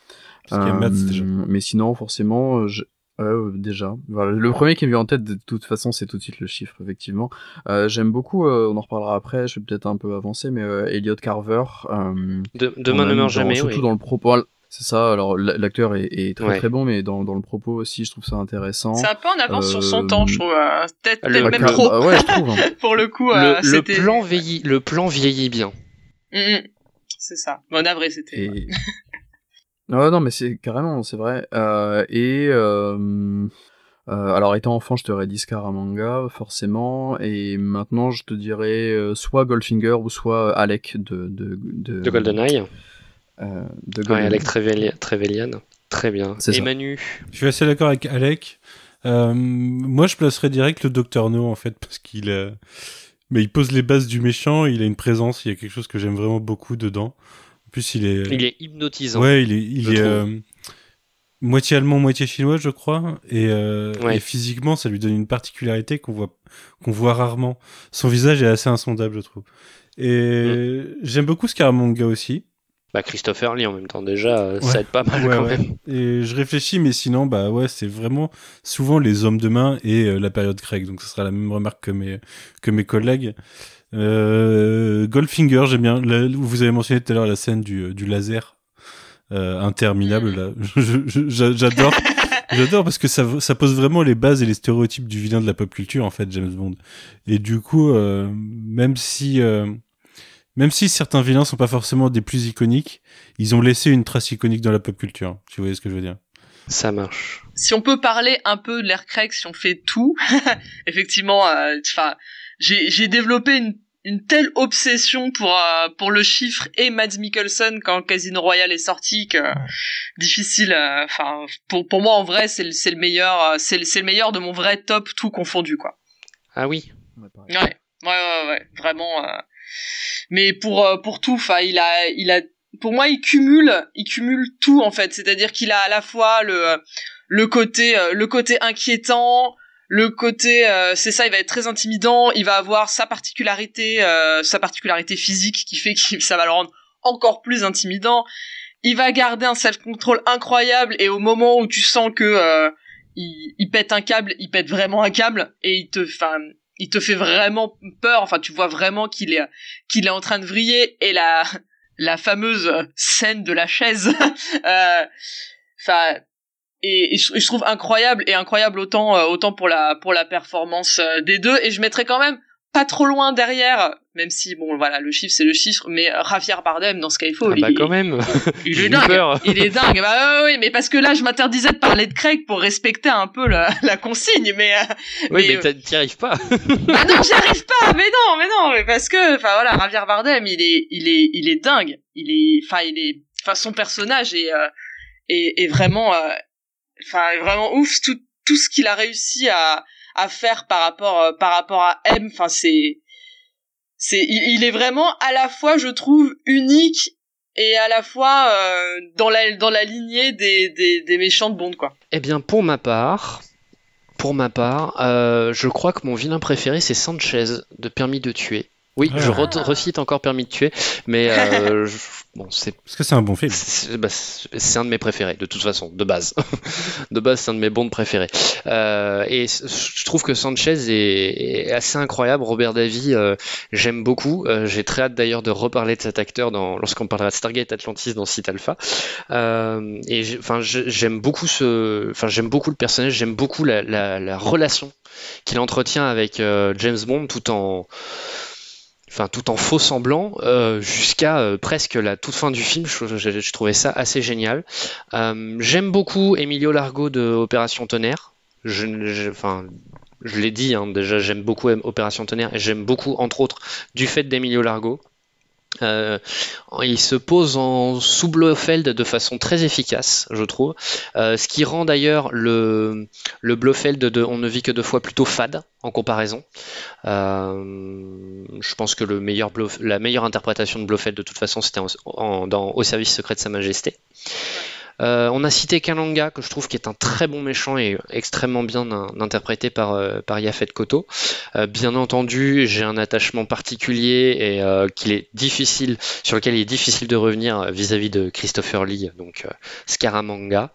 Parce y a Mads, déjà. Mais sinon, forcément, je- ouais, déjà. Voilà, le premier qui me vient en tête, de toute façon, c'est tout de suite le chiffre, effectivement. Euh, J'aime beaucoup, euh, on en reparlera après, je vais peut-être un peu avancer, mais euh, Elliot Carver. euh, De- Demain ne meurt jamais, Surtout oui. dans le propos. C'est ça, alors l'acteur est, est très Ouais. très bon, mais dans, dans le propos aussi, je trouve ça intéressant. C'est un peu en avance sur son Euh, temps, je trouve. euh, peut-être, même trop. bah ouais, je trouve, hein. Pour le coup, Le, euh, plan vieillit, le plan vieillit bien. Mm, mm. C'est ça. Bon, navré, c'était. Et... non, non, mais c'est carrément, c'est vrai. Euh, et euh, euh, alors, étant enfant, je t'aurais dit Scaramanga, forcément, et maintenant, je te dirais euh, soit Goldfinger ou soit Alec de de de, De GoldenEye. euh, de Ouais. Alec Trevelyan. Trevelyan. Très bien. C'est Et ça. Manu Je suis assez d'accord avec Alec. Euh, moi, je placerais direct le Docteur No, en fait, parce qu'il a... Mais il pose les bases du méchant, il a une présence, il y a quelque chose que j'aime vraiment beaucoup dedans. En plus, il est... Il est hypnotisant. Ouais, il est, il est euh, moitié allemand, moitié chinois, je crois. Et, euh, Ouais. et physiquement, ça lui donne une particularité qu'on voit, qu'on voit rarement. Son visage est assez insondable, je trouve. Et Mm. j'aime beaucoup Scaramanga aussi. Bah, Christopher Lee en même temps, déjà, euh, Ouais. ça aide pas mal Ouais, quand même. Et je réfléchis, mais sinon, bah ouais, c'est vraiment souvent les hommes de main et euh, la période Craig. Donc ce sera la même remarque que mes, que mes collègues. Euh, Goldfinger, j'aime bien. Là, vous avez mentionné tout à l'heure la scène du, du laser euh, interminable. Là. Je- je- j'a- J'adore. J'adore parce que ça, ça pose vraiment les bases et les stéréotypes du vilain de la pop culture, en fait, James Bond. Et du coup, euh, même si, euh, même si certains vilains sont pas forcément des plus iconiques, ils ont laissé une trace iconique dans la pop culture. Si vous voyez ce que je veux dire. Ça marche. si on peut parler un peu de l'air Craig, si on fait tout, effectivement, euh, enfin, j'ai j'ai développé une, une telle obsession pour euh, pour le chiffre et Mads Mikkelsen quand Casino Royale est sorti que difficile. euh, Enfin, pour pour moi en vrai, c'est le c'est le meilleur, euh, c'est le c'est le meilleur de mon vrai top tout confondu quoi. Ah oui. Ouais, ouais, ouais, ouais, vraiment. euh, Mais pour euh, pour tout, enfin, il a, il a, pour moi, il cumule, il cumule tout en fait. C'est-à-dire qu'il a à la fois le le côté le côté inquiétant, le côté, euh, c'est ça, il va être très intimidant. Il va avoir sa particularité, euh, sa particularité physique qui fait que ça va le rendre encore plus intimidant. Il va garder un self-control incroyable et au moment où tu sens que euh, il, il pète un câble, il pète vraiment un câble et il te, enfin, il te fait vraiment peur. Enfin, tu vois vraiment qu'il est, qu'il est en train de vriller et la, la fameuse scène de la chaise. euh, Enfin, et, et je, trouve incroyable et incroyable autant, euh, autant pour la, pour la performance euh, des deux. Et je mettrais quand même pas trop loin derrière, même si bon voilà le chiffre c'est le chiffre, mais euh, Javier Bardem dans Skyfall, Ah bah il, quand même. il est dingue. peur. Il est dingue. Bah ouais, mais parce que là, je m'interdisais de parler de Craig pour respecter un peu la, la consigne, mais. euh, Oui, mais, t'as- t'y arrives pas. bah non, j'y arrive pas. Mais non, mais non, mais parce que, enfin voilà, Javier Bardem, il est, il est, il est dingue. Il est, enfin, il est, enfin, son personnage est, est, est vraiment, euh, enfin, vraiment ouf. Tout, tout ce qu'il a réussi à, à faire par rapport, euh, par rapport à M, enfin, c'est, c'est, il, il est vraiment à la fois, je trouve, unique et à la fois euh, dans la, dans la lignée des, des, des méchants de Bond, quoi. Eh bien, pour ma part, pour ma part, euh, je crois que mon vilain préféré c'est Sanchez de Permis de tuer. Oui, Ah. je re- recite encore Permis de tuer, mais euh, je- bon, c'est Parce que c'est un bon film. c'est bah, c'est- un de mes préférés, de toute façon, de base. de base, c'est un de mes Bonds préférés. Euh, et je trouve que Sanchez est, est assez incroyable. Robert Davy, euh, j'aime beaucoup. Euh, J'ai très hâte d'ailleurs de reparler de cet acteur lorsqu'on parlera de Stargate Atlantis dans Site Alpha. Euh, et enfin, j'aime beaucoup ce, enfin, j'aime beaucoup le personnage. J'aime beaucoup la, la, la relation qu'il entretient avec James Bond, tout en enfin tout en faux semblant euh, jusqu'à euh, presque la toute fin du film. Je, trouvais ça assez génial. Euh, j'aime beaucoup Emilio Largo de Opération Tonnerre. Je, je l'ai dit hein, déjà j'aime beaucoup Opération Tonnerre et j'aime beaucoup entre autres du fait d'Emilio Largo euh, il se pose en sous Blofeld de façon très efficace, je trouve. Euh, ce qui rend d'ailleurs le, Blofeld de On ne vit que deux fois plutôt fade en comparaison. Euh, je pense que la meilleure interprétation de Blofeld de toute façon c'était Au service secret de Sa Majesté. Euh, on a cité Kalanga, que je trouve qui est un très bon méchant et extrêmement bien in- interprété par, euh, par Yafet Koto. Euh, bien entendu, j'ai un attachement particulier et qu'il est difficile, sur lequel il est difficile de revenir vis-à-vis de Christopher Lee, donc Scaramanga.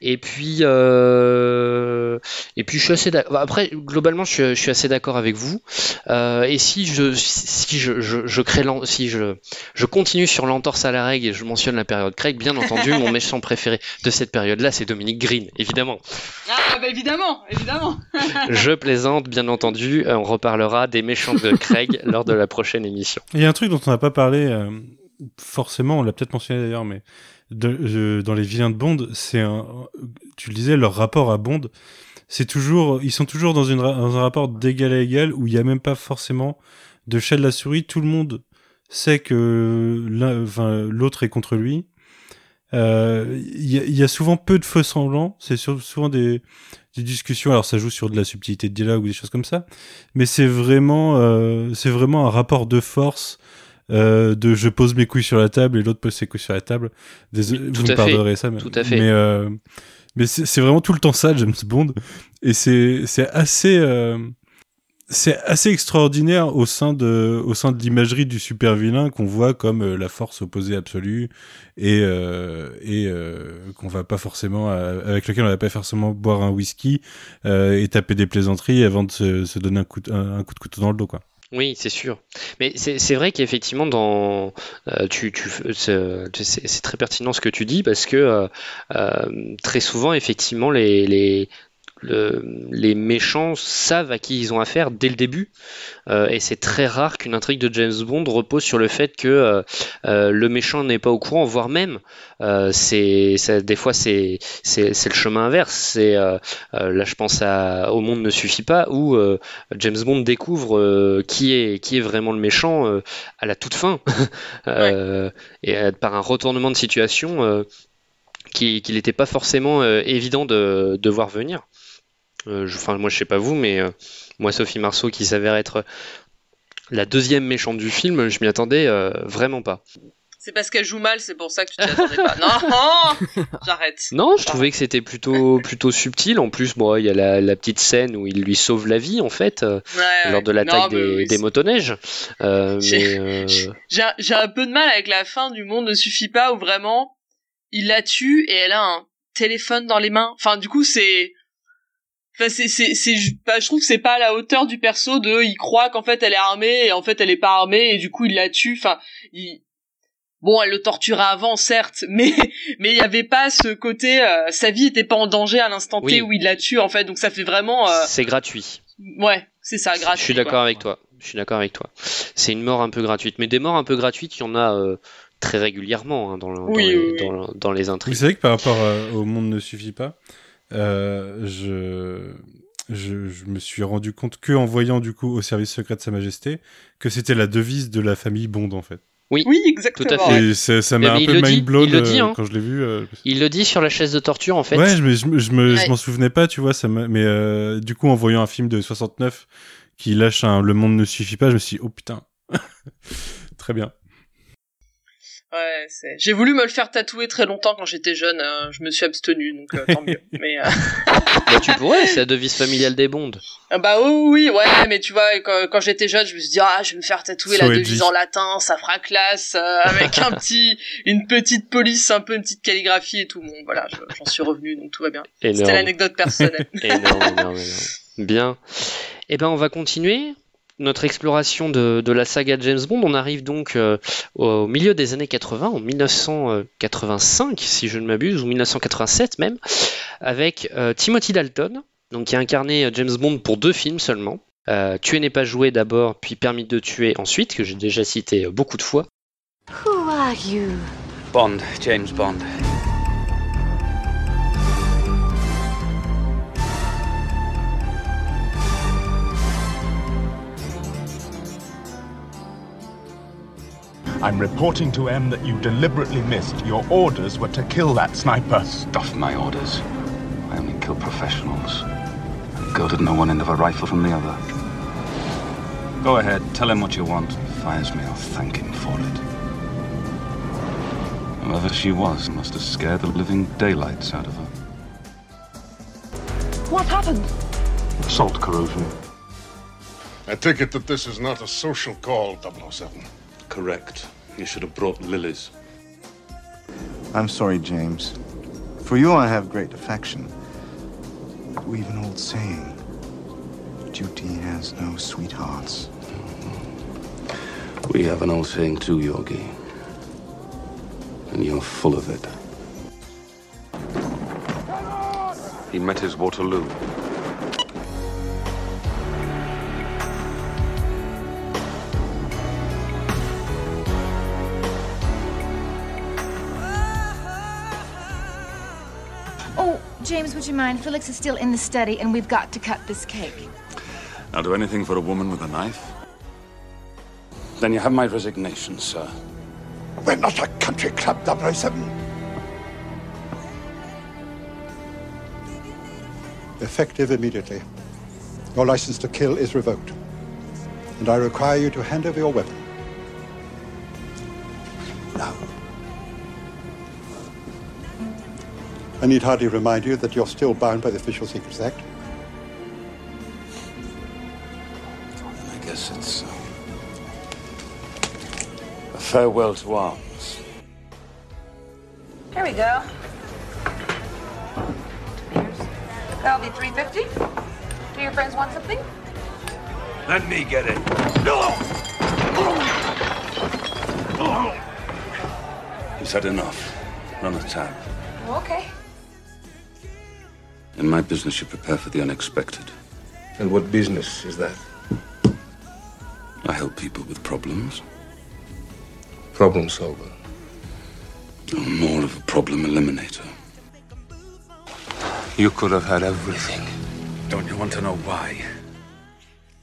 Et puis, et puis je suis assez d'accord. Après, globalement, je suis, je suis assez d'accord avec vous. Euh, et si je, si je, je, je crée, si je, je continue sur l'entorse à la règle et je mentionne la période Craig, bien entendu, mon méchant préféré de cette période-là, c'est Dominique Green, évidemment. Ah bah évidemment, évidemment. Je plaisante, bien entendu. Euh, On reparlera des méchants de Craig lors de la prochaine émission. Il y a un truc dont on n'a pas parlé, euh, forcément, on l'a peut-être mentionné d'ailleurs, mais de, dans les vilains de Bond, c'est un, tu le disais, leur rapport à Bond, c'est toujours, ils sont toujours dans, une, dans un rapport d'égal à égal où il n'y a même pas forcément de chat de la souris. Tout le monde sait que l'autre est contre lui. Il euh, y, a, y, a souvent peu de faux semblants. C'est souvent des, des, discussions. Alors ça joue sur de la subtilité de dialogue ou des choses comme ça, mais c'est vraiment, euh, c'est vraiment un rapport de force. Euh, de je pose mes couilles sur la table et l'autre pose ses couilles sur la table. Désolé, vous me pardonnerez ça, mais, tout à fait. mais, euh, mais c'est vraiment tout le temps ça, James Bond, et c'est c'est assez euh, c'est assez extraordinaire au sein de au sein de l'imagerie du super vilain qu'on voit comme euh, la force opposée absolue et euh, euh, qu'on va pas forcément avec lequel on va pas forcément boire un whisky et taper des plaisanteries avant de se, donner un coup de, couteau dans le dos quoi. Oui, c'est sûr. Mais c'est vrai qu'effectivement, dans c'est très pertinent ce que tu dis parce que très souvent, effectivement, les les méchants savent à qui ils ont affaire dès le début. Euh, et c'est très rare qu'une intrigue de James Bond repose sur le fait que euh, euh, le méchant n'est pas au courant, voire même, c'est, des fois c'est, le chemin inverse. C'est, là je pense à Au monde ne suffit pas, où James Bond découvre qui, est, qui est vraiment le méchant à la toute fin. et par un retournement de situation qu'il n'était pas forcément évident de, de voir venir. Euh, enfin, moi, je sais pas vous, mais euh, moi, Sophie Marceau, qui s'avère être la deuxième méchante du film, je m'y attendais euh, vraiment pas. C'est parce qu'elle joue mal, c'est pour ça que tu t'y attendais pas. Non, j'arrête. Non, je trouvais que c'était plutôt plutôt subtil. En plus, bon, il y a la, petite scène où il lui sauve la vie en fait lors de l'attaque des, motoneiges. J'ai un peu de mal avec la fin du monde ne suffit pas où vraiment il la tue et elle a un téléphone dans les mains. Enfin, du coup, c'est Enfin, c'est, c'est, c'est, je trouve que c'est pas à la hauteur du perso de, il croit qu'en fait elle est armée et en fait elle est pas armée et du coup il la tue. Enfin, il, bon, elle le torturait avant, certes, mais mais il y avait pas ce côté, euh, sa vie était pas en danger à l'instant T où il la tue en fait. Donc ça fait vraiment. Euh, c'est gratuit. Ouais, c'est ça, gratuit. Je suis d'accord avec toi. Je suis d'accord avec toi. C'est une mort un peu gratuite, mais des morts un peu gratuites, il y en a. Euh, très régulièrement hein, dans, dans, les, dans, dans, les intrigues. Vous savez que par rapport au monde ne suffit pas, euh, je, je, je, me suis rendu compte que en voyant du coup au service secret de Sa Majesté que c'était la devise de la famille Bond en fait. Oui, oui, exactement. Tout à fait. Et ça m'a un peu mind blown euh, hein. quand je l'ai vu. Euh, il le dit sur la chaise de torture en fait. Ouais, je, je, je m'en souvenais pas, tu vois. Ça mais euh, du coup, en voyant un film de 69 qui lâche un Le monde ne suffit pas, je me suis dit, oh putain. Très bien. Ouais, c'est. J'ai voulu me le faire tatouer très longtemps quand j'étais jeune. Hein. je me suis abstenu, donc euh, tant mieux. Mais euh... bah, tu pourrais, c'est la devise familiale des bondes. Ah bah oui, ouais, mais tu vois, quand, j'étais jeune, je me suis dit ah, je vais me faire tatouer la devise en latin, ça fera classe, euh, avec un petit, une petite police, un peu une petite calligraphie et tout. Bon, voilà, j'en suis revenu, donc tout va bien. C'était l'anecdote personnelle. énorme, énorme, énorme. Bien. Eh ben, on va continuer notre exploration de, la saga James Bond. On arrive donc euh, au milieu des années 80, en 1985 si je ne m'abuse, ou 1987 même, avec euh, Timothy Dalton, donc qui a incarné euh, James Bond pour deux films seulement. Tuer n'est pas joué d'abord, puis Permis de tuer ensuite, que j'ai déjà cité beaucoup de fois. Who are you? Bond, James Bond. I'm reporting to M that you deliberately missed. Your orders were to kill that sniper. Stuff my orders. I only kill professionals. That girl didn't know one end of a rifle from the other. Go ahead, tell him what you want. If he fires me, I'll thank him for it. Whoever she was must have scared the living daylights out of her. What happened? Salt corrosion. I take it that this is not a social call, 007. Correct. You should have brought lilies. I'm sorry, James. For you I have great affection. We've an old saying. Duty has no sweethearts. We have an old saying too, Yogi. And you're full of it. He met his Waterloo. James, would you mind? Felix is still in the study, and we've got to cut this cake. I'll do anything for a woman with a knife. Then you have my resignation, sir. We're not a country club, 007. Effective immediately. Your license to kill is revoked. And I require you to hand over your weapon. Now. I need hardly remind you that you're still bound by the Official Secrets Act. I guess it's uh, a farewell to arms. Here we go. That'll be 350. Do your friends want something? Let me get it. No! He's had enough. Run a tab. Okay. In my business, you prepare for the unexpected. And what business is that? I help people with problems. Problem solver. I'm more of a problem eliminator. You could have had everything. Don't you want to know why?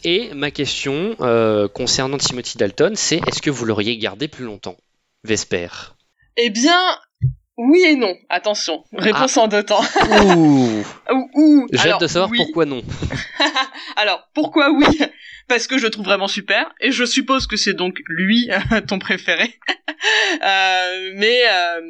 Et ma question euh, concernant Timothy Dalton, c'est est-ce que vous l'auriez gardé plus longtemps? Vesper. Eh bien, oui et non. Attention, réponse en deux temps. Ouh. Ouh. J'ai hâte de savoir oui. pourquoi non. Alors, pourquoi oui? Parce que je le trouve vraiment super, et je suppose que c'est donc lui ton préféré. Euh, mais euh,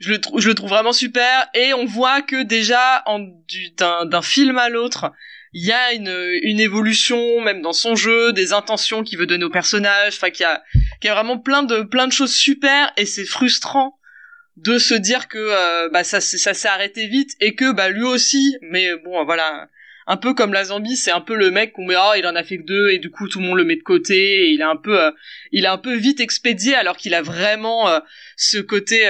je, le je le trouve vraiment super, et on voit que déjà du- d'un, film à l'autre, il y a une, une évolution, même dans son jeu, des intentions qu'il veut donner au personnage, enfin qu'il y a, qu'il y a vraiment plein de, plein de choses super, et c'est frustrant de se dire que euh, bah ça ça s'est arrêté vite et que bah lui aussi. Mais bon voilà. Un peu comme la zombie c'est un peu le mec qu'on met ah il en a fait que deux et du coup tout le monde le met de côté et il est un peu euh, il est un peu vite expédié alors qu'il a vraiment euh, ce côté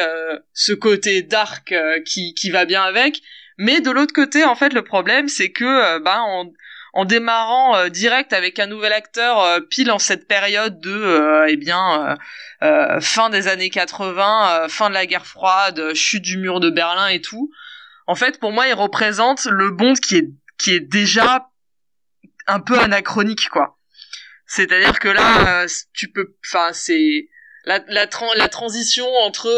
ce côté dark qui qui va bien avec. Mais de l'autre côté en fait le problème c'est que bah en en démarrant euh, direct avec un nouvel acteur euh, pile en cette période de euh, eh bien euh, euh, fin des années 80, euh, fin de la guerre froide, chute du mur de Berlin et tout. En fait, pour moi, il représente le Bond qui est qui est déjà un peu anachronique, quoi. C'est-à-dire que là, tu peux, enfin, c'est la la, la transition entre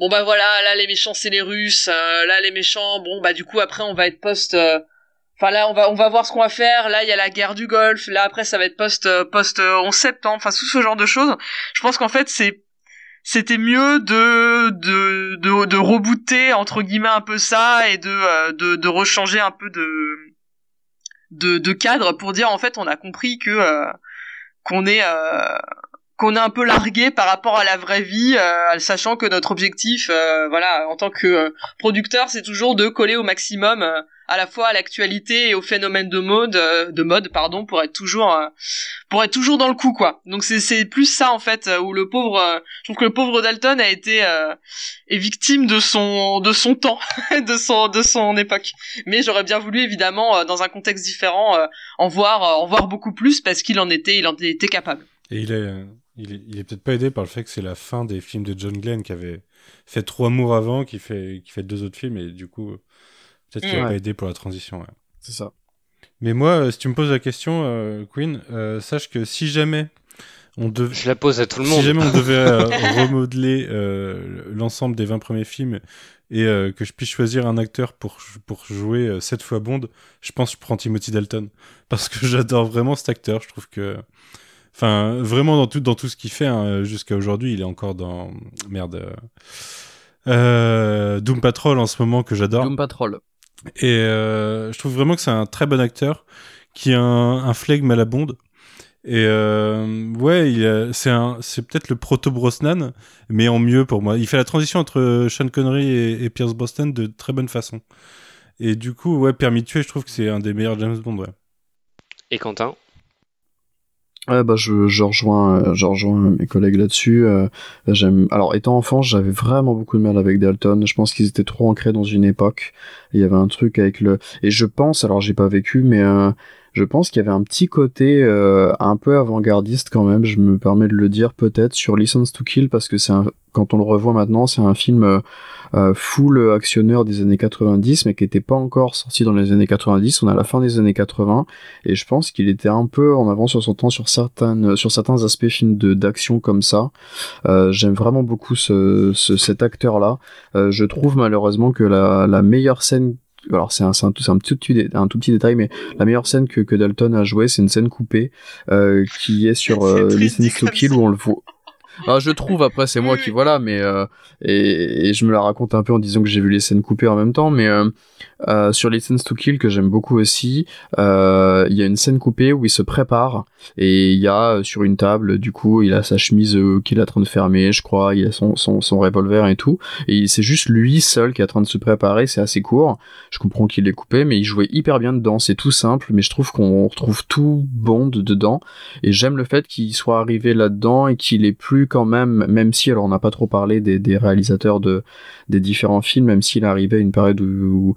bon bah voilà, là les méchants c'est les Russes, euh, là les méchants, bon bah du coup après on va être post euh, Enfin là, on va on va voir ce qu'on va faire. Là, il y a la guerre du Golfe. Là, après, ça va être post euh, post euh, 11 septembre. Enfin, tout ce genre de choses. Je pense qu'en fait, c'est c'était mieux de de de de rebooter entre guillemets un peu ça et de euh, de de rechanger un peu de de de cadre pour dire en fait, on a compris que euh, qu'on est euh, qu'on est un peu largué par rapport à la vraie vie, euh, sachant que notre objectif, euh, voilà, en tant que euh, producteur, c'est toujours de coller au maximum euh, à la fois à l'actualité et au phénomène de mode, euh, de mode, pardon, pour être toujours, euh, pour être toujours dans le coup, quoi. Donc c'est c'est plus ça en fait euh, où le pauvre, je trouve que le pauvre Dalton a été est victime de son de son temps, de son de son époque. Mais j'aurais bien voulu évidemment dans un contexte différent en voir en voir beaucoup plus parce qu'il en était il en était capable. Et il est, il est, peut-être pas aidé par le fait que c'est la fin des films de John Glenn qui avait fait Trois Amours avant, qui fait, qui fait deux autres films, et du coup, peut-être qu'il va pas Ouais. aidé pour la transition. ouais. C'est ça. Mais moi, euh, si tu me poses la question, euh, Queen, euh, sache que si jamais on devait... Je la pose à tout le Si monde. jamais on devait remodeler euh, l'ensemble des 20 premiers films et euh, que je puisse choisir un acteur pour, pour jouer euh, cette fois Bond, je pense que je prends Timothy Dalton. Parce que j'adore vraiment cet acteur. Je trouve que... Enfin, vraiment dans tout, dans tout ce qu'il fait, hein, jusqu'à aujourd'hui, il est encore dans... Merde. euh, euh, Doom Patrol en ce moment que j'adore. Doom Patrol. Et euh, je trouve vraiment que c'est un très bon acteur qui a un, un flegme à la Bond. Et euh, ouais, c'est c'est peut-être le proto Brosnan, mais en mieux pour moi. Il fait la transition entre Sean Connery et, et Pierce Brosnan de très bonne façon. Et du coup, ouais, Permis de tuer, je trouve que c'est un des meilleurs James Bond. Ouais. Et Quentin? Bah je, je rejoins, euh, je rejoins mes collègues là-dessus. euh, j'aime. Alors, étant enfant, j'avais vraiment beaucoup de mal avec Dalton. Je pense qu'ils étaient trop ancrés dans une époque. Il y avait un truc avec le. Et je pense, alors j'ai pas vécu, mais euh, je pense qu'il y avait un petit côté euh, un peu avant-gardiste quand même, je me permets de le dire peut-être, sur License to Kill, parce que c'est un, quand on le revoit maintenant, c'est un film euh, euh, full actionneur des années 90, mais qui n'était pas encore sorti dans les années 90, on est à la fin des années 80, et je pense qu'il était un peu en avance sur son temps sur, sur certains aspects films d'action comme ça. J'aime vraiment beaucoup ce, ce cet acteur-là. je trouve malheureusement que la, la meilleure scène alors c'est un, un, un, tout petit, un tout petit détail, mais la meilleure scène que, que Dalton a joué, c'est une scène coupée euh, qui est sur euh, Listen to Kill où on le voit. Ah, je trouve après c'est moi qui voilà mais euh, et, je me la raconte un peu en disant que j'ai vu les scènes coupées en même temps mais euh, euh, sur Listen to Kill que j'aime beaucoup aussi euh, il y a une scène coupée où il se prépare et il y a euh, sur une table du coup il a sa chemise qu'il est en train de fermer je crois il a son, son, son revolver et tout et c'est juste lui seul qui est en train de se préparer c'est assez court je comprends qu'il est coupé mais il jouait hyper bien dedans c'est tout simple mais je trouve qu'on retrouve tout Bond dedans et j'aime le fait qu'il soit arrivé là-dedans et qu'il est plus quand même, même si, alors on n'a pas trop parlé des, réalisateurs de, des différents films, même s'il arrivait à une période où,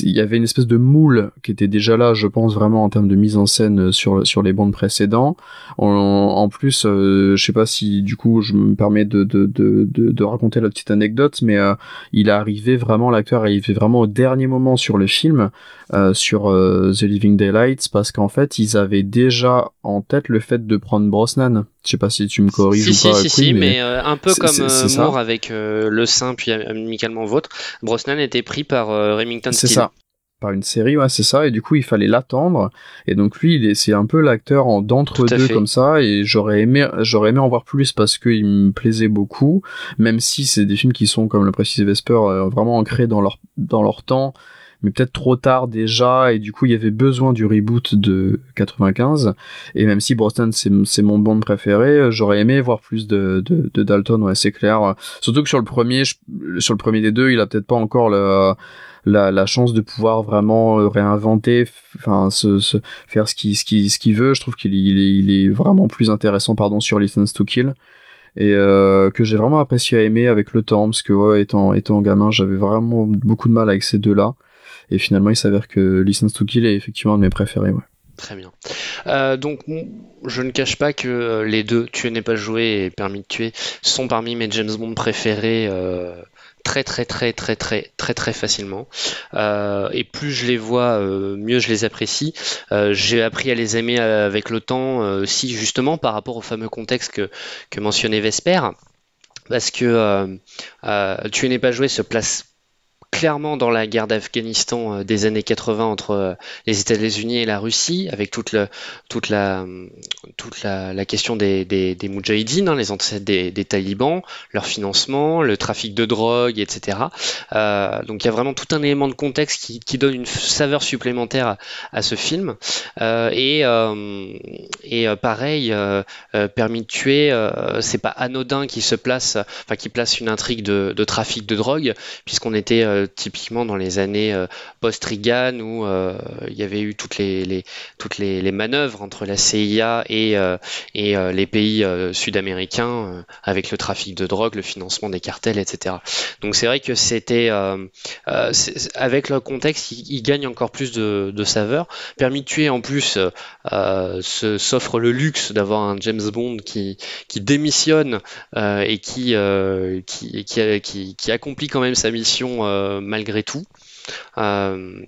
il y avait une espèce de moule qui était déjà là, je pense vraiment en termes de mise en scène sur sur les bandes précédents. En, plus, euh, je sais pas si du coup je me permets de de de, de, raconter la petite anecdote, mais euh, il est arrivé vraiment l'acteur est arrivé vraiment au dernier moment sur le film, euh, sur euh, The Living Daylights, parce qu'en fait ils avaient déjà en tête le fait de prendre Brosnan. Je sais pas si tu me corriges si, ou pas. Si, si, mais, euh, un peu comme Moore avec Le Saint puis amicalement vôtre, Brosnan était pris par Remington C'est ça. Par une série, ouais, c'est ça, et du coup il fallait l'attendre, et donc lui, c'est un peu l'acteur en d'entre deux comme ça, et j'aurais aimé, j'aurais aimé en voir plus parce qu'il me plaisait beaucoup, même si c'est des films qui sont, comme le précise Vesper, vraiment ancrés dans leur, dans leur temps, mais peut-être trop tard déjà, et du coup il y avait besoin du reboot de 95, et même si Brosnan c'est mon bond préféré, j'aurais aimé voir plus de, de, Dalton, ouais c'est clair, surtout que sur le premier, sur le premier des deux, il a peut-être pas encore la, chance de pouvoir vraiment réinventer, enfin, se, faire ce qu'il ce qui, ce veut. Je trouve qu'il il est, il est, vraiment plus intéressant, pardon, sur License to Kill et euh, que j'ai vraiment apprécié à aimer avec le temps parce que ouais, étant étant gamin, j'avais vraiment beaucoup de mal avec ces deux-là. Et finalement, il s'avère que License to Kill est effectivement un de mes préférés. Très bien. Euh, donc, je ne cache pas que les deux, Tuer n'est pas joué et Permis de tuer, sont parmi mes James Bond préférés. Euh, très très très très très très très facilement euh, et plus je les vois euh, mieux je les apprécie euh, j'ai appris à les aimer avec le temps aussi justement par rapport au fameux contexte que, que mentionnait Vesper parce que Tu n'es pas joué se place clairement dans la guerre d'Afghanistan euh, des années 80 entre euh, les États-Unis et la Russie, avec toute, toute, la, toute la, question des, des, des hein, les ancêtres des, des, talibans, leur financement, le trafic de drogue, etc. Euh, donc il y a vraiment tout un élément de contexte qui, qui donne une saveur supplémentaire à, à ce film. Euh, et, euh, et pareil, Permis de tuer, c'est pas anodin qui se place, enfin qui place une intrigue de trafic de drogue, puisqu'on était typiquement dans les années euh, post-Reagan où euh, il y avait eu toutes les, toutes les, manœuvres entre la CIA et, euh, et les pays sud-américains avec le trafic de drogue, le financement des cartels, etc. Donc c'est vrai que c'était avec le contexte, il, gagne encore plus de, saveur. Permis de tuer en plus s'offre le luxe d'avoir un James Bond qui, qui démissionne et qui, qui, qui, accomplit quand même sa mission malgré tout. Euh,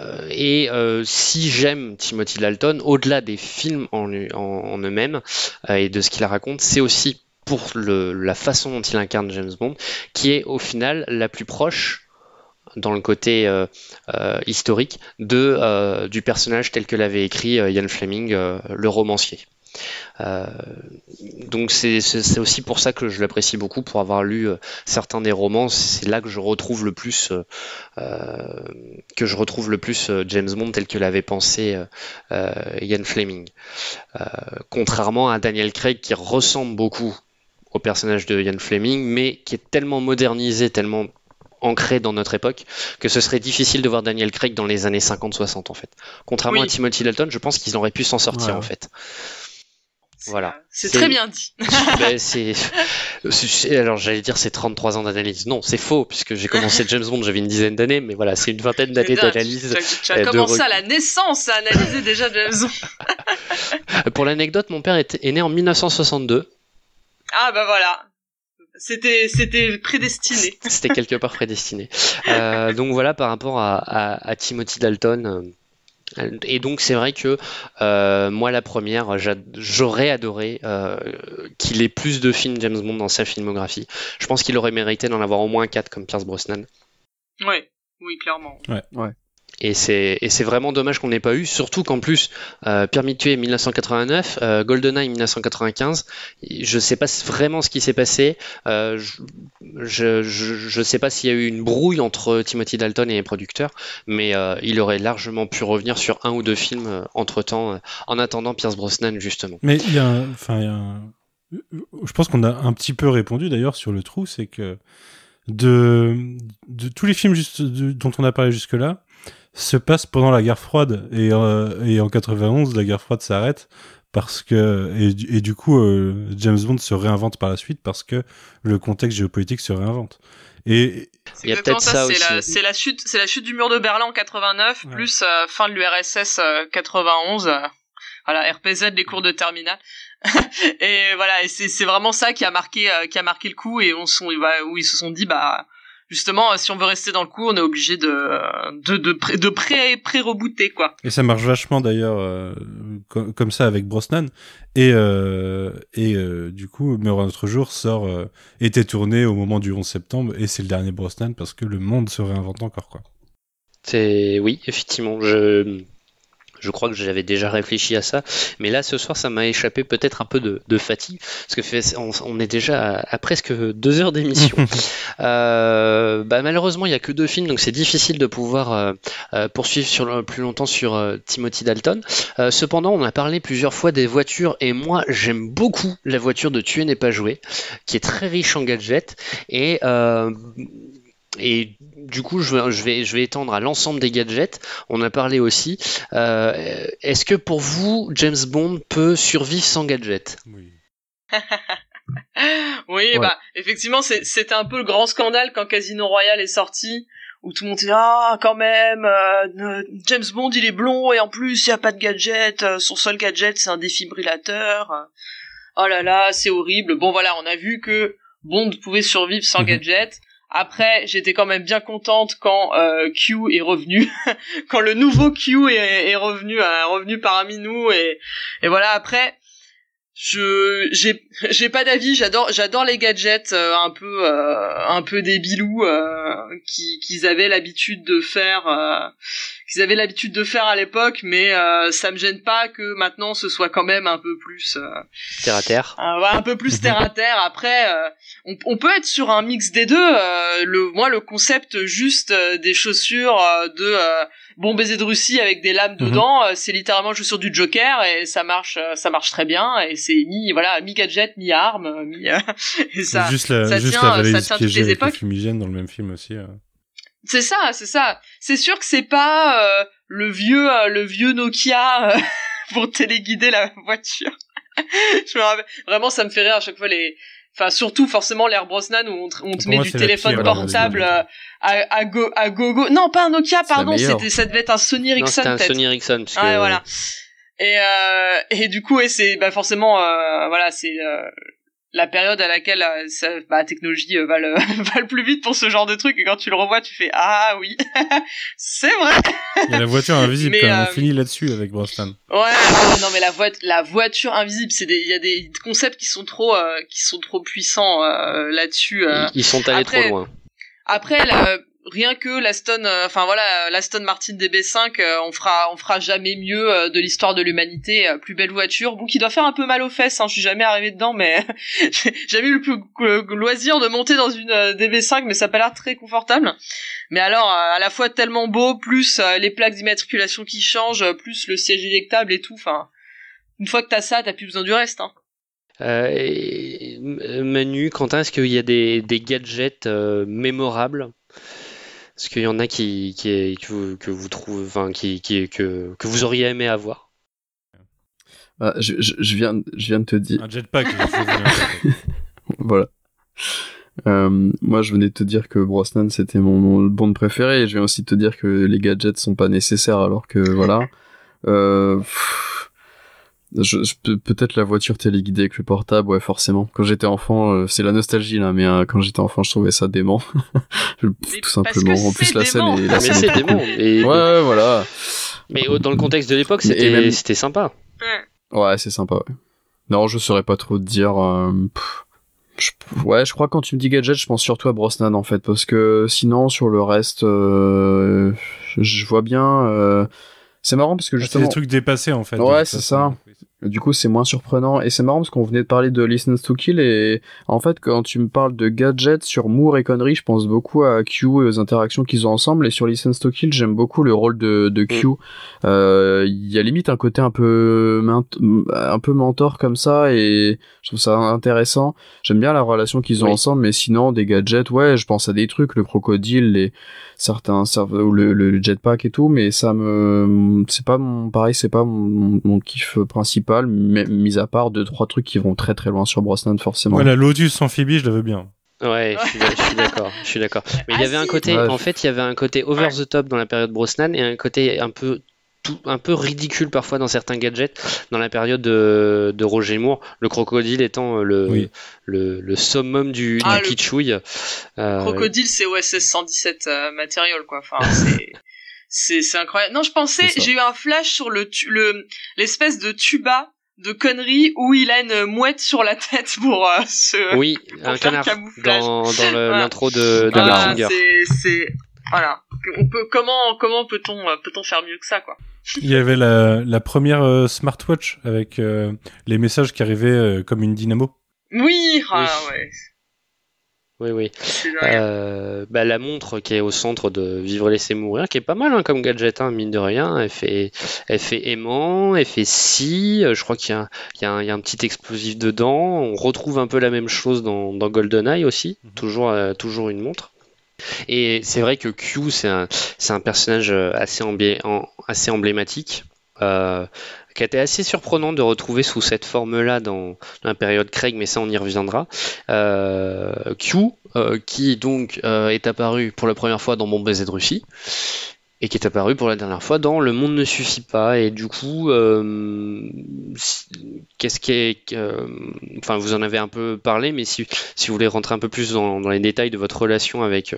euh, et si j'aime Timothy Dalton, au-delà des films en, eux-mêmes et de ce qu'il raconte, c'est aussi pour la façon dont il incarne James Bond, qui est au final la plus proche dans le côté historique du personnage tel que l'avait écrit Ian Fleming, le romancier. Euh, donc c'est aussi pour ça que je l'apprécie beaucoup, pour avoir lu euh, certains des romans. C'est là que je retrouve le plus, euh, que je retrouve le plus James Bond tel que l'avait pensé Ian Fleming. contrairement à Daniel Craig qui ressemble beaucoup au personnage de Ian Fleming, mais qui est tellement modernisé, tellement ancré dans notre époque que ce serait difficile de voir Daniel Craig dans les années 50-60 en fait. Contrairement à Timothy Dalton, je pense qu'ils auraient pu s'en sortir en fait. Voilà. C'est très bien dit. Ben, c'est, alors j'allais dire c'est 33 ans d'analyse. Non, c'est faux puisque j'ai commencé James Bond, j'avais une dizaine d'années, mais voilà, c'est une vingtaine d'années d'analyse. Tu, as- euh, de commencé à la naissance à analyser déjà James Bond. Pour l'anecdote, mon père est né en 1962. Ah bah voilà. C'était c'était prédestiné. C'était quelque part prédestiné. Euh, donc voilà par rapport à, à- à Timothy Dalton. Et donc c'est vrai que euh, moi la première, j'a- j'aurais adoré euh, qu'il ait plus de films James Bond dans sa filmographie. Je pense qu'il aurait mérité d'en avoir au moins 4 comme Pierce Brosnan. Ouais. Oui, clairement. Ouais. Ouais. Et c'est vraiment dommage qu'on n'ait pas eu, surtout qu'en plus, euh, Permis de tuer 1989, euh, GoldenEye 1995, je sais pas vraiment ce qui s'est passé. Euh, je, je sais pas s'il y a eu une brouille entre Timothy Dalton et les producteurs, mais euh, il aurait largement pu revenir sur un ou deux films entre temps, en attendant Pierce Brosnan justement. Mais il y a, enfin, je pense qu'on a un petit peu répondu d'ailleurs sur le trou, c'est que de, tous les films dont on a parlé jusque-là se passent pendant la guerre froide et, euh, et en 91 la guerre froide s'arrête parce que et, du- et du coup euh, James Bond se réinvente par la suite parce que le contexte géopolitique se réinvente. Et Il y a peut-être ça, c'est aussi. la, c'est la chute, c'est la chute du mur de Berlin en 89, plus euh, fin de l'URSS euh, 91. euh, voilà, RPZ, les cours de terminale. et voilà, et c'est c'est vraiment ça qui a marqué euh, qui a marqué le coup et on sont où ils se sont dit bah justement si on veut rester dans le coup, on est obligé de de de pré de pré pré rebooter quoi. Et ça marche vachement d'ailleurs euh, co- comme ça avec Brosnan. Et, euh, et euh, du coup, Meurt un autre jour sort, euh, était tourné au moment du 11 septembre, et c'est le dernier Brosnan parce que le monde se réinvente encore. quoi. C'est oui, effectivement, je je crois que j'avais déjà réfléchi à ça, mais là ce soir ça m'a échappé peut-être un peu de, de fatigue parce que on, on est déjà à, à presque deux heures d'émission. Euh, bah, malheureusement il y a que deux films donc c'est difficile de pouvoir euh, euh, poursuivre sur plus longtemps sur euh, Timothy Dalton. Cependant on a parlé plusieurs fois des voitures et moi j'aime beaucoup la voiture de Tuer n'est pas joué qui est très riche en gadgets et euh, et du coup, je vais, je vais, je vais étendre à l'ensemble des gadgets. On a parlé aussi. Euh, Est-ce que pour vous, James Bond peut survivre sans gadgets? Oui, bah effectivement, c'était un peu le grand scandale quand Casino Royale est sorti, où tout le monde dit ah quand même, euh, James Bond il est blond et en plus il y a pas de gadget, euh, son seul gadget c'est un défibrillateur. Oh là là, c'est horrible. Bon voilà, on a vu que Bond pouvait survivre sans gadget. Après, j'étais quand même bien contente quand euh, Q est revenu, quand le nouveau Q est, est revenu, euh, revenu parmi nous et, et voilà. Après, je j'ai j'ai pas d'avis j'adore j'adore les gadgets euh, un peu euh, un peu débilous euh, qui qu'ils avaient l'habitude de faire euh, qu'ils avaient l'habitude de faire à l'époque mais euh, ça me gêne pas que maintenant ce soit quand même un peu plus euh, Terre à terre. euh, ouais, un peu plus terre à terre. Après, euh, on, on peut être sur un mix des deux. euh, le, moi, le concept juste euh, des chaussures euh, de euh, bon baiser de Russie avec des lames Mhm. dedans, euh, c'est littéralement chaussures du Joker et ça marche, euh, ça marche très bien. Et c'est mi voilà mi gadget, mi arme, mi euh, et ça. juste la, ça juste tient, la ça valise tient avec le époques. fumigène dans le même film aussi. C'est ça, c'est ça. C'est sûr que c'est pas euh, le vieux, euh, le vieux Nokia euh, pour téléguider la voiture. Je me rappelle, vraiment, ça me fait rire à chaque fois les. Enfin, surtout forcément l'air Brosnan où on te, on te Pour met moi, du téléphone pire, portable euh, à, à, go, à gogo. Non, pas un Nokia, pardon. C'était, ça devait être un Sony Non, Ericsson c'était un. Sony Ericsson. Parce que, Ouais, voilà. Et euh, et du coup, ouais, c'est bah forcément, euh, voilà, c'est euh, la période à laquelle euh, ça, bah, la technologie euh, va le va le plus vite pour ce genre de truc. Et quand tu le revois, tu fais ah oui, c'est vrai. Il y a la voiture invisible Mais, quand même. euh, On finit là-dessus avec Brosnan. Ouais, non mais la voiture, la voiture invisible, c'est des, il y a des concepts qui sont trop, euh, qui sont trop puissants euh, là-dessus. euh. Ils sont allés Après- trop loin. Après, la- rien que l'Aston, euh, voilà, l'Aston Martin DB5, euh, on fera, fera jamais mieux euh, de l'histoire de l'humanité. plus belle voiture, bon, qui doit faire un peu mal aux fesses. Hein, je suis jamais arrivé dedans, mais j'ai jamais eu le, plus, loisir de monter dans une euh, DB5, mais ça a pas l'air très confortable. Mais alors, à la fois tellement beau, plus les plaques d'immatriculation qui changent, plus le siège éjectable et tout. Enfin, une fois que t'as ça, t'as plus besoin du reste. Hein. Manu, Quentin, est-ce qu'il y a des, gadgets mémorables? Est-ce qu'il y en a qui, qui, que, vous, que vous trouvez, enfin, qui, qui, que, que vous auriez aimé avoir? Ah, je, je, je viens, je viens de te dire. Un jetpack. voilà. Euh, moi, je venais de te dire que Brosnan c'était mon, mon Bond préféré, et je viens aussi de te dire que les gadgets sont pas nécessaires, alors que voilà. Euh, pff, je, je- peut- peut-être la voiture téléguidée avec le portable, ouais, forcément. Quand j'étais enfant, euh, c'est la nostalgie là, mais euh, quand j'étais enfant, je trouvais ça dément, Je- tout simplement. En plus, la scène est, la Mais scène c'est dément. Et- Ouais, ouais, voilà. Mais au- dans le contexte de l'époque, Mais- c'était même- c'était sympa. Ouais, c'est sympa. Ouais. Non, je saurais pas trop te dire. euh, je- ouais, je crois que quand tu me dis gadget, je pense surtout à Brosnan en fait, parce que sinon sur le reste, euh, je vois bien. euh, C'est marrant parce que C'est justement. des trucs dépassés en fait. Ouais, c'est ça. Du coup, c'est moins surprenant. Et c'est marrant parce qu'on venait de parler de Listen to Kill. Et en fait, quand tu me parles de gadgets sur Moore et conneries, je pense beaucoup à Q et aux interactions qu'ils ont ensemble. Et sur Listen to Kill, j'aime beaucoup le rôle de, de Q. Euh, Il y a limite un côté un peu, un peu mentor comme ça. Et je trouve ça intéressant. J'aime bien la relation qu'ils ont Oui. ensemble. Mais sinon, des gadgets, ouais, je pense à des trucs, le crocodile, les certains, le, le jetpack et tout. Mais ça me, c'est pas mon, pareil, c'est pas mon, mon kiff principal, mais mis à part deux trois trucs qui vont très très loin sur Brosnan forcément. Ouais, la Lotus amphibie, je la veux bien. Ouais, je suis, d'accord, je suis d'accord. Mais il y avait un côté, Ouais. en fait, il y avait un côté over the top dans la période Brosnan et un côté un peu tout, un peu ridicule parfois dans certains gadgets dans la période de, de Roger Moore, le crocodile étant le, Oui. le, le summum du, Ah, du le- kitschouille. Euh, Crocodile, c'est OSS 117 euh, Material, quoi. Enfin, c'est. C'est, incroyable. Non, je pensais, j'ai eu un flash sur le, tu- le, l'espèce de tuba de conneries où il a une mouette sur la tête pour euh, se. Oui, pour un faire canard camouflage. dans, dans le- Voilà. l'intro de, de Voilà, Goldfinger. c'est, c'est, voilà. On peut, comment, comment peut-on, euh, peut-on faire mieux que ça, quoi? Il y avait la, la première euh, smartwatch avec euh, les messages qui arrivaient euh, comme une dynamo. Oui, ah, ouais. Oui, oui. Euh, bah, la montre qui est au centre de Vivre et laisser mourir, qui est pas mal hein, comme gadget, hein, mine de rien. Elle fait, elle fait aimant, elle fait si. euh, Je crois qu'il y a, il y, a un- il y a un petit explosif dedans. On retrouve un peu la même chose dans, dans GoldenEye aussi. Toujours, euh, toujours une montre. Et c'est vrai que Q, c'est un, c'est un personnage assez, assez emblématique. euh, qui a été assez surprenant de retrouver sous cette forme-là dans, la période Craig, mais ça on y reviendra. Euh, Q, euh, qui donc euh, est apparu pour la première fois dans Bon baiser de Russie, et qui est apparu pour la dernière fois dans Le Monde ne suffit pas. Et du coup, qu'est-ce qui vous en avez un peu parlé, mais si, si vous voulez rentrer un peu plus dans, les détails de votre relation avec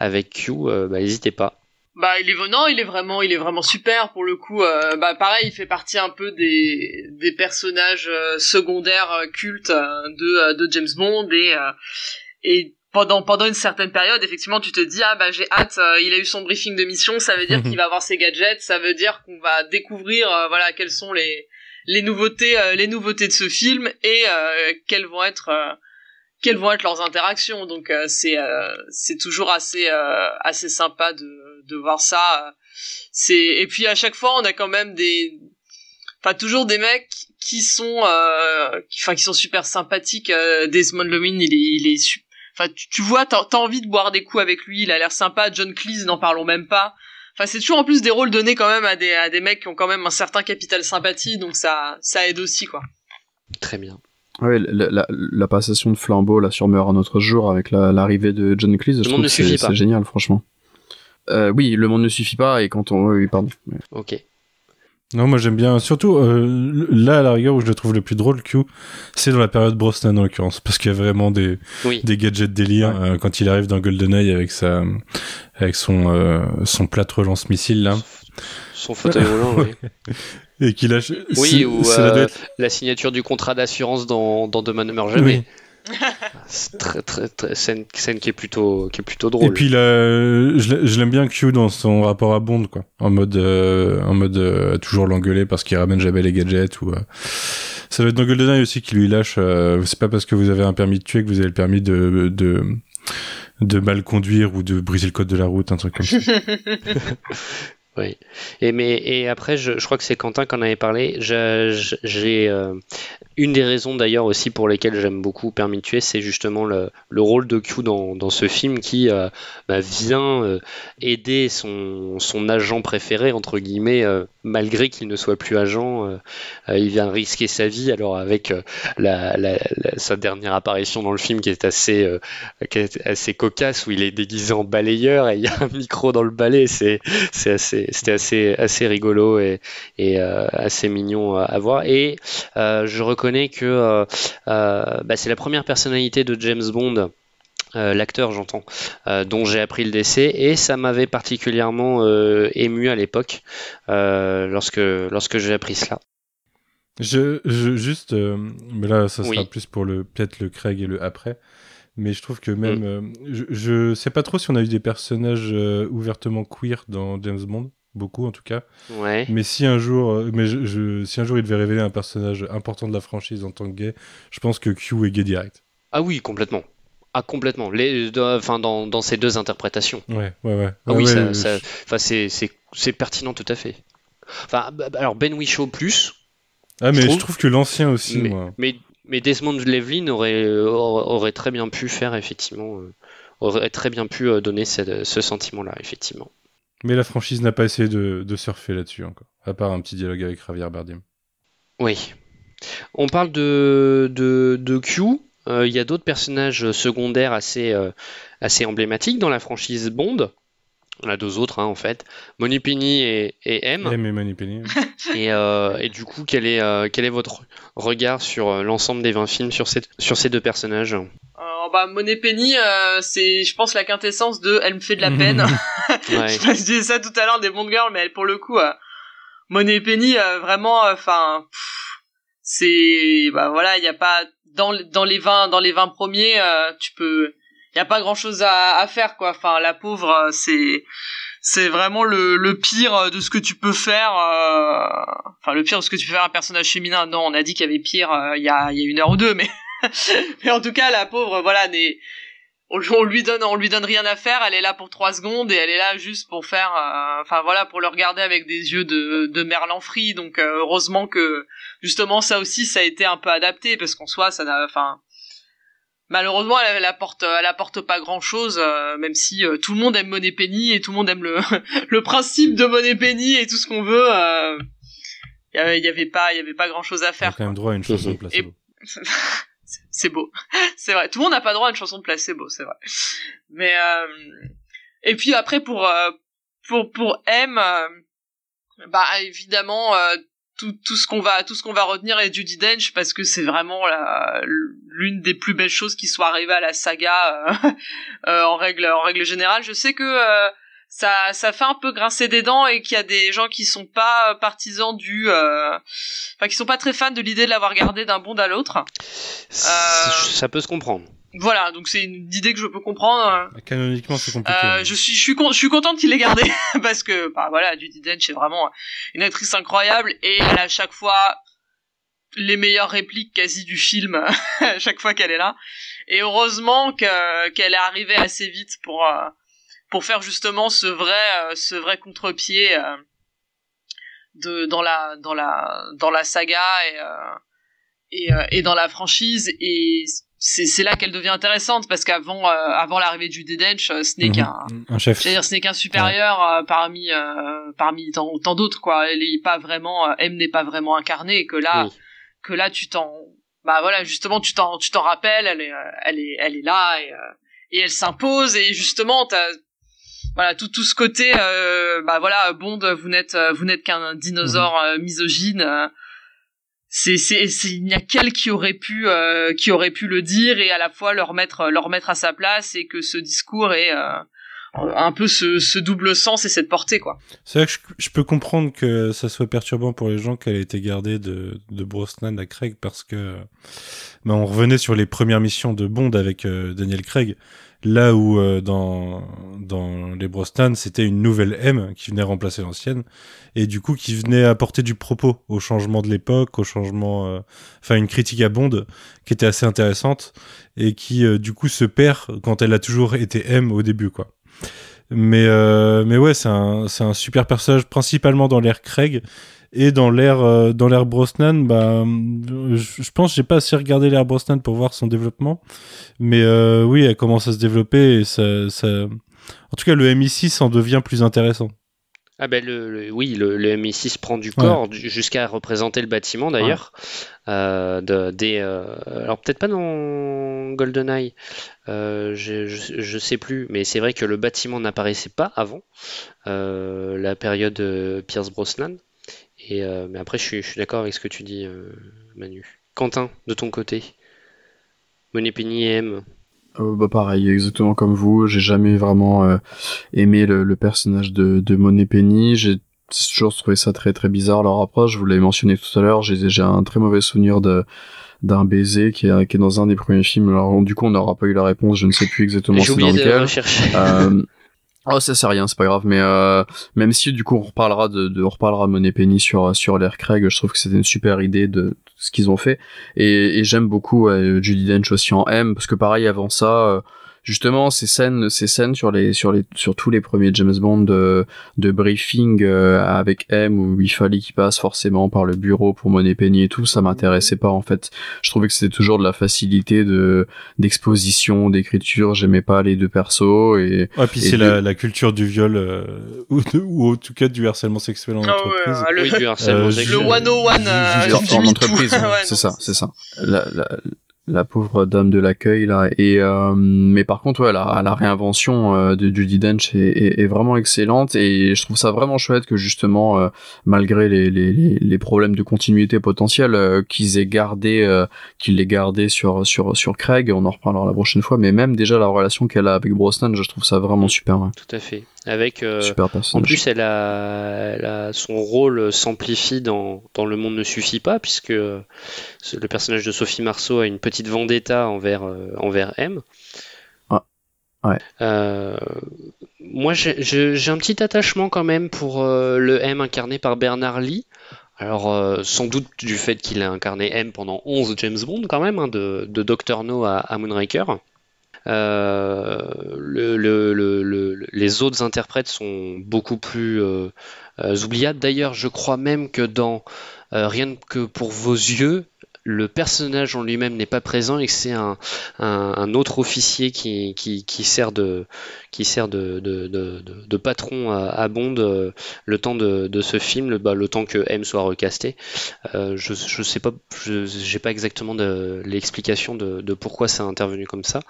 avec Q, bah, n'hésitez pas. Bah il est non, il est vraiment il est vraiment super pour le coup. euh, bah pareil, il fait partie un peu des des personnages euh, secondaires euh, cultes de de James Bond et euh, et pendant pendant une certaine période, effectivement, tu te dis ah bah j'ai hâte, il a eu son briefing de mission, ça veut dire qu'il va avoir ses gadgets, ça veut dire qu'on va découvrir voilà quelles sont les les nouveautés les nouveautés de ce film et quelles vont être quelles vont être leurs interactions. Donc euh, c'est euh, c'est toujours assez euh, assez sympa de de voir ça. euh. C'est et puis à chaque fois on a quand même des enfin toujours des mecs qui sont euh, qui enfin qui sont super sympathiques. Euh, Desmond Llewellyn il est il est su- Enfin, tu, tu vois, t'as envie de boire des coups avec lui, il a l'air sympa. John Cleese, n'en parlons même pas. Enfin, c'est toujours en plus des rôles donnés quand même à des, à des mecs qui ont quand même un certain capital sympathie, donc ça, ça aide aussi, quoi. Très bien. Ouais, la, la, la passation de flambeau là sur Meurt un autre jour avec la- l'arrivée de John Cleese, je trouve que c'est suffit pas. c'est génial, franchement. Euh, oui, le monde ne suffit pas et quand on, oui, pardon. Ok. Non, moi j'aime bien, surtout euh, là à la rigueur où je le trouve le plus drôle, Q, c'est dans la période Brosnan en l'occurrence, parce qu'il y a vraiment des, Oui. des gadgets délire euh, quand il arrive dans GoldenEye avec sa, avec son, euh, son plâtre lance-missile là. Son fauteuil roulant, oui. Et qu'il lâche. Oui, ou euh, la signature du contrat d'assurance dans, dans Demain ne meurt jamais. Oui. C'est très, très, très, scène, scène qui est plutôt, qui est plutôt drôle. Et puis là, je l'a- je l'aime bien Q dans son rapport à Bond, quoi. En mode, euh, en mode euh, toujours l'engueuler parce qu'il ramène jamais les gadgets ou. euh, Ça va être dans GoldenEye aussi qui lui lâche. euh, c'est pas parce que vous avez un permis de tuer que vous avez le permis de de de mal conduire ou de briser le code de la route, un truc comme ça. Oui. Et, mais, et après, je, crois que c'est Quentin qui avait parlé. J'ai euh, une des raisons d'ailleurs aussi pour lesquelles j'aime beaucoup Permis de tuer, c'est justement le, le rôle de Q dans, ce film qui euh, bah, vient euh, aider son, agent préféré, entre guillemets, malgré qu'il ne soit plus agent. il vient risquer sa vie. Alors avec sa dernière apparition dans le film qui est assez, qui est assez cocasse, où il est déguisé en balayeur et il y a un micro dans le balai. C'est assez, c'était assez, assez rigolo et, et euh, assez mignon à, voir. Et euh, je reconnais que euh, bah, c'est la première personnalité de James Bond. euh, l'acteur j'entends, euh, dont j'ai appris le décès et ça m'avait particulièrement euh, ému à l'époque lorsque, lorsque j'ai appris cela. Je, je- juste, mais là, ça sera Oui. plus pour le peut-être le Craig et le après. Mais je trouve que même, Mm. euh, je, je sais pas trop si on a eu des personnages ouvertement queer dans James Bond, beaucoup en tout cas. Ouais. Mais si un jour, euh, mais je, je- si un jour il devait révéler un personnage important de la franchise en tant que gay, je pense que Q est gay direct. Ah oui, complètement. Ah complètement. Les, de- enfin dans, dans ces deux interprétations. Ouais, ouais, ouais. Ah Ouais, oui, ouais, ça, ça- c'est, pertinent tout à fait. Enfin, alors Ben Whishaw plus. Ah mais je trouve. trouve, que l'ancien aussi, mais, moi. mais, mais Desmond Llewellyn aurait, euh, aurait, très bien pu faire effectivement, euh, aurait très bien pu donner cette- ce sentiment-là effectivement. Mais la franchise n'a pas essayé de, surfer là-dessus encore, à part un petit dialogue avec Javier Bardem. Oui. On parle de, de, Q. Euh, Il y a d'autres personnages secondaires assez, euh, assez emblématiques dans la franchise Bond. On a deux autres, hein, en fait. Moni Penny et, et M. M et Money Penny. Et, euh, et du coup, quel est, euh, quel est votre regard sur euh, l'ensemble des 20 films sur, cette, sur ces deux personnages? Euh, bah, Monet Penny, euh, c'est, je pense, la quintessence de elle me fait de la peine. Ouais. je disais ça tout à l'heure des Bond Girls, mais elle, pour le coup, euh, Monet Penny, euh, vraiment, enfin, c'est, bah voilà, il y a pas dans dans les 20 dans les 20 premiers, euh, tu peux, y a pas grand chose à, à faire quoi. Enfin, la pauvre, euh, c'est c'est vraiment le, le pire de ce que tu peux faire. euh, Enfin, le pire de ce que tu peux faire à un personnage féminin. Non, on a dit qu'il y avait pire euh, il y a y a une heure ou deux, mais mais en tout cas, la pauvre, voilà, n'est on, lui donne on lui donne rien à faire elle est là pour trois secondes et elle est là juste pour faire euh, enfin voilà pour le regarder avec des yeux de de merlan frit donc euh, heureusement que justement ça aussi ça a été un peu adapté parce qu'en soi ça n'a enfin malheureusement elle, elle apporte elle apporte pas grand chose même si euh, tout le monde aime Monet Penny et tout le monde aime le le principe de Monet Penny et tout ce qu'on veut euh, il y avait, il y avait pas il y avait pas grand chose à On a faire quand même droit à une chanson de placebo. c'est beau. C'est vrai. Tout le monde n'a pas droit à une chanson de placebo, c'est vrai. Mais euh, et puis après pour euh, pour pour M, euh, bah évidemment euh, tout tout ce qu'on va tout ce qu'on va retenir est Judy Dench parce que c'est vraiment l'une des plus belles choses qui soit arrivée à la saga euh, euh, en règle en règle générale. Je sais que euh, ça ça fait un peu grincer des dents et qu'il y a des gens qui sont pas partisans du euh, enfin qui sont pas très fans de l'idée de l'avoir gardé d'un bond à l'autre. Ça peut se comprendre. Voilà, donc c'est une idée que je peux comprendre. Canoniquement, c'est compliqué. Euh, je suis, je suis, con- je suis contente qu'il l'ait gardé parce que, bah voilà, Judy Dench est vraiment une actrice incroyable et elle a à chaque fois les meilleures répliques quasi du film à chaque fois qu'elle est là. Et heureusement que qu'elle est arrivée assez vite pour euh, pour faire justement ce vrai euh, ce vrai contre-pied de dans la dans la dans la saga et et, et dans la franchise et c'est c'est là qu'elle devient intéressante parce qu'avant euh, avant l'arrivée Judy Dench euh, ce n'est Mhm. qu'un Un chef. c'est-à-dire ce n'est qu'un supérieur euh, parmi euh, parmi tant, tant d'autres quoi elle est pas vraiment euh, M n'est pas vraiment incarnée et que là que là tu t'en bah voilà justement tu t'en tu t'en rappelles elle est euh, elle est elle est là et euh, et elle s'impose et justement t'as voilà tout tout ce côté euh, bah voilà Bond vous n'êtes euh, vous n'êtes qu'un dinosaure euh, misogyne euh, c'est il n'y a qu'elle qui aurait pu euh, qui aurait pu le dire et à la fois leur mettre mettre à sa place et que ce discours est euh, un peu ce, double sens et cette portée quoi. C'est vrai que je, peux comprendre que ça soit perturbant pour les gens qu'elle ait été gardée de, Brosnan à Craig parce que bah, on revenait sur les premières missions de Bond avec euh, Daniel Craig, là où euh, dans, dans les Brosnan c'était une nouvelle M qui venait remplacer l'ancienne et du coup qui venait apporter du propos au changement de l'époque, au changement, euh, enfin une critique à Bond qui était assez intéressante et qui euh, du coup se perd quand elle a toujours été M au début quoi. Mais, euh, mais ouais, c'est un, c'est un super personnage, principalement dans l'ère Craig. Et dans l'ère euh, dans l'ère Brosnan, bah, je, pense j'ai pas assez regardé l'ère Brosnan pour voir son développement, mais oui, elle commence à se développer et ça, ça... en tout cas le MI6 en devient plus intéressant. Ah ben le, le- oui, le, le MI6 prend du corps jusqu'à représenter le bâtiment d'ailleurs. Euh, de- des, euh, alors peut-être pas dans GoldenEye, euh, je, je, je sais plus, mais c'est vrai que le bâtiment n'apparaissait pas avant la période Pierce Brosnan. Et mais après je suis, je suis d'accord avec ce que tu dis, Manu. Quentin, de ton côté, Monet Penny et M. Euh, bah pareil, exactement comme vous, j'ai jamais vraiment euh, aimé le, le personnage de, de Monet Penny, j'ai toujours trouvé ça très très bizarre. Alors après, je vous l'avais mentionné tout à l'heure, j'ai j'ai un très mauvais souvenir de d'un baiser qui est, qui est dans un des premiers films. Alors du coup, on n'aura pas eu la réponse, je ne sais plus exactement c'est dans lequel. Euh, Oh, ça c'est rien, c'est pas grave, mais euh, même si du coup on reparlera de, de on reparlera Monet Penny sur sur l'air Craig, je trouve que c'était une super idée de ce qu'ils ont fait. Et, et j'aime beaucoup euh, Judy Dench aussi en M parce que pareil avant ça euh, justement ces scènes ces scènes sur les sur les sur tous les premiers James Bond de, de briefing euh, avec M où il fallait qu'il passe forcément par le bureau pour Monet Penny et tout ça m'intéressait pas en fait je trouvais que c'était toujours de la facilité de d'exposition d'écriture j'aimais pas les deux persos et Ouais, puis c'est de- la, la culture du viol, euh, ou, ou en tout cas du harcèlement sexuel en Ah ouais, entreprise. le- Oui, du harcèlement Euh, sexuel. Le 101 euh, Genre, du en MeToo. entreprise, ouais, c'est ça, c'est ça. La, la, la pauvre dame de l'accueil là. Et euh, mais par contre, ouais, la, réinvention euh, de Judy Dench est, est, vraiment excellente et je trouve ça vraiment chouette que justement, euh, malgré les, les, problèmes de continuité potentiels, euh, qu'ils aient gardé, qu'ils l'aient gardé sur sur sur Craig. On en reparlera la prochaine fois. Mais même déjà la relation qu'elle a avec Brosnan, je trouve ça vraiment super. Tout à fait. Avec euh, Super en plus, elle a, elle a- son rôle s'amplifie dans, dans Le Monde ne suffit pas, puisque euh, le personnage de Sophie Marceau a une petite vendetta envers, euh, envers M. Ah, ouais. Euh, moi, j'ai- un petit attachement quand même pour euh, le M incarné par Bernard Lee. Alors, euh, sans doute du fait qu'il a incarné M pendant 11 James Bond, quand même, hein, de, de Dr. No à, à Moonraker. Euh, le- le- le- le- les autres interprètes sont beaucoup plus euh, euh, oubliables. D'ailleurs, je crois même que dans Rien que pour vos yeux, le personnage en lui-même n'est pas présent et que c'est un, un- un autre officier qui, qui, qui sert de, qui sert de, de, de- de- patron à, à Bond euh, le temps de, ce film, le, bah, le temps que M soit recasté. Euh, je, je sais pas, j'ai pas exactement l'explication de, de pourquoi ça a intervenu comme ça.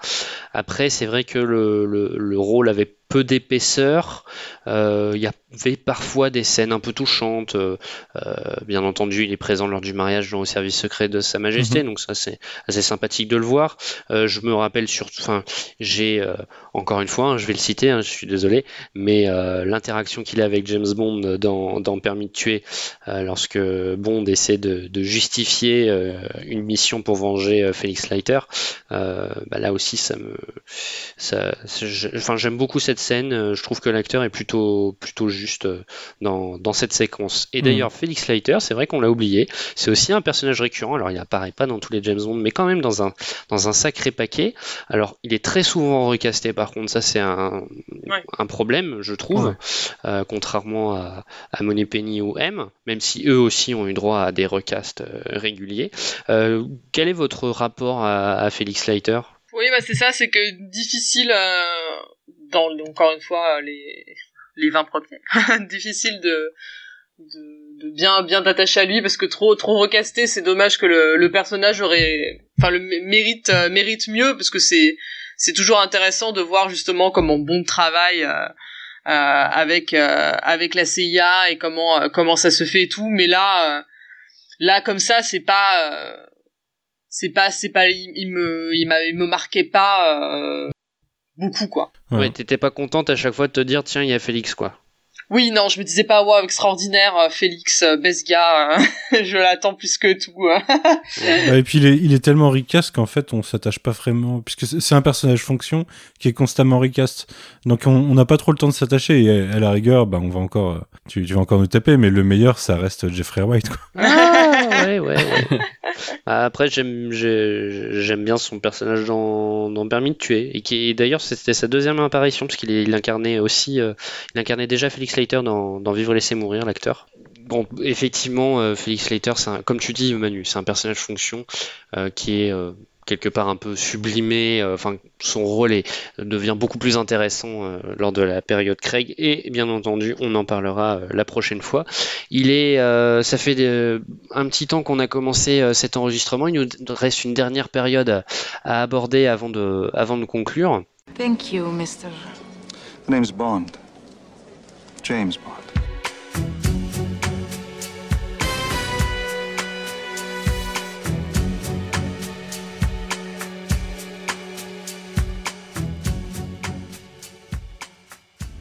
Après, c'est vrai que le, le, le rôle avait peu d'épaisseur. Euh, Il y avait parfois des scènes un peu touchantes. Euh, euh, bien entendu, il est présent lors du mariage dans au service secret de Sa Majesté, donc ça c'est assez sympathique de le voir. Euh, je me rappelle surtout, enfin, j'ai encore une fois, hein, je vais le citer, hein, je suis désolé, mais l'interaction qu'il a avec James Bond dans, dans Permis de tuer, lorsque Bond essaie de, de justifier une mission pour venger Felix Leiter, bah là aussi ça me, ça, enfin j'aime beaucoup cette scène. euh, Je trouve que l'acteur est plutôt plutôt juste euh, dans, dans cette séquence. Et Mm. d'ailleurs, Felix Leiter, c'est vrai qu'on l'a oublié. C'est aussi un personnage récurrent. Alors, il apparaît pas dans tous les James Bond, mais quand même dans un dans un sacré paquet. Alors, il est très souvent recasté. Par contre, ça c'est un Ouais. un problème, je trouve, Ouais. euh, contrairement à, à Money Penny ou M, même si eux aussi ont eu droit à des recasts euh, réguliers. Euh, quel est votre rapport à, à Felix Leiter? Oui, bah c'est ça, c'est que difficile, euh, dans encore une fois euh, les les 20 premiers, difficile de, de de bien bien t'attacher à lui parce que trop trop recasté, c'est dommage que le, le personnage aurait, enfin le mé- mérite euh, mérite mieux parce que c'est c'est toujours intéressant de voir justement comment bon travail euh, euh, avec euh, avec la CIA et comment comment ça se fait et tout, mais là là comme ça c'est pas c'est pas c'est pas il, il me il, il me marquait pas beaucoup quoi Ouais, t'étais pas contente à chaque fois de te dire tiens il y a Félix quoi. oui non je me disais pas wow extraordinaire euh, Félix euh, best gars euh, je l'attends plus que tout euh. Ouais, et puis il est, il est tellement ricasse qu'en fait on s'attache pas vraiment, puisque c'est un personnage fonction qui est constamment ricasse. Donc on n'a pas trop le temps de s'attacher. Et à la rigueur, bah on va encore, euh, tu, tu vas encore nous taper, mais le meilleur ça reste Jeffrey White. Quoi. Ah ouais ouais. ouais. Après, j'aime j'ai- j'aime bien son personnage dans, dans Permis de tuer. Et qui, d'ailleurs, c'était sa deuxième apparition, parce qu'il il incarnait aussi. euh, il incarnait déjà Felix Leiter dans, dans Vivre et laisser mourir, l'acteur. Bon, effectivement, euh, Felix Leiter, un- comme tu dis, Manu, c'est un personnage fonction euh, qui est. euh, quelque part un peu sublimé, euh, enfin son rôle est, devient beaucoup plus intéressant euh, lors de la période Craig et bien entendu on en parlera euh, la prochaine fois. Il est, euh, ça fait euh, un petit temps qu'on a commencé euh, cet enregistrement, il nous reste une dernière période à, à aborder avant de, avant de conclure. Thank you, Mr. The name's Bond. James Bond.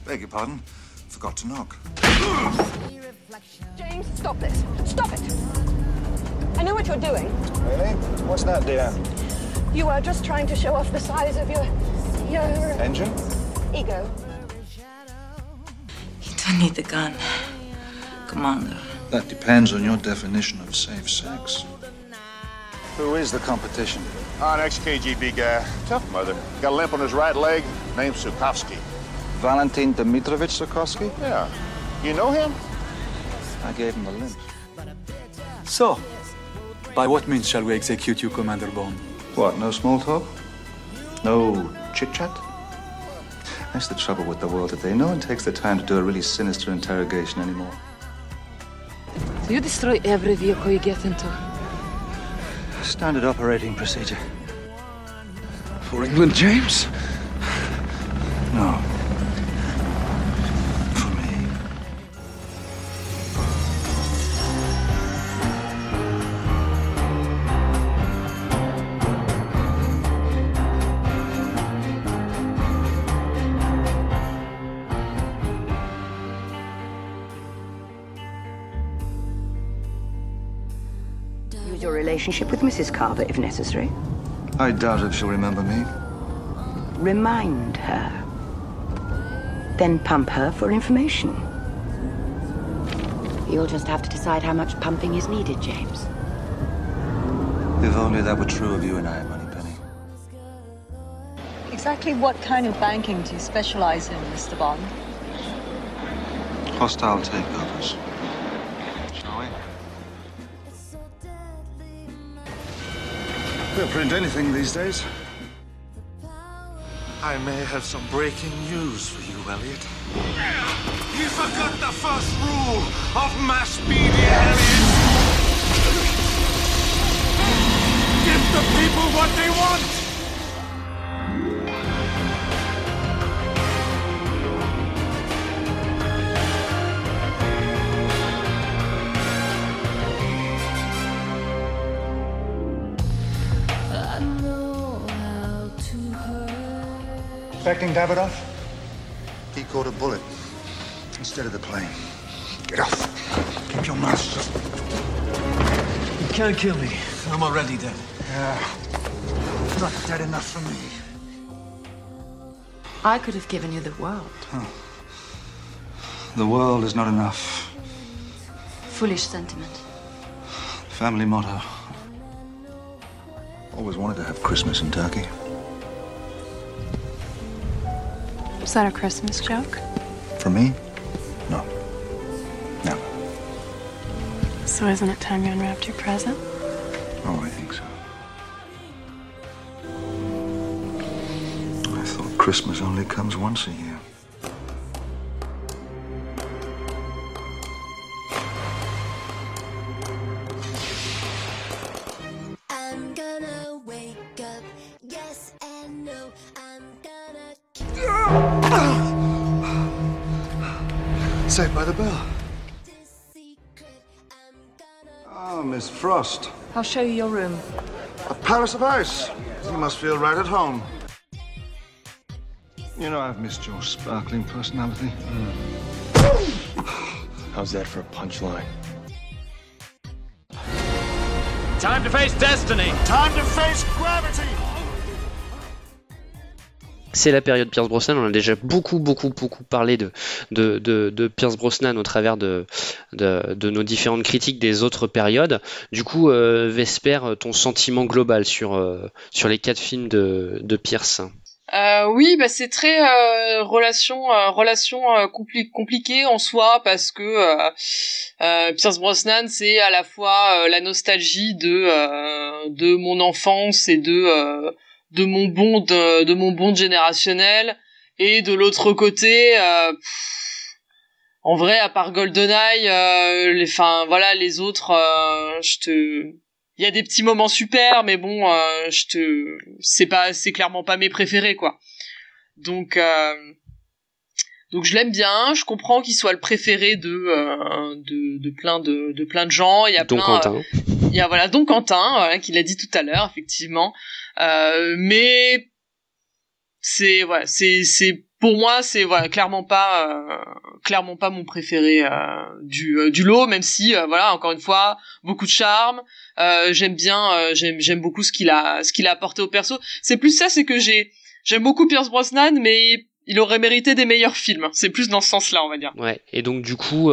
Beg your pardon. Forgot to knock. James, stop this. Stop it. I know what you're doing. Really? What's that, dear? You are just trying to show off the size of your. your. Engine? ego. You don't need the gun, Commander. That depends on your definition of safe sex. Who is the competition? Ah, An ex-KGB guy. Tough mother. Got a limp on his right leg. Name's Sukovsky. Valentin Dmitrovich Sokovsky? Yeah. You know him? I gave him a limp. So, by what means shall we execute you, Commander Bond? What, no small talk? No chit chat? That's the trouble with the world today. No one takes the time to do a really sinister interrogation anymore. Do you destroy every vehicle you get into? Standard operating procedure. For England, James? No. Relationship with Mrs. Carver if necessary. I doubt if she'll remember me. Remind her. Then pump her for information. You'll just have to decide how much pumping is needed, James. If only that were true of you and I, Moneypenny. Exactly what kind of banking do you specialize in, Mr. Bond? Hostile takeovers. We'll print anything these days. I may have some breaking news for you, Elliot. You forgot the first rule of mass media, Elliot! Give the people what they want! Expecting Davidoff? He caught a bullet instead of the plane. Get off. Keep your mouth shut. You can't kill me. I'm already dead. Yeah. Not dead enough for me. I could have given you the world. The world is not enough. Foolish sentiment. Family motto. Always wanted to have Christmas in Turkey. Was that a Christmas joke? For me? No. No. So isn't it time you unwrapped your present? Oh, I think so. I thought Christmas only comes once a year. By the bell. Ah, Miss Frost. I'll show you your room. A palace of ice. You must feel right at home. You know, I've missed your sparkling personality. How's that for a punchline? Time to face destiny! Time to face gravity! C'est la période Pierce Brosnan. On a déjà beaucoup, beaucoup, beaucoup parlé de, Pierce Brosnan au travers de, nos différentes critiques des autres périodes. Du coup, euh, Vesper, ton sentiment global sur, euh, les quatre films de, Pierce euh, oui, bah c'est très relation relation compli compliquée en soi parce que Pierce Brosnan c'est à la fois la nostalgie de mon enfance et de de mon bond de, de, mon bond générationnel et de l'autre côté en vrai à part GoldenEye les enfin voilà les autres je te il y a des petits moments super mais bon euh, je te c'est pas c'est clairement pas mes préférés quoi donc euh, donc je l'aime bien je comprends qu'il soit le préféré de euh, de, de plein de, de plein de gens il y a Don plein Quentin. il y a voilà Don Quentin voilà, qui l'a dit tout à l'heure effectivement mais c'est voilà c'est c'est pour moi c'est voilà clairement pas euh, clairement pas mon préféré euh, du euh, du lot même si voilà encore une fois beaucoup de charme. J'aime bien j'aime j'aime beaucoup ce qu'il a ce qu'il a apporté au perso. C'est plus ça c'est que j'ai j'aime beaucoup Pierce Brosnan mais il aurait mérité des meilleurs films. C'est plus dans ce sens là on va dire. Ouais. Et donc du coup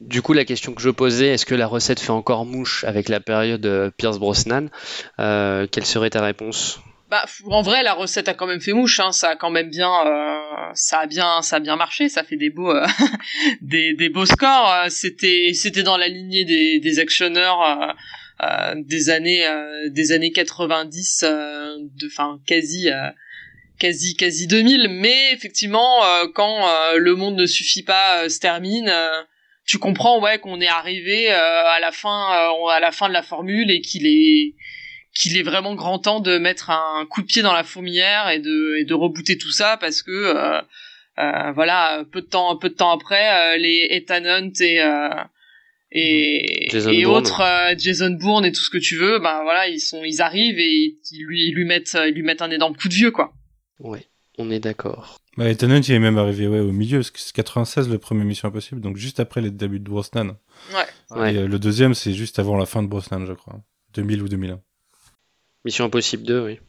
du coup, la question que je posais, est-ce que la recette fait encore mouche avec la période Pierce Brosnan Quelle serait ta réponse? Bah, en vrai, la recette a quand même fait mouche. Hein. Ça a quand même bien, euh, ça a bien, ça a bien marché. Ça fait des beaux, euh, des, beaux scores. Euh, c'était, c'était dans la lignée des, actionneurs euh, euh des années, des années 90, de, enfin quasi, quasi, quasi 2000. Mais effectivement, quand le monde ne suffit pas se termine. Tu comprends ouais qu'on est arrivé à la fin à la fin de la formule et qu'il est qu'il est vraiment grand temps de mettre un coup de pied dans la fourmilière et de, et de rebooter tout ça parce que euh, euh, voilà peu de temps peu de temps après euh, les Ethan Hunt et euh, et, Jason et Bourne. autres euh, Jason Bourne et tout ce que tu veux ben voilà ils sont ils arrivent et ils lui ils lui mettent ils lui mettent un énorme coup de vieux quoi Ouais, on est d'accord. Bah, Ethan Hunt, il est même arrivé ouais, au milieu, parce que c'est 96 le premier Mission Impossible, donc juste après les débuts de Brosnan. ouais Ouais. Et euh, le deuxième, c'est juste avant la fin de Brosnan, je crois. 2000 ou 2001. Mission Impossible 2, oui.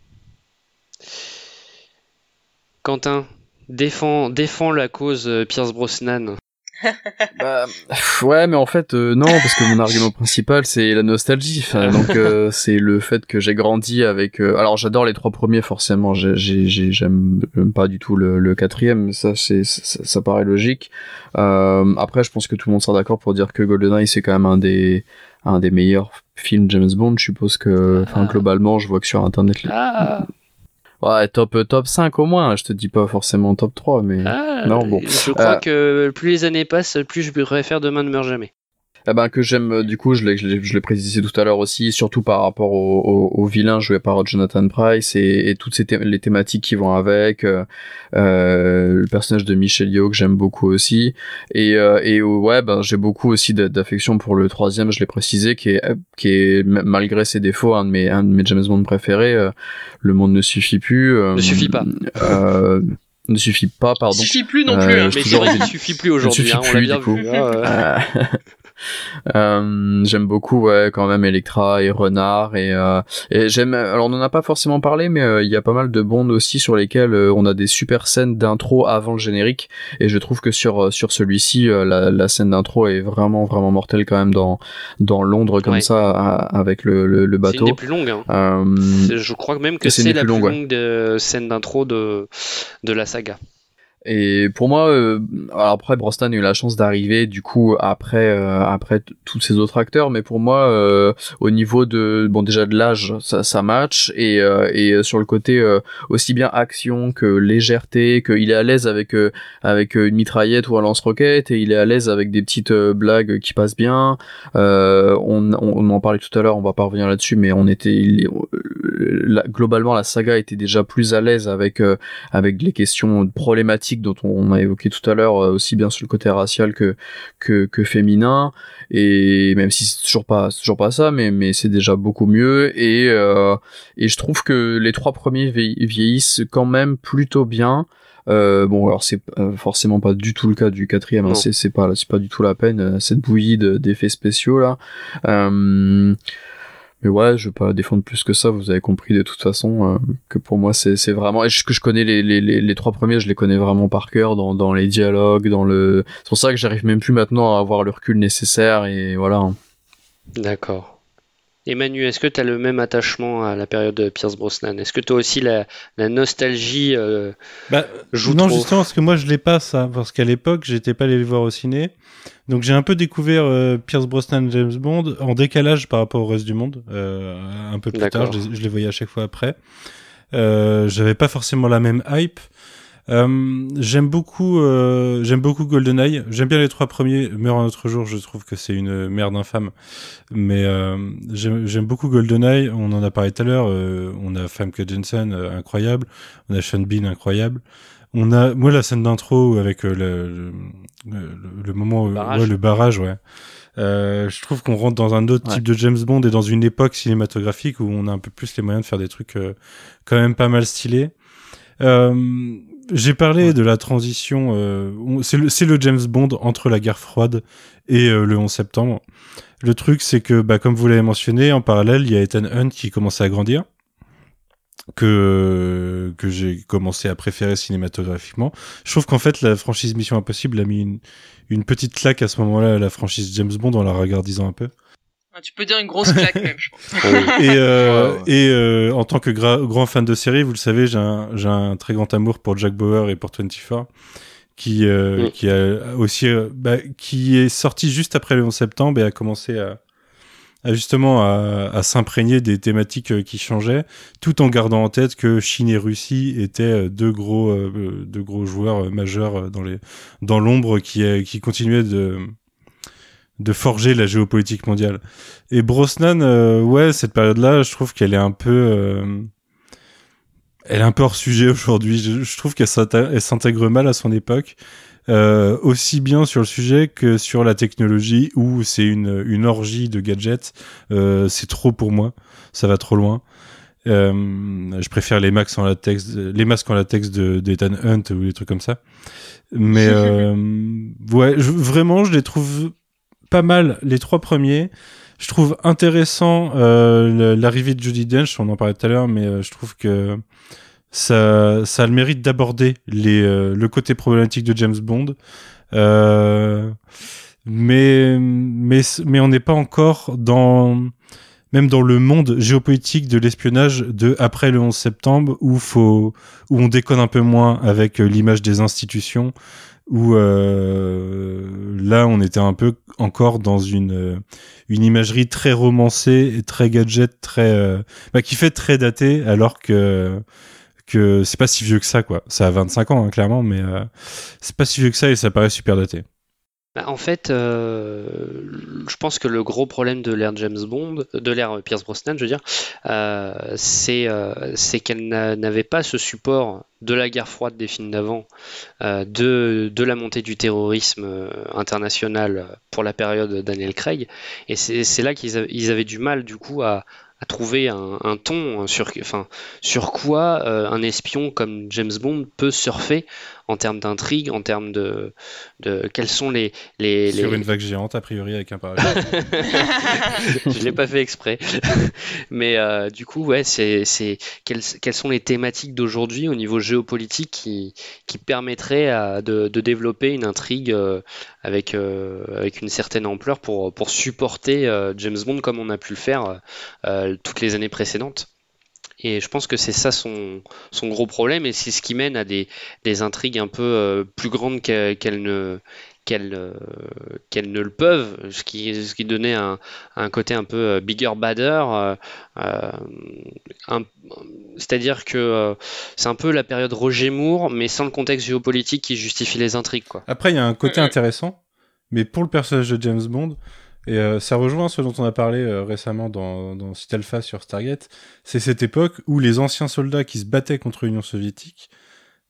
Quentin, défends, défends la cause euh, Pierce Brosnan. Bah, ouais, mais en fait, euh, non, parce que mon argument principal, c'est la nostalgie. Enfin, donc, euh, c'est le fait que j'ai grandi avec. euh, alors, j'adore les trois premiers, forcément. J'ai- j'ai- j'ai- J'aime pas du tout le, le quatrième. Ça, c'est ça, ça paraît logique. Après, je pense que tout le monde sera d'accord pour dire que GoldenEye, c'est quand même un des un des meilleurs films James Bond. Je suppose que, enfin, globalement, je vois que sur Internet. les- Ah, Ouais, top top 5 au moins. Je te dis pas forcément top 3, mais ah, non, bon. Je crois Euh, que plus les années passent, plus je préfère Demain ne meurt jamais. Eh ben que j'aime euh, du coup je l'ai je l'ai je l'ai précisé tout à l'heure aussi surtout par rapport au, au, au vilain joué par Jonathan Price et, et toutes ces les thématiques qui vont avec euh, euh, le personnage de Michel Yeoh que j'aime beaucoup aussi et euh, et euh, ouais ben j'ai beaucoup aussi d'a- d'affection pour le troisième je l'ai précisé qui est qui est malgré ses défauts un de mes un de mes James Bond préférés euh, le monde ne suffit plus euh, Ne suffit pas. euh, ne suffit pas pardon suffit plus non Euh, plus hein. je Mais c'est vrai toujours- qu'il suffit plus ne aujourd'hui, hein, on l'a bien du coup. vu. euh. J'aime beaucoup ouais quand même Electra et Renard et, euh, et j'aime alors on en a pas forcément parlé mais euh, il y a pas mal de bondes aussi sur lesquelles on a des super scènes d'intro avant le générique et je trouve que sur sur celui-ci la, la scène d'intro est vraiment vraiment mortelle quand même dans dans Londres comme Ouais. ça à- avec le, le, le C'est une bateau des plus longues. hein. Je crois même que c'est la plus longue, ouais. de scène d'intro de, de la saga. Et pour moi, euh, après Brosnan a eu la chance d'arriver du coup après euh, après tous ces autres acteurs, mais pour moi euh, au niveau de bon déjà de l'âge ça ça match et euh, et euh, sur le côté euh, aussi bien action que légèreté, qu'il est à l'aise avec avec une mitraillette ou un lance-roquette et il est à l'aise avec des petites blagues qui passent bien. On, on en parlait tout à l'heure, on va pas revenir là-dessus, mais on était il- globalement la saga était déjà plus à l'aise avec avec les questions problématiques dont on a évoqué tout à l'heure, euh, aussi bien sur le côté racial que que, que féminin. Et même si c'est toujours pas toujours pas ça, mais mais c'est déjà beaucoup mieux. Et euh, et je trouve que les trois premiers vie- vieillissent quand même plutôt bien. Euh, bon alors c'est euh, forcément pas du tout le cas du quatrième hein, c'est pas c'est pas du tout la peine cette bouillie de- d'effets spéciaux là euh, mais ouais, je vais pas défendre plus que ça. Vous avez compris de toute façon euh, que pour moi c'est c'est vraiment et que je connais les, les, les, les trois premiers, je les connais vraiment par cœur dans, dans les dialogues, dans le. C'est pour ça que j'arrive même plus maintenant à avoir le recul nécessaire et voilà. D'accord. Et Manu, est-ce que tu as le même attachement à la période de Pierce Brosnan? Est-ce que toi aussi la, la nostalgie euh, Bah, joue non, trop? justement, parce que moi, je l'ai pas, ça. Parce qu'à l'époque, j'étais pas allé le voir au ciné. Donc, j'ai un peu découvert euh, Pierce Brosnan James Bond en décalage par rapport au reste du monde. euh, un peu plus tard, D'accord. je, les- je les voyais à chaque fois après. Euh, J'avais pas forcément la même hype. Euh, j'aime beaucoup, euh, j'aime beaucoup GoldenEye. J'aime bien les trois premiers. Meurt un autre jour, je trouve que c'est une merde infâme. Mais euh, j'aime beaucoup GoldenEye. On en a parlé tout à l'heure. euh, on a Famke Jensen, euh, incroyable. On a Sean Bean, incroyable. On a, moi, la scène d'intro avec le, le, le- le moment, où- Barrage. ouais, le barrage, ouais. Euh, je trouve qu'on rentre dans un autre Ouais. type de James Bond et dans une époque cinématographique où on a un peu plus les moyens de faire des trucs euh, quand même pas mal stylés. Euh, j'ai parlé de la transition. euh, on- c'est le, c'est le James Bond entre la guerre froide et euh, le 11 septembre. Le truc, c'est que, bah, comme vous l'avez mentionné, en parallèle, il y a Ethan Hunt qui commençait à grandir, que que j'ai commencé à préférer cinématographiquement. Je trouve qu'en fait, la franchise Mission Impossible a mis une, une petite claque à ce moment-là à la franchise James Bond en la regardisant un peu. Ah, Tu peux dire une grosse claque, même, je pense. et euh, et euh, en tant que gra- grand fan de série, vous le savez, j'ai un, très grand amour pour Jack Bauer et pour 24, qui, euh, Mm. qui a aussi, euh, bah, qui est sorti juste après le 11 septembre et a commencé à, à justement à, à s'imprégner des thématiques euh, qui changeaient, tout en gardant en tête que Chine et Russie étaient euh, deux gros, euh, deux gros joueurs majeurs dans les, dans l'ombre qui, qui continuaient de, de forger la géopolitique mondiale. Et Brosnan, euh, ouais, cette période-là, je trouve qu'elle est un peu, euh, elle est un peu hors sujet aujourd'hui. Je, je trouve qu'elle s'intègre mal à son époque, euh, aussi bien sur le sujet que sur la technologie, où c'est une, une orgie de gadgets. Euh, c'est trop pour moi, ça va trop loin. Euh, je préfère les masques en latex, les masques en latex de d'Ethan Hunt ou des trucs comme ça. Mais euh, ouais, je- vraiment, je les trouve pas mal les trois premiers. Je trouve intéressant euh, l'arrivée de Judy Dench, on en parlait tout à l'heure, mais euh, je trouve que ça, ça a le mérite d'aborder euh, le côté problématique de James Bond. Mais, mais, mais on n'est pas encore dans, même dans le monde géopolitique de l'espionnage de après le 11 septembre où faut, où on déconne un peu moins avec l'image des institutions, où là on était un peu encore dans une euh, une imagerie très romancée et très gadget, très euh, bah, qui fait très daté, alors que que c'est pas si vieux que ça quoi. Ça a 25 ans hein, clairement, mais euh, c'est pas si vieux que ça et ça paraît super daté. Bah, en fait, euh, je pense que le gros problème de l'ère James Bond, de l'ère Pierce Brosnan, je veux dire, euh, c'est euh, c'est qu'elle n'a- n'avait pas ce support de la guerre froide des films d'avant, de, la montée du terrorisme international pour la période Daniel Craig, et c'est là qu'ils avaient, ils avaient du mal du coup à, à trouver un, un ton sur, enfin, sur quoi euh, un espion comme James Bond peut surfer en termes d'intrigue, en termes de, de quels sont les, les, Sur une vague géante a priori avec un parachute. je l'ai pas fait exprès. Mais euh, du coup, ouais, c'est, c'est quelles, quelles sont les thématiques d'aujourd'hui au niveau géopolitique qui, qui permettraient à- de, de développer une intrigue euh, avec, euh, avec une certaine ampleur pour, pour supporter euh, James Bond comme on a pu le faire euh, toutes les années précédentes. Et je pense que c'est ça son, son gros problème, et c'est ce qui mène à des, des intrigues un peu plus grandes qu'e- qu'elles ne, qu'elles euh, qu'elles ne le peuvent, ce qui, ce qui donnait un, un côté un peu euh, bigger, badder. euh, C'est-à-dire que euh, c'est un peu la période Roger Moore, mais sans le contexte géopolitique qui justifie les intrigues. Quoi. Après, il y a un côté intéressant, mais pour le personnage de James Bond, et euh, ça rejoint ce dont on a parlé euh, récemment dans, dans Alpha sur Stargate, c'est cette époque où les anciens soldats qui se battaient contre l'Union soviétique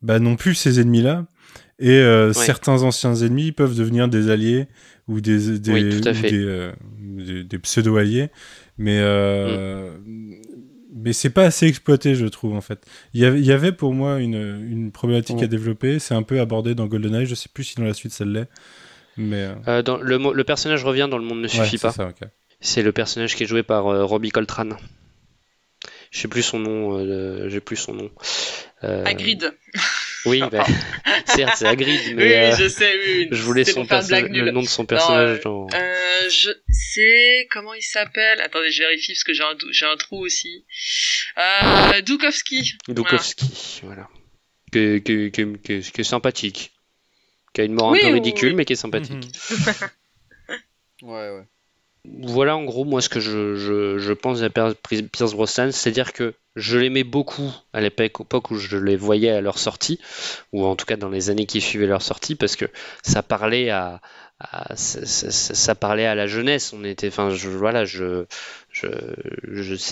bah, n'ont plus ces ennemis-là, et euh, Ouais. certains anciens ennemis peuvent devenir des alliés ou des, des, Oui, tout à ou fait. des, euh, des- des pseudo-alliés, mais, euh, mais c'est pas assez exploité, je trouve, en fait. Il y avait, pour moi une, une problématique Ouais. à développer, c'est un peu abordé dans GoldenEye, je sais plus si dans la suite ça l'est. Mais euh, Euh, dans le, le personnage revient dans le monde ne suffit pas. C'est le personnage qui est joué par euh, Robbie Coltrane. Je sais plus son nom. euh, J'ai plus son nom. Euh, Hagrid. Oui, bah, certes, c'est Hagrid, mais oui, euh, je sais, oui, je voulais son le nom de son Non, personnage euh, dans. Euh, je sais comment il s'appelle. Attendez, je vérifie parce que j'ai un, dou- j'ai un trou aussi. Euh, Dukowski. Dukowski, voilà. Que, que, que, que, que sympathique. Qui a une mort Oui, un peu ridicule, oui. mais qui est sympathique. Ouais, ouais. Voilà en gros moi ce que je, je, je pense de Pier- Pierce Brosnan, c'est-à-dire que je l'aimais beaucoup à l'époque époque où je les voyais à leur sortie, ou en tout cas dans les années qui suivaient leur sortie, parce que ça parlait à, ça, parlait à la jeunesse. On était, enfin, voilà, c'est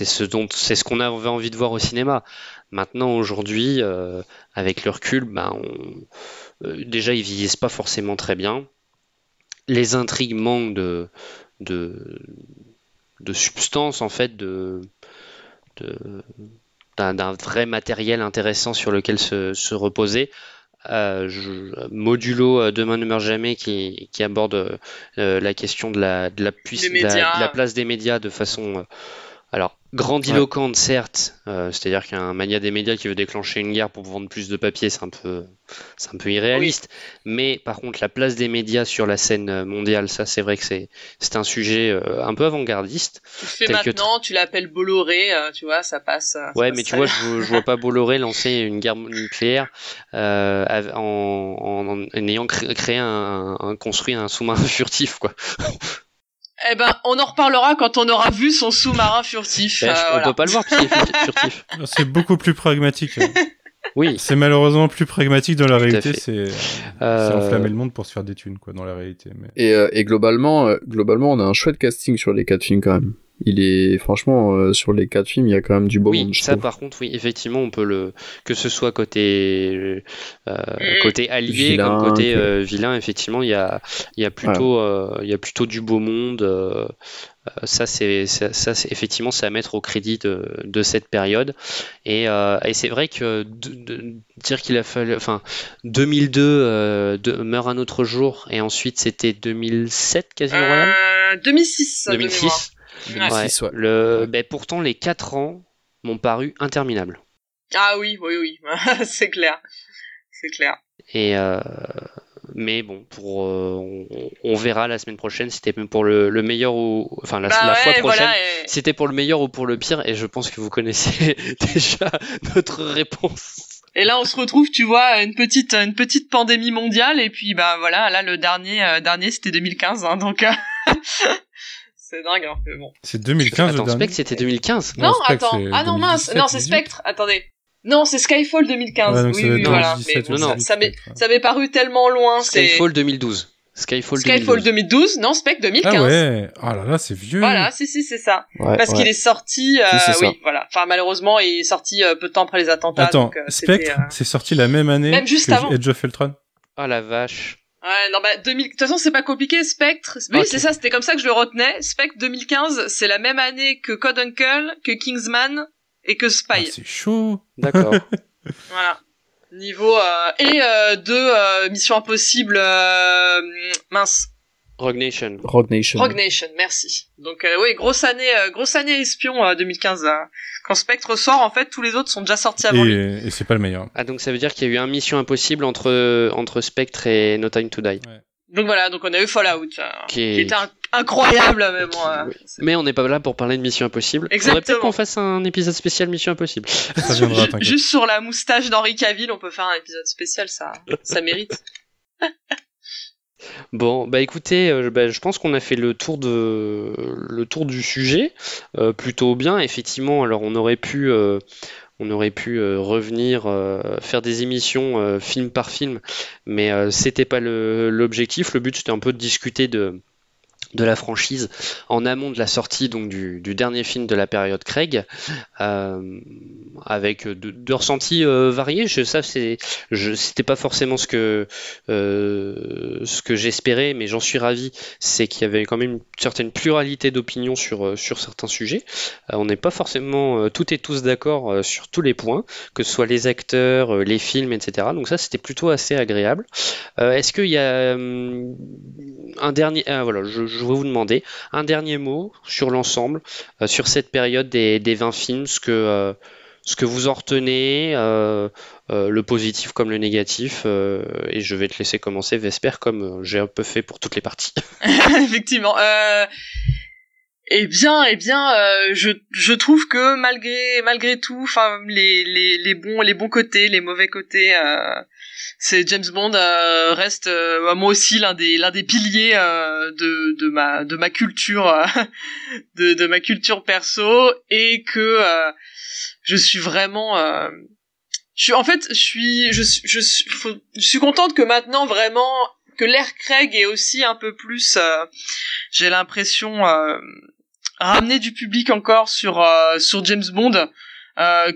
ce dont, c'est ce qu'on avait envie de voir au cinéma. Maintenant aujourd'hui, euh, avec le recul, ben, euh, déjà ils vieillissent pas forcément très bien. Les intrigues manquent de de, de substance en fait de- d'un, d'un vrai matériel intéressant sur lequel se, se reposer. Euh, je- modulo euh, Demain ne meurt jamais qui, qui aborde euh, la question de la, de la, puiss- Des de la- médias. de la place des médias de façon euh, alors grandiloquente certes, euh, c'est-à-dire qu'un mania des médias qui veut déclencher une guerre pour vendre plus de papier, c'est un peu, c'est un peu irréaliste. Mais par contre, la place des médias sur la scène euh, mondiale, ça c'est vrai que c'est, c'est un sujet euh, un peu avant-gardiste. Tu le fais que maintenant, tu l'appelles Bolloré, euh, tu vois, ça passe. ça Ouais, passe mais tu vois, je, vois- je vois pas Bolloré lancer une guerre nucléaire en, en, en ayant cré- créé un, un- construit un sous-marin furtif, quoi. Eh ben, on en reparlera quand on aura vu son sous-marin furtif. Ben, euh, on voilà. peut pas le voir parce qu'il est furti- furtif. C'est beaucoup plus pragmatique. Oui. C'est malheureusement plus pragmatique dans la Tout réalité. C'est Euh, c'est enflammer le monde pour se faire des thunes, quoi, dans la réalité. Mais... Et, euh, et globalement, euh, globalement, on a un chouette casting sur les quatre films quand même. Il est franchement euh, sur les quatre films, il y a quand même du beau Oui, monde. je ça trouve. par contre, oui, effectivement, on peut le que ce soit côté euh, côté allié Vilain, comme côté euh, vilain, effectivement, il y a il y a plutôt euh, il y a plutôt du beau monde. ça c'est ça, ça, c'est effectivement c'est à mettre au crédit de, de cette période et, euh, et c'est vrai que de- de- dire qu'il a fallu enfin 2002 euh, de, meurt un autre jour et ensuite c'était 2007 Casino Royale Euh, 2006. de 2006. Mémoire. 2006, ouais. Le, ben, pourtant, les 4 ans m'ont paru interminables. Ah oui, oui, oui, c'est clair. C'est clair. Et euh, mais bon, pour euh, on, on verra la semaine prochaine si c'était pour le, le meilleur ou enfin la, Bah la fois prochaine voilà, et- si c'était pour le meilleur ou pour le pire. Et je pense que vous connaissez déjà notre réponse. Et là, on se retrouve, tu vois, une petite, une petite pandémie mondiale, et puis bah voilà, là le dernier, euh, dernier c'était 2015, hein, donc euh, c'est dingue, hein, mais bon. C'est 2015 Attends, le dernier. Spectre c'était 2015. Non, Spectre, attends, ah non mince, 2017, non c'est 18. Spectre, attendez. Non, c'est Skyfall 2015. Ouais, oui, oui, être voilà. 2017 Mais ou bon, ça, 2018, ça m'est, ça m'est paru tellement loin. c'est Skyfall 2012. Skyfall, Skyfall 2012, non, Spectre 2015. Ah ouais, oh là là, c'est vieux. Voilà, si si c'est ça. Ouais, Parce ouais. qu'il est sorti, euh, Si, c'est ça. oui, voilà. Enfin malheureusement, il est sorti euh, peu de temps après les attentats. Attends, donc, euh, Spectre, euh, c'est sorti la même année Même juste que avant. Edge of Ultron. Ah la vache. Ouais, non, bah, 2000... de toute façon, c'est pas compliqué, Spectre. Oui, Ok. c'est ça, c'était comme ça que je le retenais. Spectre 2015, c'est la même année que Code Uncle, que Kingsman et que Spy. Ah, c'est chaud. D'accord. Voilà. Niveau, euh, et, euh, deux, euh, Mission Impossible, euh, mince. Rogue Nation. Rogue Nation. Rogue Nation, merci. Donc, euh, oui, grosse année, euh, grosse année espion, euh, 2015, là. Quand Spectre sort, en fait, tous les autres sont déjà sortis avant lui. Et, et c'est pas le meilleur. Ah donc ça veut dire qu'il y a eu un Mission Impossible entre entre Spectre et No Time to Die. Donc voilà, donc on a eu Fallout, euh, Qui qui, est- était un- incroyable, mais bon, euh, Mais on n'est pas là pour parler de Mission Impossible. Faudrait Exactement. peut-être qu'on fasse un épisode spécial Mission Impossible. Ça viendra. Juste sur la moustache d'Henri Cavill, on peut faire un épisode spécial, ça, ça mérite. Bon, bah écoutez, euh, bah, je pense qu'on a fait le tour du sujet euh, plutôt bien. Effectivement, alors on aurait pu euh, on aurait pu revenir faire des émissions film par film, mais c'était pas l'objectif. Le but c'était un peu de discuter de de la franchise en amont de la sortie donc du, dernier film de la période Craig euh, avec de, de ressentis euh, variés. Je ça c'est c'était pas forcément ce que euh, que j'espérais mais j'en suis ravi. C'est qu'il y avait quand même une certaine pluralité d'opinions sur sur certains sujets. On n'est pas forcément toutes et tous d'accord sur tous les points que ce soit les acteurs les films etc donc ça c'était plutôt assez agréable. Est-ce qu'il y a hum, un dernier ah, voilà je vous demander un dernier mot sur l'ensemble, euh, sur cette période des, des 20 films, ce que, euh, ce que vous en retenez, euh, le positif comme le négatif. et je vais te laisser commencer, Vesper, comme j'ai un peu fait pour toutes les parties. Effectivement. Eh bien, eh bien, je, je trouve que malgré malgré tout, enfin les, les, les bons les bons côtés, les mauvais côtés, c'est James Bond euh, reste euh, moi aussi l'un des l'un des piliers euh, de de ma de ma culture euh, de de ma culture perso et que euh, je suis vraiment euh, je suis en fait je suis je je faut- je suis contente que maintenant vraiment que l'ère Craig est aussi un peu plus j'ai l'impression ramener du public encore sur sur James Bond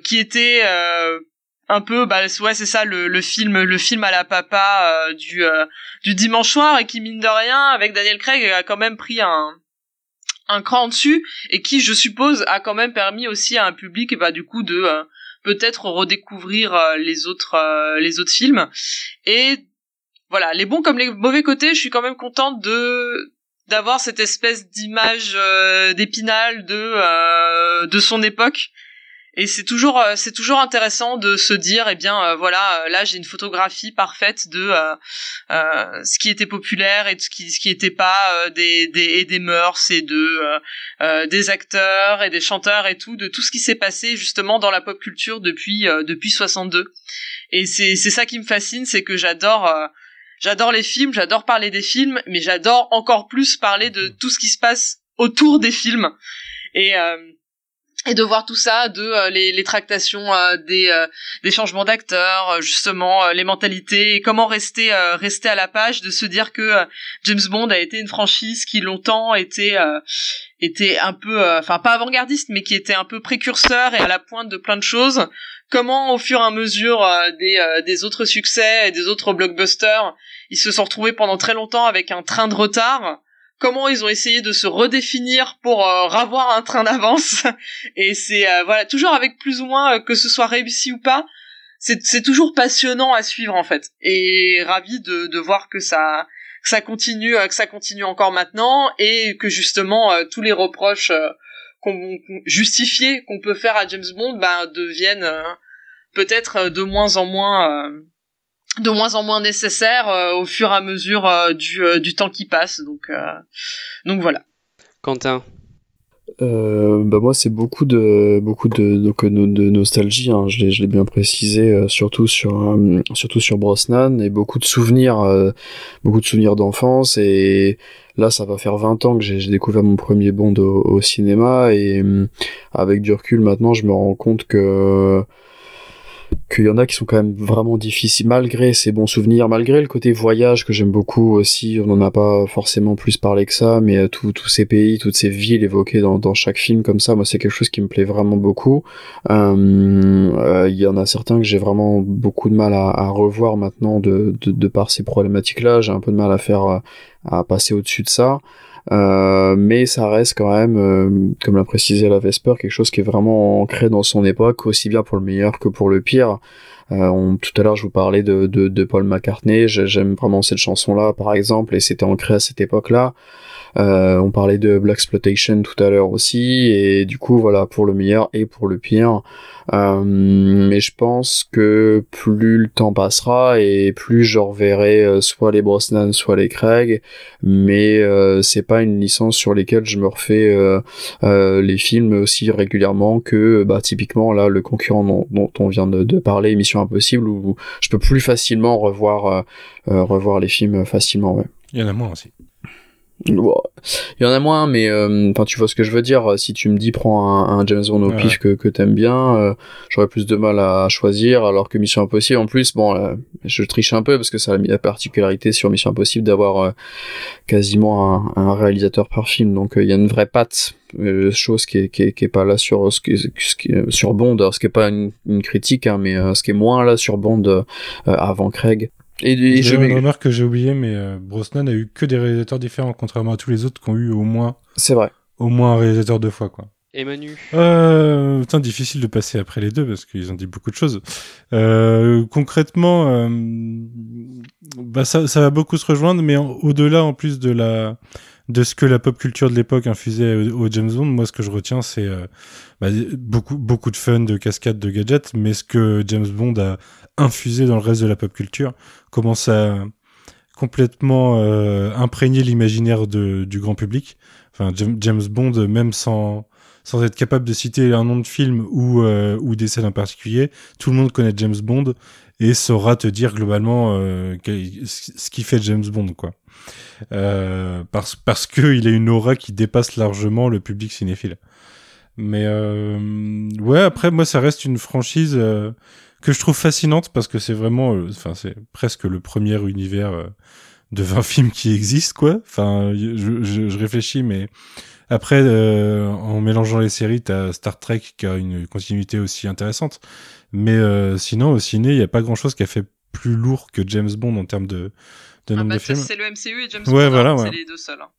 qui était un peu bah ouais c'est ça le, le film le film à la papa euh, du euh, du dimanche soir et qui mine de rien avec Daniel Craig a quand même pris un un cran dessus et qui je suppose a quand même permis aussi à un public bah du coup de euh, peut-être redécouvrir les autres les autres films. Et voilà les bons comme les mauvais côtés je suis quand même contente de d'avoir cette espèce d'image d'épinal de de son époque et c'est toujours euh, c'est toujours intéressant de se dire eh bien euh, voilà euh, là j'ai une photographie parfaite de euh, euh, ce qui était populaire et de ce qui ce qui était pas euh, des des et des mœurs et de euh, euh, des acteurs et des chanteurs et tout de tout ce qui s'est passé justement dans la pop culture depuis euh, depuis 62 et c'est c'est ça qui me fascine c'est que j'adore euh, j'adore les films j'adore parler des films mais j'adore encore plus parler de tout ce qui se passe autour des films. Et euh, et de voir tout ça de euh, les, les tractations euh, des euh, des changements d'acteurs euh, justement euh, les mentalités et comment rester euh, rester à la page de se dire que James Bond a été une franchise qui longtemps était était un peu enfin pas avant-gardiste mais qui était un peu précurseur et à la pointe de plein de choses. Comment au fur et à mesure des des autres succès et des autres blockbusters ils se sont retrouvés pendant très longtemps avec un train de retard comment ils ont essayé de se redéfinir pour euh, ravoir un train d'avance. Et c'est euh, voilà toujours avec plus ou moins euh, que ce soit réussi ou pas c'est toujours passionnant à suivre en fait. Et ravi de de voir que ça ça continue euh, que ça continue encore maintenant et que justement tous les reproches qu'on justifiés qu'on peut faire à James Bond ben deviennent peut-être de moins en moins de moins en moins nécessaires euh, au fur et à mesure euh, du euh, du temps qui passe. Donc euh, donc voilà. Quentin. Euh, bah moi c'est beaucoup de beaucoup de donc de nostalgie hein, je l'ai je l'ai bien précisé euh, surtout sur euh, surtout sur Brosnan et beaucoup de souvenirs euh, beaucoup de souvenirs d'enfance. Et là ça va faire 20 ans que j'ai découvert mon premier Bond au, au cinéma. Et euh, avec du recul maintenant je me rends compte que qu'il y en a qui sont quand même vraiment difficiles malgré ces bons souvenirs, malgré le côté voyage que j'aime beaucoup aussi. On n'en a pas forcément plus parlé que ça, mais euh, tous ces pays, toutes ces villes évoquées dans, chaque film comme ça, moi c'est quelque chose qui me plaît vraiment beaucoup. Euh, euh, Il y en a certains que j'ai vraiment beaucoup de mal à, revoir maintenant de, de, par ces problématiques-là. J'ai un peu de mal à faire à passer au-dessus de ça. Euh, mais ça reste quand même, euh, comme l'a précisé la Vesper, quelque chose qui est vraiment ancré dans son époque, aussi bien pour le meilleur que pour le pire. Euh, tout à l'heure, je vous parlais de, de, de Paul McCartney. J'ai- J'aime vraiment cette chanson-là, par exemple, et c'était ancré à cette époque-là. Euh, on parlait de Black Exploitation tout à l'heure aussi, et du coup, voilà, pour le meilleur et pour le pire. Euh, mais je pense que plus le temps passera et plus je reverrai euh, soit les Brosnan, soit les Craig, mais c'est pas une licence sur lesquelles je me refais les films aussi régulièrement que bah typiquement là le concurrent dont, on vient de, parler, Mission Impossible, où je peux plus facilement revoir euh, revoir les films facilement. Ouais. Il y en a moins aussi. Il y en a moins, mais euh, enfin tu vois ce que je veux dire. Si tu me dis prends un, un James Bond au Ouais. pif que, que t'aimes bien, euh, j'aurais plus de mal à choisir. Alors que Mission Impossible, en plus, bon, euh, je triche un peu parce que ça a mis la particularité sur Mission Impossible d'avoir quasiment un, un réalisateur par film. Donc il y a une vraie patte, chose qui est, qui est, qui est pas là sur ce qui, ce qui sur Bond. Ce qui est pas une, une critique, hein, mais ce qui est moins là sur Bond avant Craig. Et, et J'ai je une remarque que j'ai oublié, mais euh, Brosnan a eu que des réalisateurs différents, contrairement à tous les autres qui ont eu au moins, c'est vrai. au moins un réalisateur deux fois, quoi. Et Manu Euh, putain, difficile de passer après les deux parce qu'ils ont dit beaucoup de choses. Euh, concrètement, euh, bah ça, ça va beaucoup se rejoindre, mais au-delà, en plus de la de ce que la pop culture de l'époque infusait au, au James Bond, moi ce que je retiens c'est euh, bah, beaucoup beaucoup de fun, de cascades, de gadgets, mais ce que James Bond a infusé dans le reste de la pop culture, comment ça complètement euh, imprégné l'imaginaire du grand public. Enfin, Jam- James Bond, même sans sans être capable de citer un nom de film ou euh, ou des scènes en particulier, tout le monde connaît James Bond et saura te dire globalement euh, ce qui fait James Bond, quoi. Parce parce que il a une aura qui dépasse largement le public cinéphile. Mais ouais, après moi ça reste une franchise que je trouve fascinante parce que c'est vraiment, euh, enfin c'est presque le premier univers euh, de 20 films qui existe quoi. Enfin je, je, je réfléchis mais après euh, en mélangeant les séries t'as Star Trek qui a une continuité aussi intéressante. Mais euh, sinon au ciné il y a pas grand chose qui a fait plus lourd que James Bond en termes de, de Ah nombre bah, de films. c'est le MCU et James Ouais, Bond, voilà, hein, ouais. c'est les deux seuls. hein.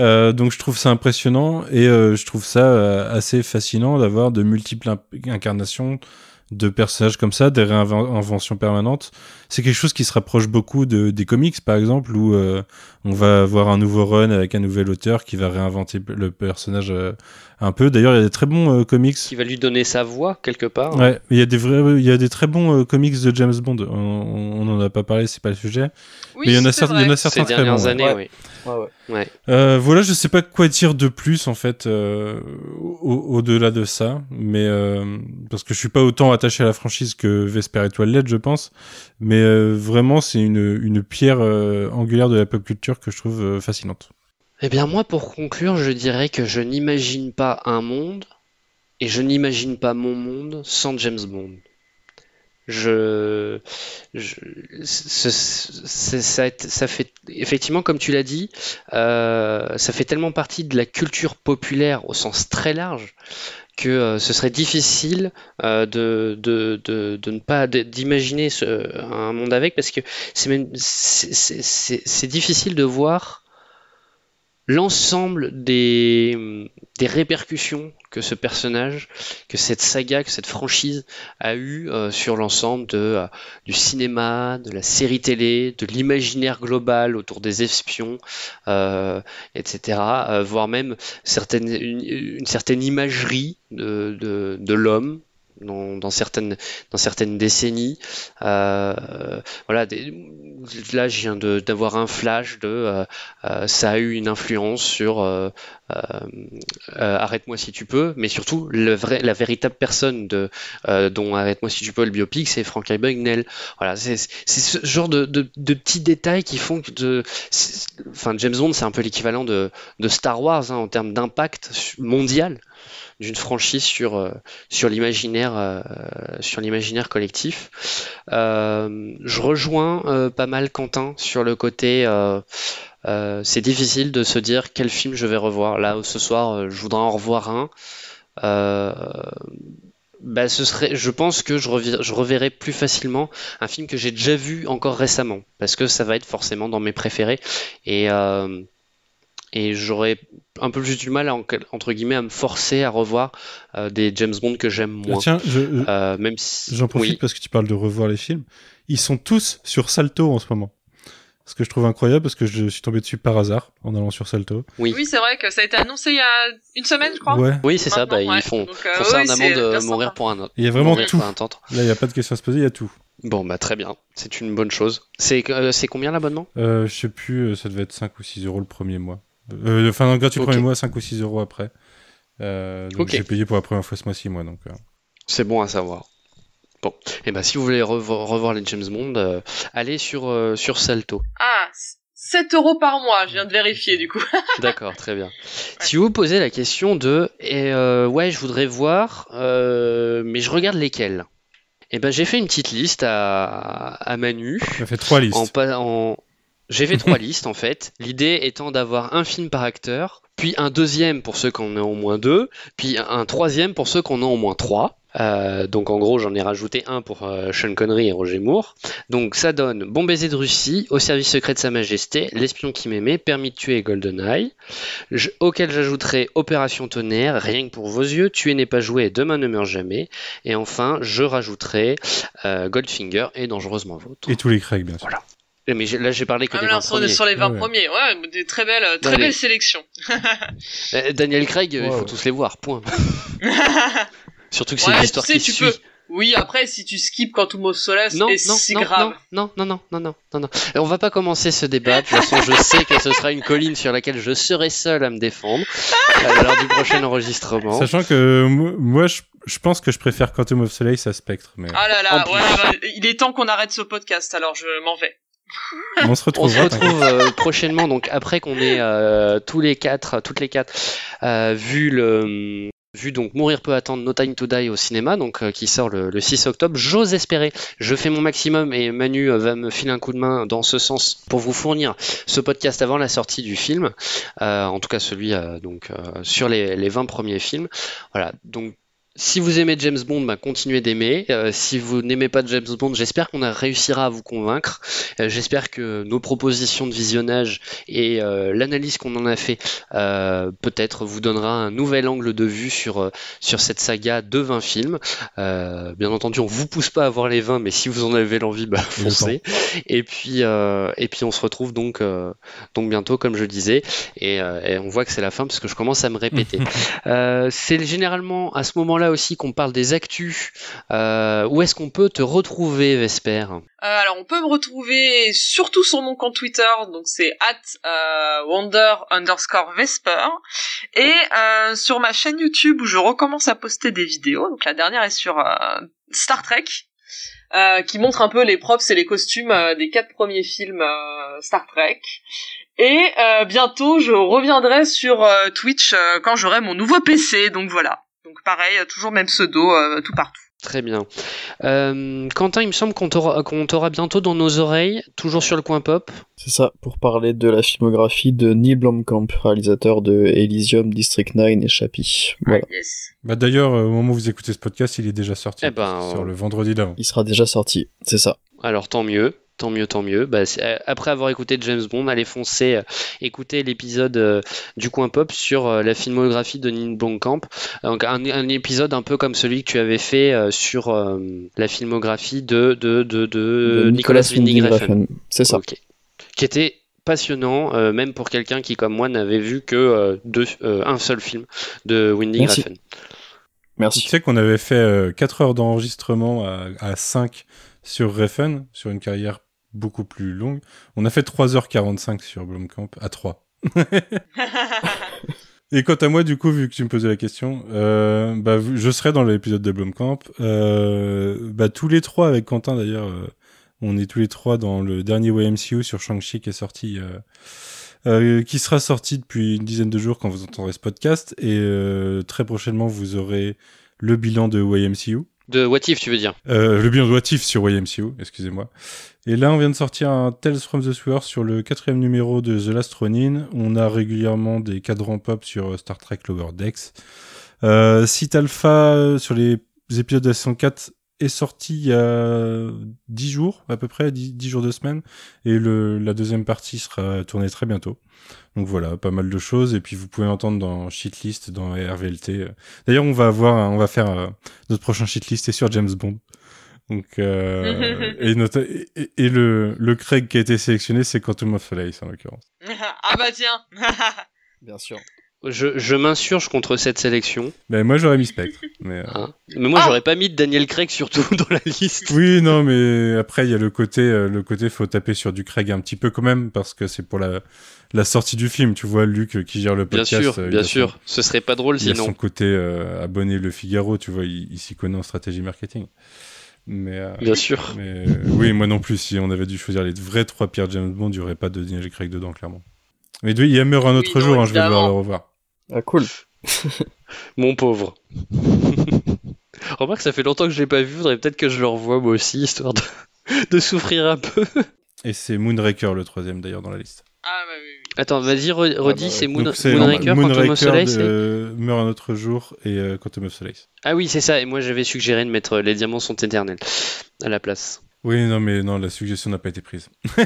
Euh, donc je trouve ça impressionnant et euh, je trouve ça euh, assez fascinant d'avoir de multiples incarnations de personnages comme ça, des réinventions permanentes. C'est quelque chose qui se rapproche beaucoup de, des comics par exemple où euh, on va avoir un nouveau run avec un nouvel auteur qui va réinventer le personnage euh, un peu. D'ailleurs il y a des très bons euh, comics. Qui va lui donner sa voix quelque part. Ouais, il y a des vrais, il y a des très bons euh, comics de JamesOnd. On, on en a pas parlé, c'est pas le sujet. Oui, mais il y en a, certains, il y en a certains Ces très dernières bons. années, Ouais. oui. Ouais, ouais. Ouais. Euh, voilà, je sais pas quoi dire de plus en fait euh, au- au-delà de ça, mais euh, parce que je suis pas autant attaché à la franchise que Vesper Étoile LED, je pense, mais euh, vraiment c'est une, une pierre euh, angulaire de la pop culture que je trouve euh, fascinante. Eh bien, moi, pour conclure, je dirais que je n'imagine pas un monde et je n'imagine pas mon monde sans James Bond. Je, effectivement, comme tu l'as dit, euh, ça fait tellement partie de la culture populaire au sens très large que euh, ce serait difficile euh, de, ne pas d'imaginer un monde avec parce que c'est difficile de voir l'ensemble des, des répercussions que ce personnage, que cette saga, que cette franchise a eu euh, sur l'ensemble de, euh, du cinéma, de la série télé, de l'imaginaire global autour des espions, euh, etc., voire même certaines, une, une certaine imagerie de, de l'homme. Dans, certaines dans certaines décennies Euh, voilà là je viens d'avoir un flash de euh, euh, ça a eu une influence sur Arrête-moi si tu peux, mais surtout la véritable personne de, dont Arrête-moi si tu peux, le biopic, c'est Frank Abagnale. Voilà, c'est ce genre de, de- petits détails qui font que, de, enfin, James Bond, c'est un peu l'équivalent de, de Star Wars hein, en termes d'impact mondial d'une franchise sur, euh, sur l'imaginaire euh, sur l'imaginaire collectif. Euh, je rejoins pas mal Quentin sur le côté c'est difficile de se dire quel film je vais revoir. Là, ce soir, je voudrais en revoir un. Bah, ce serait, je pense que je, je reverrai plus facilement un film que j'ai déjà vu encore récemment, parce que ça va être forcément dans mes préférés. Et, et j'aurais un peu plus du mal, à, en- entre guillemets, à me forcer à revoir euh, des James Bond que j'aime moins. Ah, tiens, je- je- Euh, même si, J'en profite oui. parce que tu parles de revoir les films. Ils sont tous sur Salto en ce moment. Ce que je trouve incroyable parce que je suis tombé dessus par hasard en allant sur Salto. Oui. Oui, c'est vrai que ça a été annoncé il y a une semaine, je crois. Ouais. Oui, c'est ça, bah, ouais. ils font, Donc, euh, font ça oui, en amont de mourir sympa. pour un autre. Il y a vraiment tout. Là, il n'y a pas de question à se poser, il y a tout. Bon, bah très bien, c'est une bonne chose. C'est euh, combien l'abonnement? Euh, je sais plus, ça devait être 5 ou 6 euros le premier mois. Euh, enfin, non, gratuit le Ok. premier mois, 5 ou 6 euros après. Euh, donc j'ai payé pour la première fois ce mois-ci, moi. Donc, euh. C'est bon à savoir. Bon, et ben si vous voulez revo- revoir les James Bond, euh, allez sur, euh, sur Salto. Ah, 7 euros par mois, je viens de vérifier du coup. D'accord, très bien. Si vous vous posez la question de et, euh, ouais, je voudrais voir, euh, mais je regarde lesquels. Et ben j'ai fait une petite liste à, à Manu. J'ai fait trois listes. En- J'ai fait trois listes en fait. L'idée étant d'avoir un film par acteur, puis un deuxième pour ceux qui en ont au moins deux, puis un troisième pour ceux qui en ont au moins trois. Euh, donc en gros j'en ai rajouté un pour euh, Sean Connery et Roger Moore. Donc ça donne Bon baiser de Russie, Au service secret de Sa Majesté, L'espion qui m'aimait, Permis de tuer et GoldenEye. Je- auquel j'ajouterai Opération Tonnerre, Rien que pour vos yeux, Tuer n'est pas joué et Demain ne meurt jamais. Et enfin je rajouterai euh, Goldfinger et Dangereusement Vôtre. Et tous les Craig, bien sûr. Voilà. Mais là, j'ai parlé que Ah, des là, 20 sur, premiers. sur les 20 Ouais, premiers, ouais, des très belles, très Ouais, belles les- sélections. Euh, Daniel Craig, il faut tous les voir, point. Surtout que c'est Ouais, une tu histoire sais, qui tu suit. peux. Oui, après, si tu skips Quantum of Solace, Non, et non, si non, grave. non, non, non, non, non, non, non. Et on va pas commencer ce débat. De toute façon, je sais que ce sera une colline sur laquelle je serai seul à me défendre euh, lors du prochain enregistrement. Sachant que moi, je, je pense que je préfère Quantum of Solace à Spectre, mais Ah là là, ouais, bah, il est temps qu'on arrête ce podcast, alors je m'en vais. On se On retrouve. se retrouve euh, prochainement, donc après qu'on ait euh, tous les quatre, toutes les quatre, euh, vu le vu donc Mourir peut attendre No Time to Die au cinéma, donc euh, qui sort le, le 6 octobre. J'ose espérer, je fais mon maximum et Manu euh, va me filer un coup de main dans ce sens pour vous fournir ce podcast avant la sortie du film, Euh, en tout cas celui donc sur les, les 20 premiers films. Voilà, donc si vous aimez James Bond, bah, continuez d'aimer. Euh, si vous n'aimez pas James Bond, j'espère qu'on réussira à vous convaincre. Euh, j'espère que nos propositions de visionnage et euh, l'analyse qu'on en a fait euh, peut-être vous donnera un nouvel angle de vue sur, euh, sur cette saga de 20 films. Euh, bien entendu, on vous pousse pas à voir les 20, mais si vous en avez l'envie, bah, foncez. Et puis, euh, et puis on se retrouve donc, euh, donc bientôt, comme je disais. Et, euh, et on voit que c'est la fin parce que je commence à me répéter. Euh, c'est généralement à ce moment-là aussi qu'on parle des actus. Euh, où est-ce qu'on peut te retrouver, Vesper? Euh, alors, on peut me retrouver surtout sur mon compte Twitter, donc c'est at euh, wonder underscore vesper, et sur ma chaîne YouTube où je recommence à poster des vidéos. Donc la dernière est sur Star Trek, qui montre un peu les props et les costumes des quatre premiers films Star Trek. Et bientôt, je reviendrai sur Twitch quand j'aurai mon nouveau PC. Donc voilà. Donc pareil, euh, toujours même pseudo, euh, tout partout. Très bien. Euh, Quentin, il me semble qu'on t'aura qu'on t'aura bientôt dans nos oreilles, toujours sur le coin pop. C'est ça, pour parler de la filmographie de Neil Blomkamp, réalisateur de Elysium, District 9 et Chappie. Voilà. Yes. Bah d'ailleurs, au moment où vous écoutez ce podcast, il est déjà sorti. Eh ben, sur le vendredi d'avant. Il sera déjà sorti, c'est ça. Alors tant mieux, tant mieux, tant mieux. Bah, euh, après avoir écouté James Bond, allez foncer, euh, écouter l'épisode euh, du coin pop sur euh, la filmographie de Neil Blomkamp. Donc un, un épisode un peu comme celui que tu avais fait euh, sur euh, la filmographie de de de, de, De Nicolas Winding Refn. C'est ça. Ok. Qui était passionnant, euh, même pour quelqu'un qui comme moi n'avait vu que euh, deux, euh, un seul film de Winding Merci. Refn. Merci. Tu sais qu'on avait fait 4 heures d'enregistrement à, à 5 sur Refn, sur une carrière beaucoup plus longue. On a fait 3h45 sur Blomkamp à 3. Et quant à moi, du coup, vu que tu me posais la question, euh, bah, je serai dans l'épisode de Blomkamp. Euh, bah, tous les trois, avec Quentin d'ailleurs, euh, on est tous les trois dans le dernier YMCU sur Shang-Chi qui est sorti, euh, euh, qui sera sorti depuis une dizaine de jours quand vous entendrez ce podcast. Et euh, très prochainement, vous aurez le bilan de YMCU. De What If, tu veux dire? Euh, le bilan de What If sur YMCU, excusez-moi. Et là, on vient de sortir un Tales from the Sewer sur le quatrième numéro de The Last Ronin. On a régulièrement des cadrans pop sur euh, Star Trek Lower Decks. Euh, Alpha euh, sur les épisodes de la saison 4 est sorti il y a 10 jours, à peu près, 10, 10 jours de semaine. Et le, la deuxième partie sera tournée très bientôt. Donc voilà, pas mal de choses. Et puis vous pouvez entendre dans Shitlist, dans RVLT. D'ailleurs, on va avoir, on va faire euh, notre prochain Shitlist est sur James Bond. Donc euh, et, notre- et, et- et le, le Craig qui a été sélectionné, c'est Quantum of Solace en l'occurrence. ah bah tiens. Bien sûr. Je, je m'insurge contre cette sélection. Ben moi j'aurais mis Spectre. Mais, euh, Mais moi, j'aurais pas mis de Daniel Craig surtout dans la liste. Oui, non, mais après il y a le côté, euh, le côté faut taper sur du Craig un petit peu quand même parce que c'est pour la la sortie du film. Tu vois, Luc euh, qui gère le Bien podcast. sûr, euh, il bien a son- sûr. Ce serait pas drôle Il a sinon. son côté euh, abonné Le Figaro, tu vois, il, il s'y connaît en stratégie marketing. Mais euh, Bien sûr. Mais euh, oui, moi non plus. Si on avait dû choisir les vrais trois pires James Bond, il n'y aurait pas de Daniel Craig dedans, clairement. Mais il y a meurt un autre Oui, non, jour. hein, je vais devoir le revoir. Ah, cool. Mon pauvre. Remarque, ça fait longtemps que je l'ai pas vu. Faudrait peut-être que je le revoie moi aussi, histoire de, de souffrir un peu. Et c'est Moonraker le troisième d'ailleurs dans la liste. Ah bah oui. Attends, vas-y, re- redis, bah, c'est Moon- c'est Moonraker, Quantum of Solace. de, et- meurt un autre jour et euh, Quantum of Solace. Ah oui, c'est ça. Et moi, j'avais suggéré de mettre euh, Les Diamants sont éternels à la place. Oui, non, mais non, la suggestion n'a pas été prise.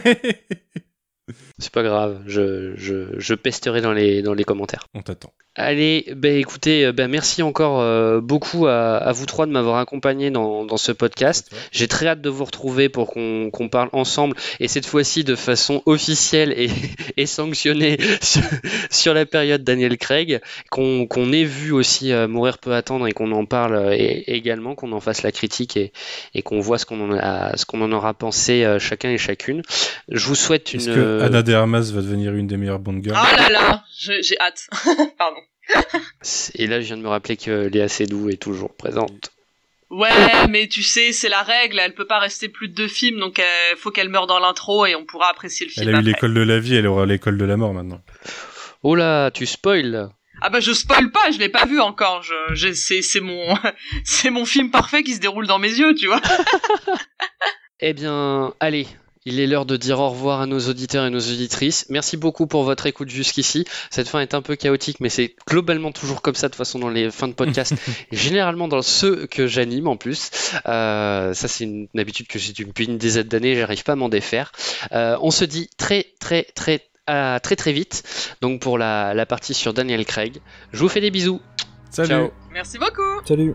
C'est pas grave, je, je, je pesterai dans les, dans les commentaires. On t'attend. Allez, ben écoutez, euh, ben merci encore euh, beaucoup à, à vous trois de m'avoir accompagné dans, dans ce podcast. J'ai très hâte de vous retrouver pour qu'on parle ensemble et cette fois-ci de façon officielle et, et sanctionnée sur, sur la période Daniel Craig, qu'on ait vu aussi euh, mourir peut attendre et qu'on en parle et, également, qu'on en fasse la critique et, et qu'on voit ce qu'on en, aura pensé euh, chacun et chacune. Je vous souhaite une. Que Anna de Armas va devenir une des meilleures Bond girls Ah là là, je- j'ai hâte. Pardon. Et là, je viens de me rappeler que Léa Seydoux est toujours présente. Ouais, mais tu sais, c'est la règle. Elle peut pas rester plus de deux films, donc il faut qu'elle meure dans l'intro et on pourra apprécier le film. Elle a eu l'école de la vie, elle aura l'école de la mort maintenant. Oh là, tu spoil. Ah bah je spoil pas, je l'ai pas vu encore. Je, c'est mon, c'est mon film parfait qui se déroule dans mes yeux, tu vois. Eh bien, allez, il est l'heure de dire au revoir à nos auditeurs et nos auditrices. Merci beaucoup pour votre écoute jusqu'ici. Cette fin est un peu chaotique, mais c'est globalement toujours comme ça de toute façon dans les fins de podcast. généralement dans ceux que j'anime en plus. Euh, ça, c'est une, une habitude que j'ai depuis une dizaine d'années, j'arrive pas à m'en défaire. Euh, on se dit très, très, très, à très, très vite. Donc pour la, la partie sur Daniel Craig. Je vous fais des bisous. Salut. Ciao. Merci beaucoup. Salut.